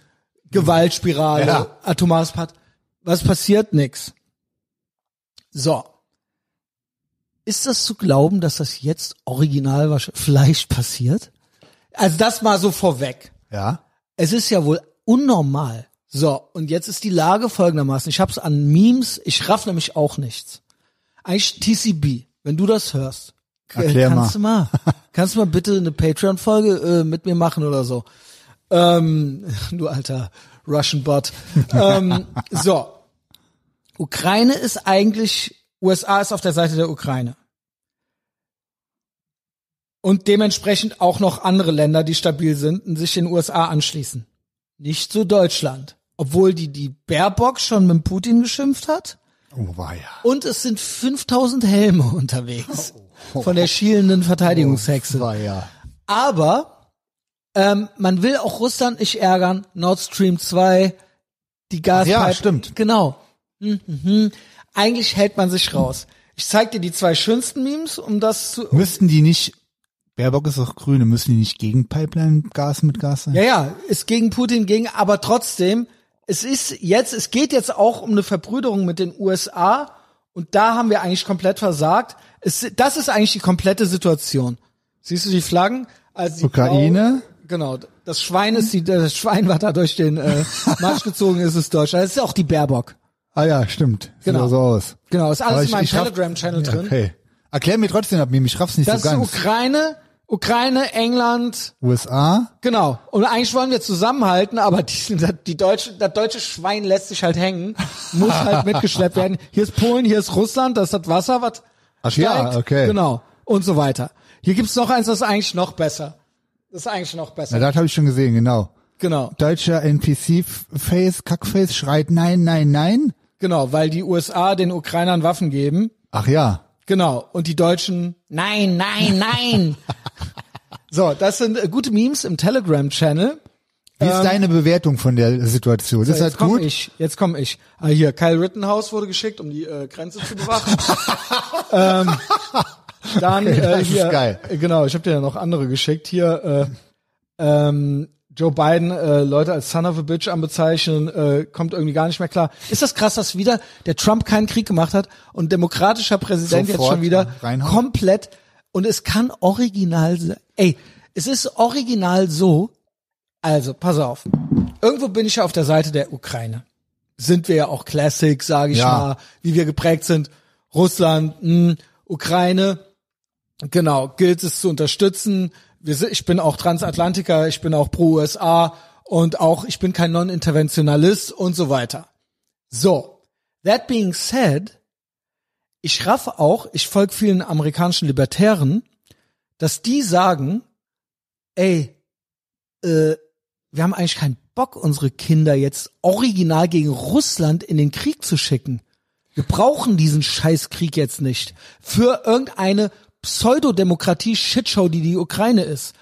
Gewaltspirale, Ja. atomares Part. Was passiert? Nix. So. Ist das zu glauben, dass das jetzt original vielleicht passiert? Also das mal so vorweg. Ja. Es ist ja wohl unnormal. So, und jetzt ist die Lage folgendermaßen. Ich hab's an Memes, ich raff nämlich auch nichts. Eigentlich TCB, wenn du das hörst, äh, Erklär kannst mal. du mal, kannst du mal bitte eine Patreon-Folge äh, mit mir machen oder so. Ähm, du alter Russian Bot. ähm, so. Ukraine ist eigentlich, USA ist auf der Seite der Ukraine. Und dementsprechend auch noch andere Länder, die stabil sind und sich den USA anschließen. Nicht so Deutschland. Obwohl die, die Baerbock schon mit Putin geschimpft hat. Oh, war ja. Und es sind 5000 Helme unterwegs. Von der schielenden Verteidigungshexe. War ja. Aber ähm, man will auch Russland nicht ärgern. Nord Stream 2, die Gaspipe. ja, stimmt. Genau. Mhm, mhm. Eigentlich hält man sich raus. Ich zeig dir die zwei schönsten Memes, um das zu. Müssten die nicht, Baerbock ist doch Grüne, müssen die nicht gegen Pipeline-Gas mit Gas sein? Ja, ja, ist gegen Putin gegen, aber trotzdem, es ist jetzt, es geht jetzt auch um eine Verbrüderung mit den USA und da haben wir eigentlich komplett versagt. Es, das ist eigentlich die komplette Situation. Siehst du die Flaggen? Also die Ukraine. Blau, genau. Das Schwein ist die, das Schwein, was da durch den äh, Marsch gezogen ist, ist Deutschland. Das ist auch die Baerbock. Ah ja, stimmt. Sieht Genau. auch so aus. Genau, ist alles Aber in meinem Telegram-Channel Ja, drin. Okay. Erklär mir trotzdem ab mir, ich raff's nicht Das so ist ganz. Ukraine, Ukraine, England, USA? Genau. Und eigentlich wollen wir zusammenhalten, aber die, die deutsche, das deutsche Schwein lässt sich halt hängen, muss halt mitgeschleppt werden. Hier ist Polen, hier ist Russland, das ist das Wasser, was Ach steigt. ja, okay. Genau. Und so weiter. Hier gibt's noch eins, das ist eigentlich noch besser. Das ist eigentlich noch besser. Na, das habe ich schon gesehen, genau. genau. Deutscher NPC-Face, Kackface schreit nein, nein, nein. Genau, weil die USA den Ukrainern Waffen geben. Ach ja. Genau. Und die Deutschen, nein, nein, nein. so, das sind äh, gute Memes im Telegram-Channel. Wie ist deine Bewertung von der Situation? ist Ähm, jetzt das komme gut? ich, jetzt komme ich. Ah, hier, Kyle Rittenhouse wurde geschickt, um die äh, Grenze zu bewachen. ähm, dann äh, das ist hier, geil. äh, genau, ich habe dir ja noch andere geschickt. Hier, äh, ähm, Joe Biden äh, Leute als Son of a Bitch anbezeichnen, äh, kommt irgendwie gar nicht mehr klar. Ist das krass, dass wieder der Trump keinen Krieg gemacht hat und demokratischer Präsident jetzt Sofort schon wieder reinhauen? komplett und es kann original sein. Ey, es ist original so, also, pass auf. Irgendwo bin ich ja auf der Seite der Ukraine. Sind wir ja auch Classic, sage ich Ja. mal, wie wir geprägt sind. Russland, mh, Ukraine, genau, gilt es zu unterstützen. Wir ich bin auch Transatlantiker, ich bin auch pro USA und auch ich bin kein Non-Interventionalist und so weiter. So, that being said, ich raff auch, ich folge vielen amerikanischen Libertären, dass die sagen, ey, äh, wir haben eigentlich keinen Bock, unsere Kinder jetzt original gegen Russland in den Krieg zu schicken. Wir brauchen diesen Scheißkrieg jetzt nicht für irgendeine Pseudodemokratie-Shitshow, die die Ukraine ist.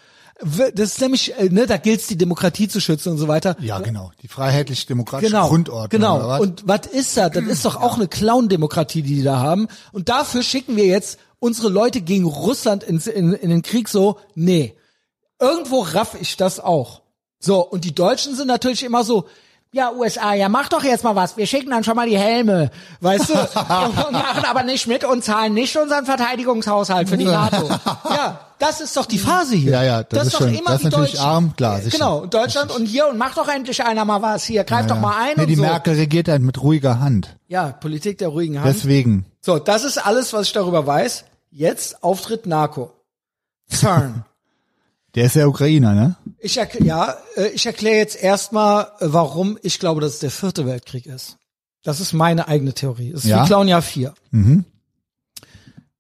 Das ist nämlich, äh, ne, da gilt es, die Demokratie zu schützen und so weiter. Ja, genau. Die freiheitlich-demokratische Genau, Grundordnung. genau. Was? Und was ist das? Das ist doch auch eine Clown-Demokratie, die die da haben. Und dafür schicken wir jetzt unsere Leute gegen Russland ins, in, in den Krieg so, nee. Irgendwo raff ich das auch. So, und die Deutschen sind natürlich immer so, ja, USA, ja, mach doch jetzt mal was. Wir schicken dann schon mal die Helme. Weißt du? und machen aber nicht mit und zahlen nicht unseren Verteidigungshaushalt für die NATO. Ja, das ist doch die Phase hier. Ja, ja, das ist doch schon- immer das ist die natürlich Deutschen. arm, klar, sicher. Genau, Deutschland und hier und mach doch endlich einer mal was hier. Greif doch mal ein nee, und die so. Merkel regiert halt mit ruhiger Hand. Ja, Politik der ruhigen Hand. Deswegen. So, das ist alles, was ich darüber weiß. Jetzt Auftritt Narco. CERN. Der ist ja Ukrainer, ne? Ich erkläre, ja, äh, ich erkläre jetzt erstmal, äh, warum ich glaube, dass es der vierte Weltkrieg ist. Das ist meine eigene Theorie. Das ist Ja? wie Clownjahr 4.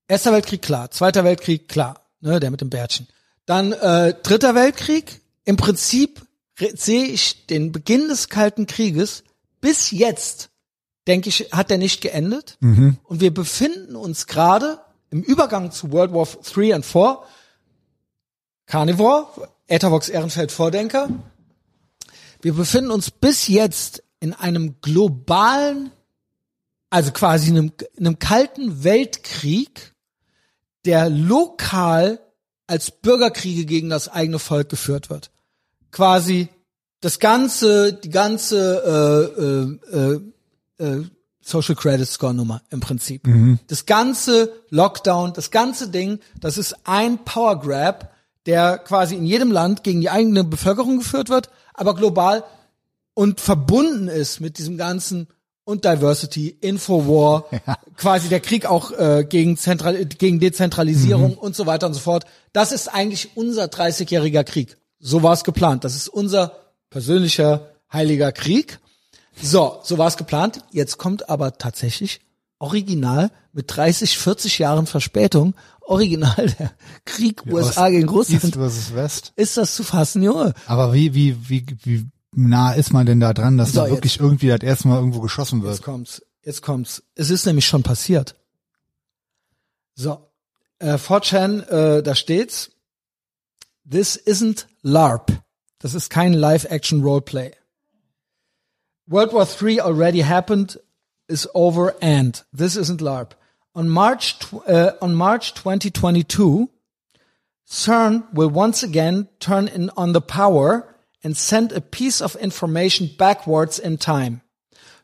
Erster Weltkrieg, klar. Zweiter Weltkrieg, klar. Ne, der mit dem Bärtchen. Dann äh, dritter Weltkrieg. Im Prinzip sehe ich den Beginn des Kalten Krieges bis jetzt, denke ich, hat der nicht geendet. Und wir befinden uns gerade im Übergang zu World War 3 und 4. Carnivore, Ethervox Ehrenfeld Vordenker. Wir befinden uns bis jetzt in einem globalen, also quasi einem, einem kalten Weltkrieg, der lokal als Bürgerkriege gegen das eigene Volk geführt wird. Quasi das ganze, die ganze äh, äh, äh, äh, Social Credit Score Nummer im Prinzip. Das ganze Lockdown, das ganze Ding, das ist ein Power Grab, der quasi in jedem Land gegen die eigene Bevölkerung geführt wird, aber global und verbunden ist mit diesem ganzen und Diversity, Infowar, quasi der Krieg auch äh, gegen, Zentral gegen Dezentralisierung und so weiter und so fort. Das ist eigentlich unser 30-jähriger Krieg. So war es geplant. Das ist unser persönlicher heiliger Krieg. So, so war es geplant. Jetzt kommt aber tatsächlich original mit 30, 40 Jahren Verspätung, original der Krieg USA gegen East Russland. versus West. Ist das zu fassen, Junge? Aber wie, wie, wie, wie nah ist man denn da dran, dass So, da wirklich irgendwie das erste Mal irgendwo geschossen Jetzt wird? kommt's. Jetzt kommt's. Es ist nämlich schon passiert. So. Äh, 4chan, äh, da steht's. This isn't LARP. Das ist kein Live-Action-Roleplay. World War III already happened, is over, and this isn't LARP. On March, uh, on March 2022, CERN will once again turn in on the power and send a piece of information backwards in time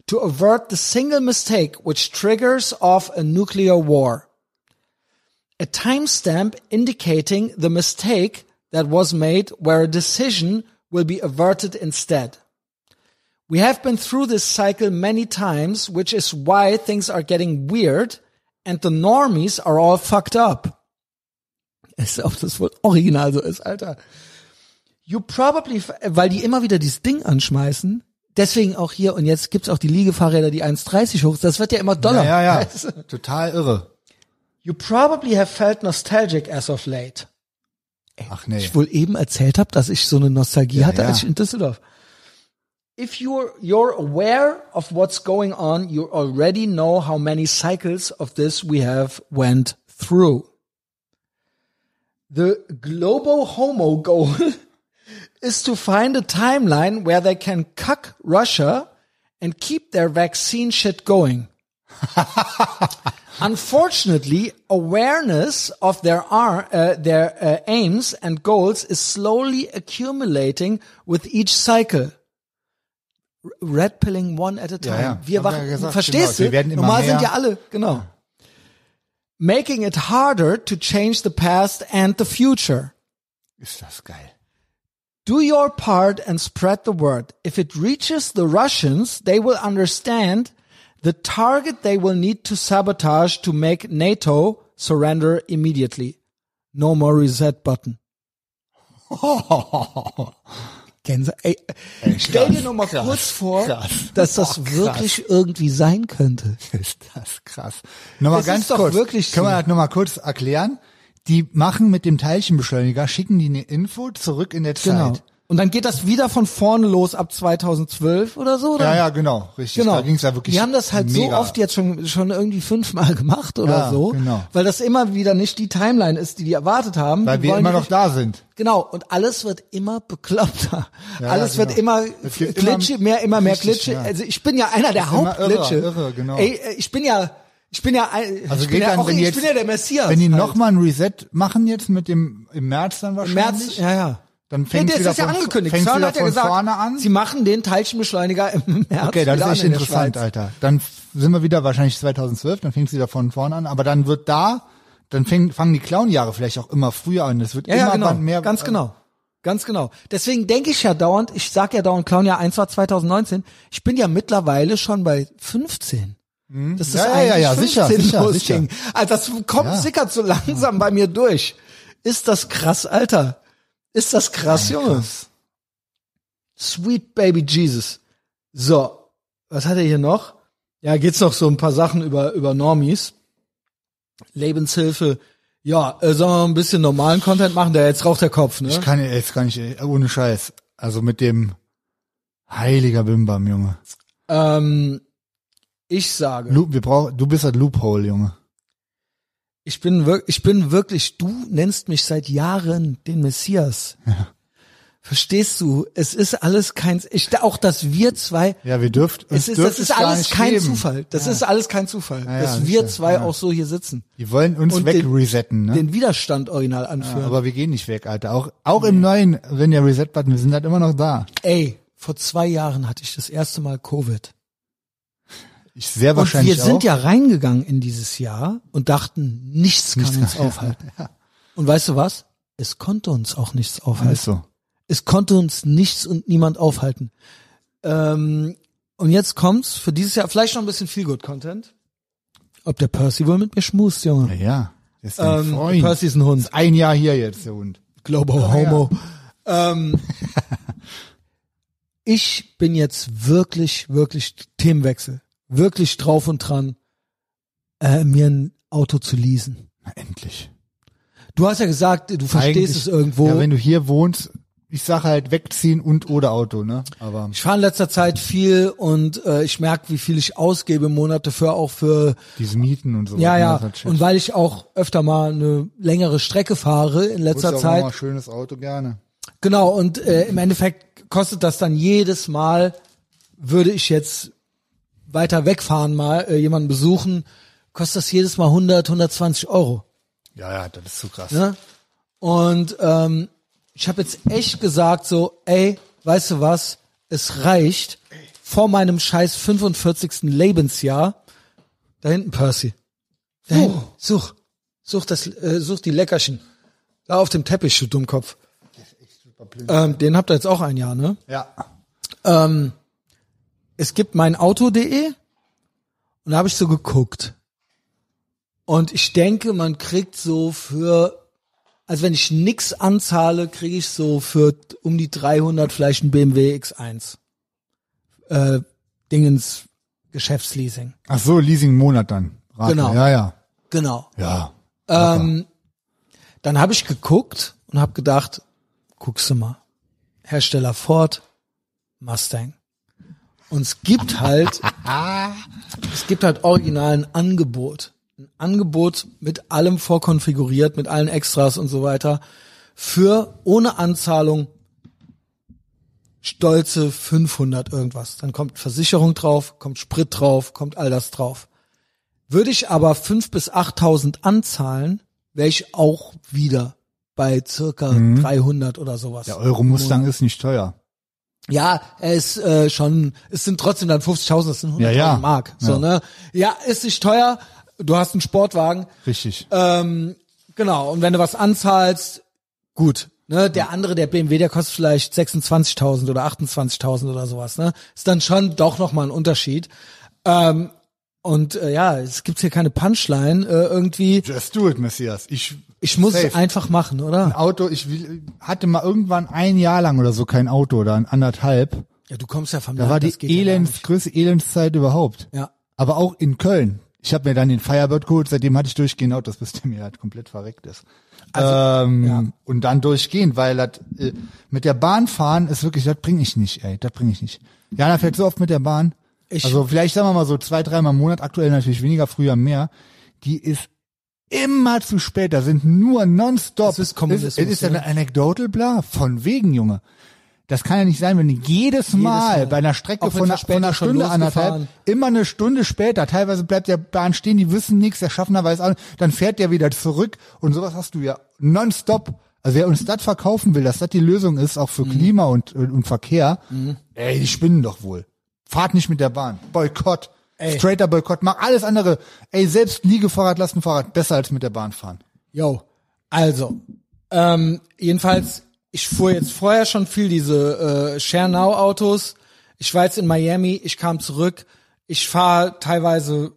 to avert the single mistake which triggers off a nuclear war. A timestamp indicating the mistake that was made where a decision will be averted instead. We have been through this cycle many times, which is why things are getting weird and the normies are all fucked up. Ist, ob das wohl original so ist, Alter. You probably, weil die immer wieder dieses Ding anschmeißen, deswegen auch hier und jetzt gibt's auch die Liegefahrräder, die 1,30 hoch, das wird ja immer doller. Ja, ja, Weißt du? ja. Total irre. You probably have felt nostalgic as of late. Ach nee. Ich wohl eben erzählt habe, dass ich so eine Nostalgie hatte, ja. als ich in Düsseldorf. If you're, you're aware of what's going on, you already know how many cycles of this we have went through. The global Homo goal is to find a timeline where they can cuck Russia and keep their vaccine shit going. Unfortunately, awareness of their ar- uh, their uh, aims and goals is slowly accumulating with each cycle. Red pilling one at a time. ja. Wir Haben wir wachen, ja gesagt, verstehst genau. Wir du? werden immer Normal mehr. sind ja alle, genau. Making it harder to change the past and the future. Ist das geil. Do your part and spread the word. If it reaches the Russians, they will understand the target they will need to sabotage to make NATO surrender immediately. No more reset button. Gänse, ey, stell dir noch mal krass, kurz vor, krass. dass das Oh, wirklich irgendwie sein könnte. Ist das krass. Nochmal Es ganz kurz. wirklich Können wir das nochmal kurz erklären? die machen mit dem Teilchenbeschleuniger, schicken die eine Info zurück in der Genau. Und dann geht das wieder von vorne los ab 2012 oder so, oder? Ja, ja, genau, richtig. Genau. Da ging's ja wirklich Die haben das halt so mega. oft jetzt schon schon irgendwie fünfmal gemacht oder Ja, so, genau. weil das immer wieder nicht die Timeline ist, die die erwartet haben. weil Die wir immer noch da sind. Genau, und alles wird immer bekloppter. Ja, alles genau. wird immer Klitsche, immer- mehr, immer mehr ja. Also ich bin ja einer der Hauptklitsche. irre, irre, genau. Ey, äh, ich bin ja, ich bin ja, ein, Also ich bin ja dann, auch, ich jetzt, bin ja der Messias. wenn die halt. noch mal ein Reset machen jetzt mit dem im März dann Im wahrscheinlich, März, ja, ja. Dann Nee, fängt das wieder ist ja von, angekündigt. CERN hat ja gesagt, vorne an. sie machen den Teilchenbeschleuniger im März. Okay, das ist echt in interessant. Alter. Dann sind wir wieder wahrscheinlich 2012, dann fängt es wieder von vorne an, aber dann wird da, dann fäng, fangen die Clown-Jahre vielleicht auch immer früher an. Das wird Ja, immer ja, genau. mehr. Ganz genau. Ganz genau. Deswegen denke ich ja dauernd, ich sag ja dauernd, Clownjahr 1 war 2019. Ich bin ja mittlerweile schon bei 15. Das ist Ja, ja, ja, ja, 15 sicher, sicher, losging. Also das kommt, Ja. sickert so langsam bei mir durch. Ist das krass, Alter? Ist das krass, Junge? Sweet Baby Jesus. So, was hat er hier noch? Ja, geht's noch so ein paar Sachen über, über Normies. Lebenshilfe. Ja, äh, sollen wir ein bisschen normalen Content machen? Der jetzt raucht der Kopf, ne? Ich kann jetzt kann ich ey, ohne Scheiß. Also mit dem heiliger Bimbam, Junge. Ähm, ich sage, Loop, wir brauchen, du bist das Loophole, Junge. Ich bin wirklich, ich bin wirklich, du nennst mich seit Jahren den Messias. Verstehst du? Es ist alles kein, ich, auch, dass wir zwei, Ja, wir dürft, es ist, das ist alles kein geben. Zufall. Das Ja. ist alles kein Zufall, Ja, ja, dass wir zwei ja. auch so hier sitzen. Die wollen uns Und wegresetten, ne? Den Widerstand original anführen. Aber wir gehen nicht weg, Alter. Auch, auch im neuen, wenn der Reset-Button, wir sind halt immer noch da. Ey, vor zwei Jahren hatte ich das erste Mal Covid. Ich sehr Und wahrscheinlich wir sind auch. ja reingegangen in dieses Jahr und dachten, nichts kann Nichts uns kann- aufhalten. Und weißt du was? Es konnte uns auch nichts aufhalten. Ist so. Es konnte uns nichts und niemand aufhalten. Ähm, und jetzt kommt's für dieses Jahr vielleicht noch ein bisschen viel Good Content. Ob der Percy wohl mit mir schmust, Ja, Junge. ja. Das ist ein Ähm, Freund. Percy ist ein Hund. ist ein Jahr hier jetzt, der Hund. Global Homo. Ähm, ich bin jetzt wirklich, wirklich Themenwechsel. Wirklich drauf und dran, äh, mir ein Auto zu leasen. Na, endlich. Du hast ja gesagt, du verstehst Eigentlich- es irgendwo. Ja, wenn du hier wohnst, ich sage halt wegziehen und oder Auto, ne? Aber ich fahre in letzter Zeit viel und äh, ich merke, wie viel ich ausgebe im Monat dafür auch für diese Mieten und so. ja ja Shit. und weil ich auch öfter mal eine längere Strecke fahre in letzter auch Zeit Mal ein schönes Auto gerne. Genau, und äh, im Endeffekt kostet das dann jedes Mal, würde ich jetzt weiter wegfahren, mal äh, jemanden besuchen, kostet das jedes Mal 100, 120 Euro. Ja, ja, das ist zu krass. Ne? Und ähm, ich habe jetzt echt gesagt so, ey, weißt du was, es reicht vor meinem scheiß 45. Lebensjahr, da hinten Percy, da hinten, such, such das, äh, such die Leckerchen, da auf dem Teppich, du Dummkopf. Ähm, den habt ihr jetzt auch ein Jahr, ne? Ja. Ähm, es gibt mein Auto.de und da habe ich so geguckt. Und ich denke, man kriegt so für, also wenn ich nix anzahle, kriege ich so für um die 300 vielleicht ein BMW X1. Äh, Dingens Geschäftsleasing. Ach so, Leasing im Monat dann. Rate. Genau. Ja, ja. Genau. Ja. Ähm, dann habe ich geguckt und habe gedacht, guckst du mal, Hersteller Ford, Mustang. Und es gibt halt, es gibt halt original ein Angebot. Ein Angebot mit allem vorkonfiguriert, mit allen Extras und so weiter, für ohne Anzahlung stolze 500 irgendwas. Dann kommt Versicherung drauf, kommt Sprit drauf, kommt all das drauf. Würde ich aber 5.000 bis 8.000 anzahlen, wäre ich auch wieder bei circa 300 oder sowas. Der Euro Mustang ist nicht teuer. Ja, er ist äh, schon, es sind trotzdem dann 50.000, das sind 100.000 Ja, ja. Mark. So, Ja. ne? Ja, ist nicht teuer. Du hast einen Sportwagen. Richtig. Ähm, genau. Und wenn du was anzahlst, gut. Ne, der andere, der BMW, der kostet vielleicht 26.000 oder 28.000 oder sowas. Ne, ist dann schon doch noch mal ein Unterschied. Ähm, und äh, ja, es gibt hier keine Punchline äh, irgendwie. Just do it, Messias. Ich, Ich muss safe. es einfach machen, oder? ein Auto, ich will, hatte mal irgendwann ein Jahr lang oder so kein Auto oder ein anderthalb. Ja, du kommst ja vom Da Land, war die ja Elends, nicht. größte Elendszeit überhaupt. Ja. Aber auch in Köln. ich habe mir dann den Firebird geholt, seitdem hatte ich durchgehend Autos, bis der mir halt komplett verreckt ist. ähm, ja. Und dann durchgehend, weil das äh, mit der Bahn fahren ist wirklich, das bringe ich nicht, ey, das bringe ich nicht. Jana fährt so oft mit der Bahn. Ich- also vielleicht sagen wir mal so zwei, dreimal im Monat, aktuell natürlich weniger, früher mehr. Die ist immer zu spät, da sind nur nonstop. Das ist Kommunismus, Es ist ja ne? eine Anecdotal, bla, von wegen, Junge. Das kann ja nicht sein, wenn du jedes Mal, Mal. bei einer Strecke von einer, von einer Stunde anderthalb, immer eine Stunde später, teilweise bleibt der Bahn stehen, die wissen nichts, der Schaffner weiß auch, dann fährt der wieder zurück und sowas hast du ja nonstop. Also wer uns das verkaufen will, dass das die Lösung ist, auch für Mhm. Klima und, und Verkehr, ey, die spinnen doch wohl. Fahrt nicht mit der Bahn. Boykott. Ey. Straighter Boykott. Mach alles andere. Ey, selbst Liegefahrrad, Lastenfahrrad, besser als mit der Bahn fahren. Yo, also, ähm, jedenfalls, ich fuhr jetzt vorher schon viel diese äh, Share Now Autos. Ich war jetzt in Miami, ich kam zurück. Ich fahre teilweise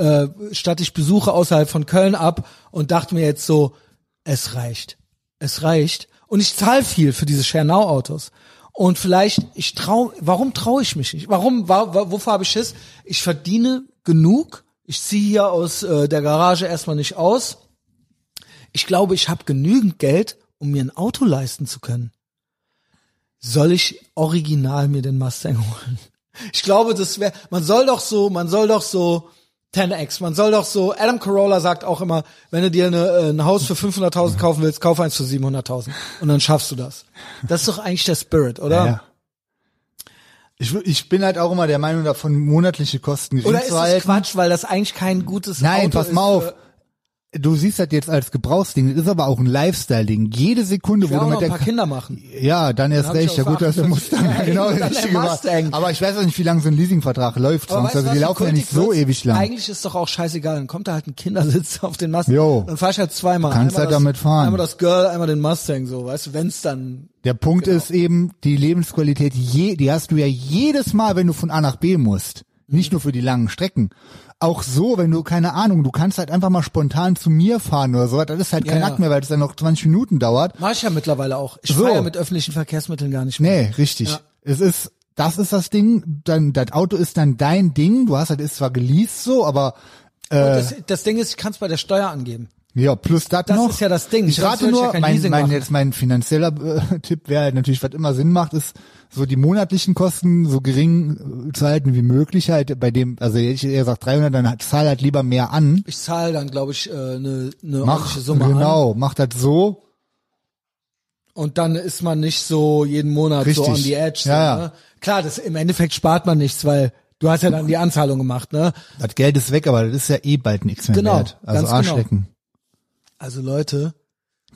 äh, statt ich Besuche außerhalb von Köln ab und dachte mir jetzt so, es reicht. Es reicht. Und ich zahle viel für diese Share Now Autos. Und vielleicht, ich trau, warum traue ich mich nicht? Warum, wa, wa, wovor habe ich Schiss? Ich verdiene genug. Ich ziehe hier aus äh, der Garage erstmal nicht aus. Ich glaube, ich habe genügend Geld, um mir ein Auto leisten zu können. Soll ich original mir den Mustang holen? Ich glaube, das wäre, man soll doch so, man soll doch so 10x, man soll doch so, Adam Carolla sagt auch immer, wenn du dir eine, äh, ein Haus für 500.000 kaufen willst, kauf eins für 700.000 und dann schaffst du das. Das ist doch eigentlich der Spirit, oder? Ja. Ich, ich bin halt auch immer der Meinung davon, monatliche Kosten gering Oder ist zu das. Quatsch, weil das eigentlich kein gutes Nein, Auto pass ist? mal auf. Du siehst das jetzt als Gebrauchsding, das ist aber auch ein Lifestyle-Ding. Jede Sekunde, Ich wo du mit noch der ein paar Kinder machen. Ja, dann erst ich recht. Ja gut, dass der 48 Mustang Ja, genau dann der richtige war. Aber ich weiß auch nicht, wie lange so ein Leasingvertrag läuft. Aber Sonst. weißt du, Also die laufen ja nicht so ewig lang. Eigentlich ist doch auch scheißegal. Dann kommt da halt ein Kindersitz auf den Mustang. Jo. Dann fahr ich halt zweimal. Kannst einmal halt das, damit fahren. Einmal das Girl, einmal den Mustang, so, weißt du, wenn's dann, Der Punkt Genau. ist eben, die Lebensqualität, je, die hast du ja jedes Mal, wenn du von A nach B musst. Mhm. Nicht nur für die langen Strecken. Auch so, wenn du, keine Ahnung, du kannst halt einfach mal spontan zu mir fahren oder so. Das ist halt kein Ja, Akt mehr, weil es dann noch 20 Minuten dauert. mach ich ja mittlerweile auch. Ich So. fahr ja mit öffentlichen Verkehrsmitteln gar nicht mehr. Nee, richtig. Ja. Es ist, das ist das Ding. Dann, das Auto ist dann dein Ding. Du hast halt, ist zwar geleast so, aber Und das, das Ding ist, ich kann es bei der Steuer angeben. Ja, plus das Das noch. ist ja das Ding. Ich rate ich nur, ja mein, mein, machen. jetzt mein finanzieller äh, Tipp wäre halt natürlich, was immer Sinn macht, ist so die monatlichen Kosten so gering äh, zu halten wie möglich halt bei dem, also ich eher sagt 300, dann zahl halt lieber mehr an. Ich zahle dann, glaube ich, äh, eine, eine Mach, ordentliche Summe an. genau, mach das so. Und dann ist man nicht so jeden Monat so Richtig. on the edge. So, Ja, ja. Ne? Klar, das, im Endeffekt spart man nichts, weil du hast ja dann die Anzahlung gemacht, ne? Das Geld ist weg, aber das ist ja eh bald nichts mehr Genau, wert. Also ganz genau. Also Leute,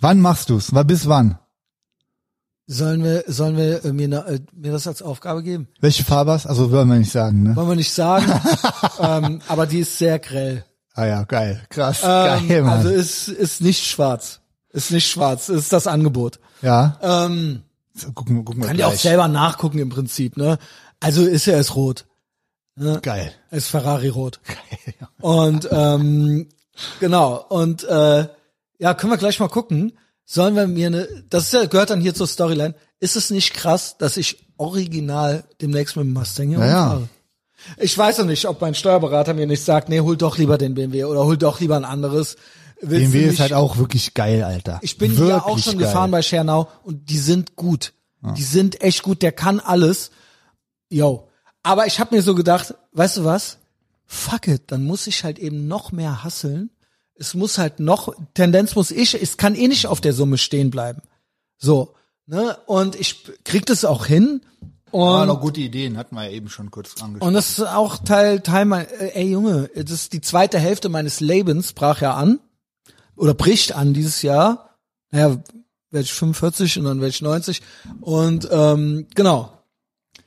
Wann machst du's? Bis wann? sollen wir, sollen wir äh, mir, ne, äh, mir das als Aufgabe geben? Welche Farbe hast? Also wollen wir nicht sagen, ne? Wollen wir nicht sagen, ähm, aber die ist sehr grell. Ah ja, geil. Krass. Ähm, geil, Mann. also ist, ist nicht schwarz. Ist nicht schwarz, ist das Angebot. ja. Ähm, So, gucken, wir- gucken wir kann ja auch gleich. selber nachgucken im Prinzip, ne? Also ist er es rot. Geil. Er ist Ferrari rot. Und ähm, genau. Und äh, ja, können wir gleich mal gucken. Sollen wir mir eine, das ist ja, gehört dann hier zur Storyline. Ist es nicht krass, dass ich original demnächst mit dem Mustang hier Ja, ja. rumfahre? Ich weiß ja nicht, ob mein Steuerberater mir nicht sagt, nee, hol doch lieber den BMW oder hol doch lieber ein anderes. Willst BMW ist halt auch wirklich geil, Alter. ich bin wirklich hier auch schon geil. gefahren bei Schernau und die sind gut. Die sind echt gut, der kann alles. Yo. Aber ich habe mir so gedacht, weißt du was? Fuck it, dann muss ich halt eben noch mehr hasseln. Es muss halt noch, Tendenz muss ich, es kann eh nicht auf der Summe stehen bleiben. So, ne? Und ich krieg das auch hin. Aber Und, noch gute Ideen, hatten wir ja eben schon kurz angesprochen. und das ist auch Teil, Teil mein, äh, ey Junge, das ist die zweite Hälfte meines Lebens brach ja an. Oder bricht an dieses Jahr. Naja, werde ich 45 und dann werde ich 90. Und ähm, genau.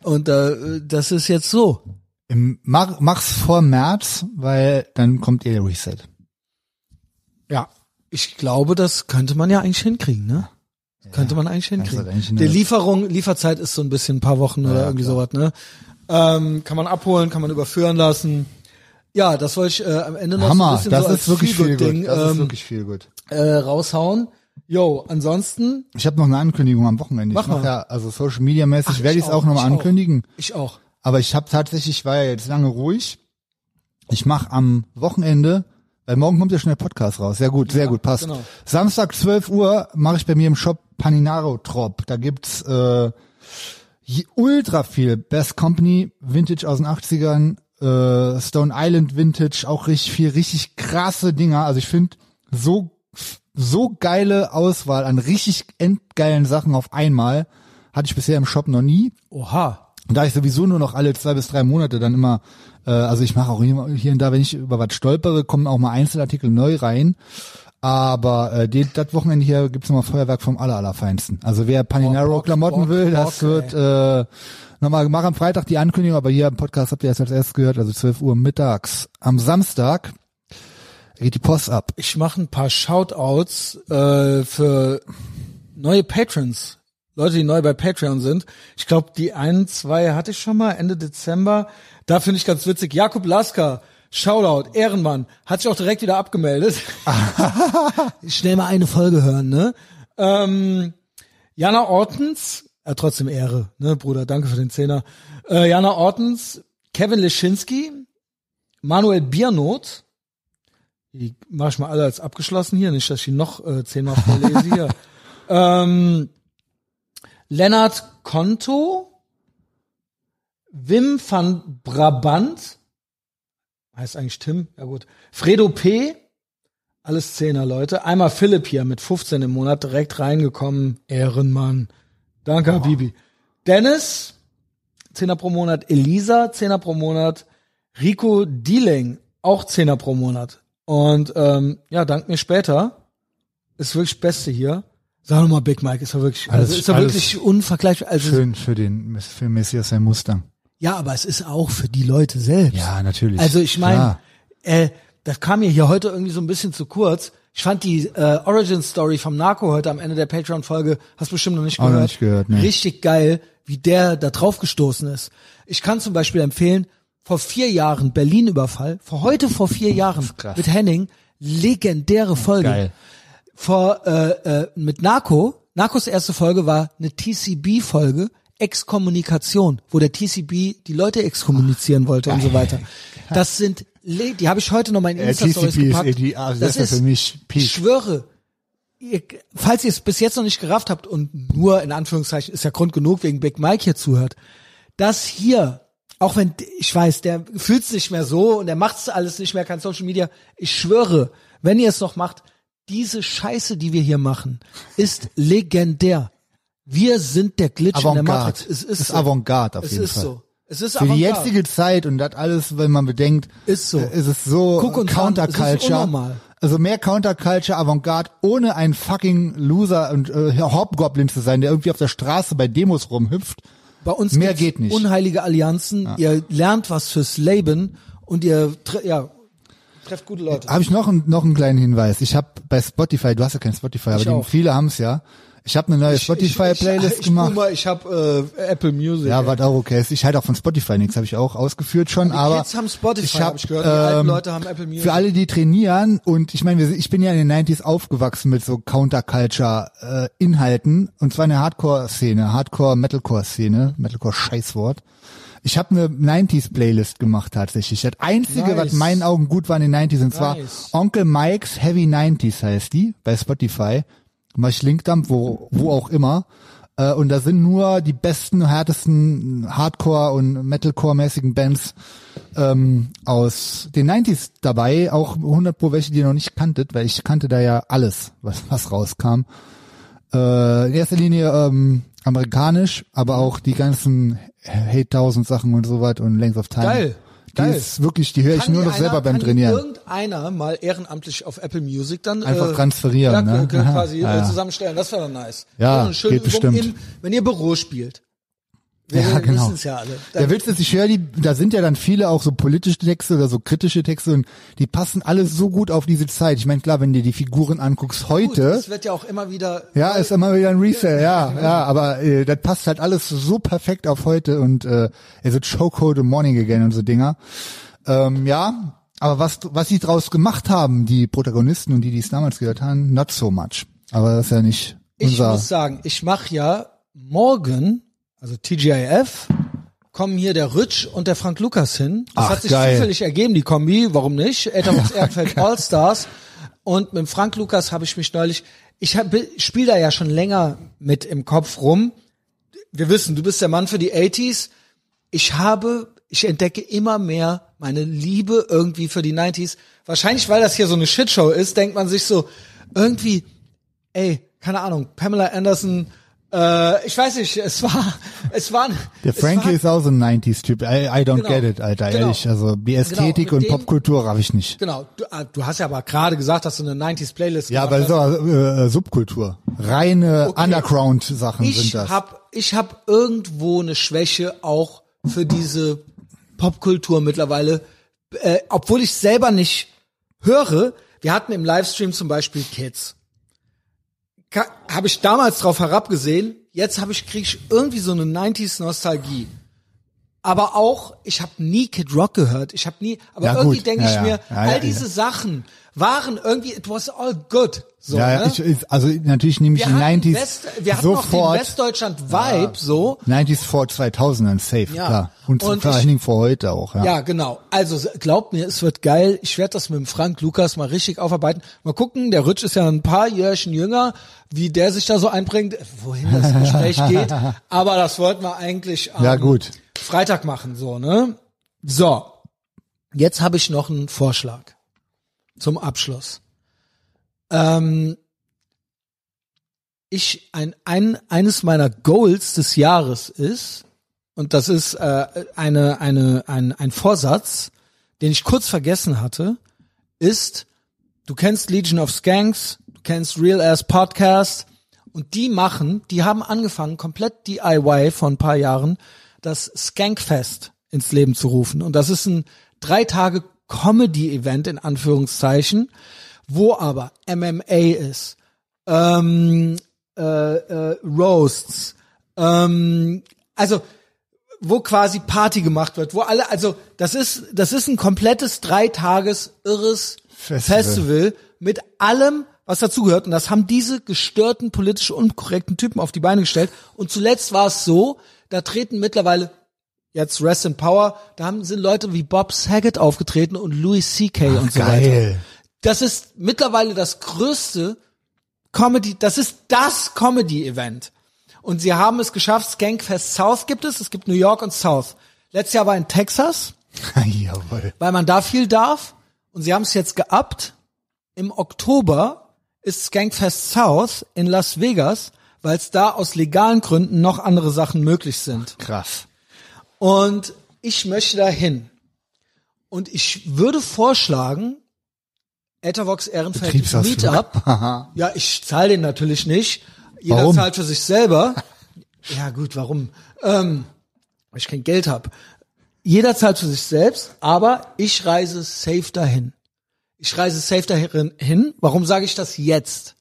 Und äh, das ist jetzt so. Im, mach, mach's vor März, weil dann kommt eh der Reset. Ja. Ich glaube, das könnte man ja eigentlich hinkriegen, ne? Könnte man eigentlich hinkriegen. hat eigentlich Die Lieferung, Lieferzeit ist so ein bisschen ein paar Wochen oder irgendwie sowas, ne? Ähm, kann man abholen, kann man überführen lassen. Ja, das wollte ich äh, am Ende noch so ein Hammer, bisschen das so als ist wirklich viel gut. Das ist ähm, wirklich viel gut. äh, raushauen. Yo, ansonsten, Ich habe noch eine Ankündigung am Wochenende. Mach ich mach mal. ja, also Social Media mäßig werde ich es auch auch, nochmal auch. ankündigen. ich auch. Aber ich habe tatsächlich, ich war ja jetzt lange ruhig. Ich mache am Wochenende, weil morgen kommt ja schon der Podcast raus. Sehr gut, sehr gut, passt. genau. Samstag 12 Uhr mache ich bei mir im Shop Paninaro Trop. Da gibt's äh, ultra viel Best Company Vintage aus den 80ern, äh, Stone Island Vintage, auch richtig viel, richtig krasse Dinger. Also ich finde so so geile Auswahl an richtig endgeilen Sachen auf einmal hatte ich bisher im Shop noch nie. Oha. Und da ich sowieso nur noch alle zwei bis drei Monate dann immer, äh, also ich mache auch hier, hier und da, wenn ich über was stolpere, kommen auch mal Einzelartikel neu rein. Aber äh, die- das Wochenende hier gibt's nochmal Feuerwerk vom aller, allerfeinsten. Also wer Paninaro Bock, Klamotten Bock, will, das Bock, wird äh, nochmal gemacht am Freitag die Ankündigung, aber hier im Podcast habt ihr es als erstes gehört, also 12 Uhr mittags. Am Samstag geht die Post ab. Ich mache ein paar Shoutouts äh, für neue Patrons. Leute, die neu bei Patreon sind. Ich glaube, die ein, zwei hatte ich schon mal Ende Dezember. Da finde ich ganz witzig. Jakub Lasker, Shoutout, Ehrenmann, hat sich auch direkt wieder abgemeldet. Schnell mal eine Folge hören, ne? Ähm, Jana Ortens, äh, trotzdem Ehre, ne, Bruder, danke für den Zehner. Äh, Jana Ortens, Kevin Leschinski, Manuel Biernot, die mache ich mal alle als abgeschlossen hier, nicht, dass ich die noch äh, zehnmal vorlese hier. ähm, Lennart Konto, Wim van Brabant, heißt eigentlich Tim, ja gut. Fredo P, alles Zehner, Leute. Einmal Philipp hier mit 15 im Monat direkt reingekommen. Ehrenmann. Danke, Habibi. Dennis, Zehner pro Monat. Elisa, Zehner pro Monat. Rico Dieling, auch Zehner pro Monat. Und ähm, ja, dank mir später. Ist wirklich das Beste hier. Sag doch mal, Big Mike, ist ja wirklich, Alles- also ist ja alles wirklich unvergleichbar. Also, Schön für den für Messias sein Mustang. ja, aber es ist auch für die Leute selbst. Ja, natürlich. Also ich meine, äh, das kam mir hier heute irgendwie so ein bisschen zu kurz. Ich fand die äh, Origin Story vom Narco heute am Ende der Patreon-Folge, hast bestimmt noch nicht Auch noch gehört. nicht gehört, nee. Richtig geil, wie der da drauf gestoßen ist. Ich kann zum Beispiel empfehlen, vor vier Jahren Berlin-Überfall, vor heute vor vier Jahren krass. mit Henning, legendäre Folge Geil. Vor äh, äh, mit Narco. Narcos erste Folge war eine TCB-Folge, Exkommunikation, wo der TCB die Leute exkommunizieren wollte und so weiter. Das sind, die habe ich heute noch mal in Äh, Insta-Stories ist gepackt. eh die- ah, das das ist ist für mich Peak. Ich schwöre, ihr, falls ihr es bis jetzt noch nicht gerafft habt und nur in Anführungszeichen ist ja Grund genug wegen Big Mike hier zuhört, das hier, auch wenn ich weiß, der fühlt es nicht mehr so und der macht alles nicht mehr, kein Social Media. Ich schwöre, wenn ihr es noch macht, diese Scheiße, die wir hier machen, ist legendär. Wir sind der Glitch in der Avantgarde. Matrix. Es ist, Ist so. Avantgarde auf es jeden ist Fall. so. Es ist Für die Avantgarde. jetzige Zeit und das alles, wenn man bedenkt, Ist so. äh, ist es so Guck ist Counterculture. Also mehr Counterculture, Avantgarde, ohne ein fucking Loser und äh, Hobgoblin zu sein, der irgendwie auf der Straße bei Demos rumhüpft. Bei uns Mehr geht nicht. unheilige Allianzen. Ihr lernt was fürs Leben und ihr ja, trefft gute Leute. Habe ich noch, einen- noch einen kleinen Hinweis. Ich habe bei Spotify, du hast ja kein Spotify, aber Ich die, auch. viele haben's ja. Ich habe eine neue Spotify-Playlist gemacht. Boomer, ich habe äh, Apple Music. Ja, was auch okay ist. Ich halte auch von Spotify nichts, habe ich auch ausgeführt schon. Die aber Kids haben Spotify, ich hab habe ich gehört. Die alten ähm, Leute haben Apple Music. Für alle, die trainieren und ich meine, ich bin ja in den 90s aufgewachsen mit so Counterculture-Inhalten und zwar in der Hardcore-Szene, Hardcore-Metalcore-Szene, Metalcore-Scheißwort. Ich habe eine 90s-Playlist gemacht tatsächlich. Das Einzige, Nice. was in meinen Augen gut war in den 90s, und zwar Nice. Onkel Mike's Heavy 90s heißt die bei Spotify. Mach ich Linkdump, wo, wo auch immer. Äh, Und da sind nur die besten, härtesten Hardcore- und Metalcore-mäßigen Bands ähm, aus den 90s dabei. Auch 100 pro welche, die ihr noch nicht kanntet, weil ich kannte da ja alles, was, was rauskam. Äh, in erster Linie ähm, amerikanisch, aber auch die ganzen Hate 1000 Sachen und so weiter und Length of Time. Geil, Die geil. ist wirklich, die höre ich Kann nur noch einer- selber beim Trainieren. irgendeiner mal ehrenamtlich auf Apple Music dann Einfach äh, transferieren, ja, ne? quasi Ja, äh, ja. zusammenstellen. Das wäre dann nice. Ja, So geht bestimmt. Im, wenn ihr Büro spielt. Wir Ja, genau. wissen es ja alle. Der Witz ist, ich höre die, da sind ja dann viele auch so politische Texte oder so kritische Texte und die passen alle so gut auf diese Zeit. Ich meine, klar, wenn du die Figuren anguckst Gut, heute, es wird ja auch immer wieder ja, ist immer wieder ein Reset, ja, ja, aber äh, das passt halt alles so perfekt auf heute und äh, also Chokehold und Morning Again und so Dinger. Ähm, ja, aber was was sie draus gemacht haben, die Protagonisten und die, die es damals gehört haben, not so much. Aber das ist ja nicht Ich unser. muss sagen, ich mache ja morgen, also TGIF, kommen hier der Rütsch und der Frank Lukas hin. Das Ach, hat sich geil. zufällig ergeben, die Kombi, warum nicht? Etherbox Ehrenfeld All-Stars. Und mit Frank Lukas habe ich mich neulich, ich spiele da ja schon länger mit im Kopf rum. Wir wissen, du bist der Mann für die 80s. Ich habe, ich entdecke immer mehr meine Liebe irgendwie für die 90s. Wahrscheinlich, weil das hier so eine Shitshow ist, denkt man sich so, irgendwie, ey, keine Ahnung, Pamela Anderson, äh, ich weiß nicht, es war, es war, Der Frankie war, ist auch so ein 90s-Typ. I, I don't Genau. get it, Alter, Genau. ehrlich. Also die Ästhetik mit und dem- Popkultur raff ich nicht. Genau, du, ah, du hast ja aber gerade gesagt, dass du eine 90s Playlist Ja, gemacht aber hast. so äh, Subkultur. Reine Okay. Underground-Sachen sind ich das. hab, ich hab irgendwo eine Schwäche auch für diese Popkultur mittlerweile, äh, obwohl ich selber nicht höre. Wir hatten im Livestream zum Beispiel Kids. Habe ich damals drauf herabgesehen. Jetzt habe ich krieg ich irgendwie so eine 90s Nostalgie. Aber auch, ich habe nie Kid Rock gehört. Ich habe nie, aber Ja, irgendwie denke Ja, ich ja. mir, all diese Sachen waren irgendwie, it was all good. So, ja, ja, ne? ich, also natürlich nehme ich die hatten 90s West, wir hatten noch den sofort. Westdeutschland-Vibe, so. 90s vor 2000ern, safe, Ja. klar. Und, Und vor ich- allen Dingen vor heute auch, ja. Ja, genau. Also glaubt mir, es wird geil. Ich werde das mit dem Frank Lukas mal richtig aufarbeiten. Mal gucken, der Rutsch ist ja ein paar Jährchen jünger, wie der sich da so einbringt, wohin das Gespräch geht. Aber das wollten wir eigentlich am Ja, gut. Freitag machen, so, ne? So. Jetzt habe ich noch einen Vorschlag zum Abschluss. Ähm, ich ein, ein eines meiner Goals des Jahres ist und das ist äh, eine eine ein ein Vorsatz, den ich kurz vergessen hatte, ist du kennst Legion of Skanks, du kennst Real Ass Podcast und die machen, die haben angefangen komplett DIY vor ein paar Jahren das Skankfest ins Leben zu rufen und das ist ein drei Tage Comedy Event in Anführungszeichen, wo aber MMA ist, ähm, äh, äh, Roasts, ähm, also wo quasi Party gemacht wird, wo alle, also das ist, das ist ein komplettes drei Tages irres Festival. Festival. mit allem, was dazugehört. Und das haben diese gestörten, politisch unkorrekten Typen auf die Beine gestellt. Und zuletzt war es so, da treten mittlerweile jetzt Rest in Power, da haben sind Leute wie Bob Saget aufgetreten und Louis C.K. und so weiter. Geil. Das ist mittlerweile das größte Comedy, das ist das Comedy-Event. Und sie haben es geschafft, Skankfest South gibt es, es gibt New York und South. Letztes Jahr war in Texas, Jawohl. weil man da viel darf. Und sie haben es jetzt geabt. Im Oktober ist Skankfest South in Las Vegas, weil es da aus legalen Gründen noch andere Sachen möglich sind. Krass. Und ich möchte dahin. Und ich würde vorschlagen, Ethervox Ehrenfeld. Meetup. ja, ich zahle den natürlich nicht. Jeder Warum? zahlt für sich selber. ja gut, warum? Ähm, weil ich kein Geld habe. Jeder zahlt für sich selbst, aber ich reise safe dahin. Ich reise safe dahin. hin. Warum sage ich das jetzt?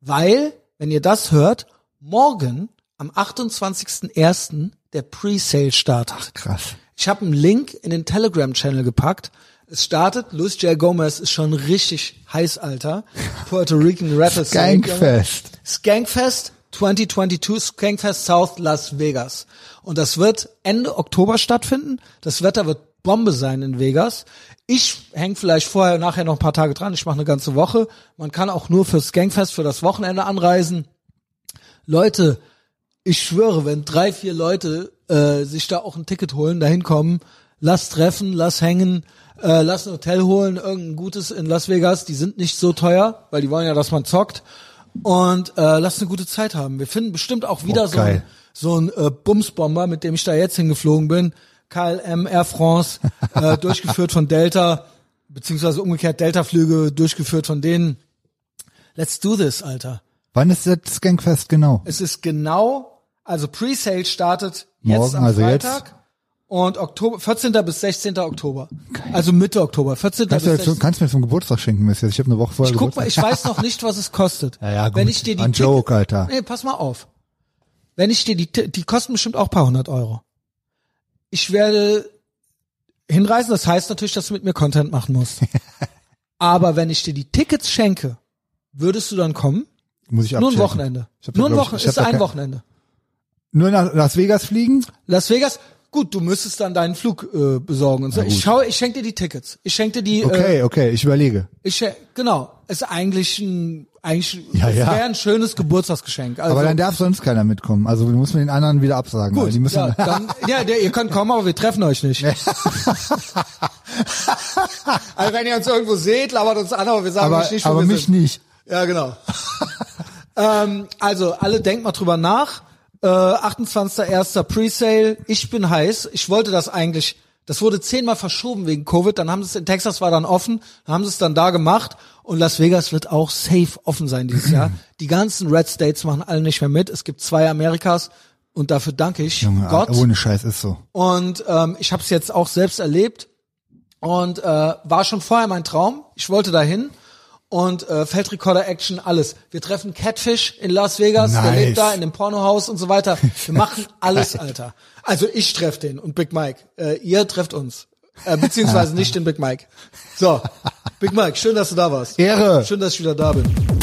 Weil, wenn ihr das hört, morgen am 28.01. der Pre-Sale startet. Krass. Ich habe einen Link in den Telegram-Channel gepackt. Es startet, Luis J. Gomez ist schon richtig heiß, Alter. Puerto Rican. Junge. Skankfest. Skankfest 2022, Skankfest South Las Vegas. Und das wird Ende Oktober stattfinden. Das Wetter wird Bombe sein in Vegas. Ich häng vielleicht vorher, nachher noch ein paar Tage dran. Ich mache eine ganze Woche. Man kann auch nur für Skankfest für das Wochenende anreisen. Leute, ich schwöre, wenn drei, vier Leute äh, sich da auch ein Ticket holen, dahin kommen, lass treffen, lass hängen, äh, lass ein Hotel holen, irgendein gutes in Las Vegas, die sind nicht so teuer, weil die wollen ja, dass man zockt. Und äh, lass eine gute Zeit haben. Wir finden bestimmt auch wieder Oh, so ein, so ein äh, Bumsbomber, mit dem ich da jetzt hingeflogen bin. KLM Air France, äh, durchgeführt von Delta, beziehungsweise umgekehrt Delta-Flüge durchgeführt von denen. Let's do this, Alter. Wann ist das Skankfest genau? Es ist genau, also Pre-Sale startet jetzt Morgen, am also jetzt? Freitag und Oktober, 14. bis 16. Oktober. Also Mitte Oktober, 14. Kannst bis du, jetzt, 16. kannst du mir zum Geburtstag schenken, Messias? Ich habe eine Woche vorher Ich guck mal, ich weiß noch nicht, was es kostet. Ja, ja, gut. Wenn ich dir die Ein Joke, Alter. Nee, pass mal auf. Wenn ich dir die, die kosten bestimmt auch ein paar hundert Euro. Ich werde hinreisen, das heißt natürlich, dass du mit mir Content machen musst. Aber wenn ich dir die Tickets schenke, würdest du dann kommen? Muss ich Nur ein abchecken. Wochenende. Nur ein Wochenende. Ist ein Wochenende. Nur nach Las Vegas fliegen? Las Vegas, Gut, du müsstest dann deinen Flug äh, besorgen und so. Ich schau, ich schenke dir die Tickets. Ich schenke dir die. Äh, Okay, okay, ich überlege. ich schen- genau. Ist eigentlich ein eigentlich Ja, ja. wäre ein schönes Geburtstagsgeschenk. Also, Aber dann darf sonst keiner mitkommen. Also musst mit den anderen wieder absagen. gut. die müssen ja, dann, ja, der, ihr könnt kommen, aber wir treffen euch nicht. also wenn ihr uns irgendwo seht, labert uns an, aber wir sagen aber euch nicht, wo aber wir mich sind. nicht. Ja, genau. ähm, also, alle denkt mal drüber nach. Äh, 28.01. Presale. Ich bin heiß. Ich wollte das eigentlich, das wurde zehnmal verschoben wegen Covid. Dann haben sie es in Texas war dann offen, dann haben sie es dann da gemacht. Und Las Vegas wird auch safe offen sein dieses Jahr. Die ganzen Red States machen alle nicht mehr mit. Es gibt zwei Amerikas und dafür danke ich Junge, Gott. ohne Scheiß ist so. Und ähm, ich habe es jetzt auch selbst erlebt und äh, war schon vorher mein Traum. Ich wollte dahin und äh, Feldrecorder Action, alles. Wir treffen Catfish in Las Vegas, der Nice. lebt da in dem Pornohaus und so weiter. Wir machen alles, Alter. Also ich treffe den und Big Mike. Äh, ihr trefft uns. Äh, beziehungsweise nicht den Big Mike. So, Big Mike, schön, dass du da warst. Ehre. Schön, dass ich wieder da bin.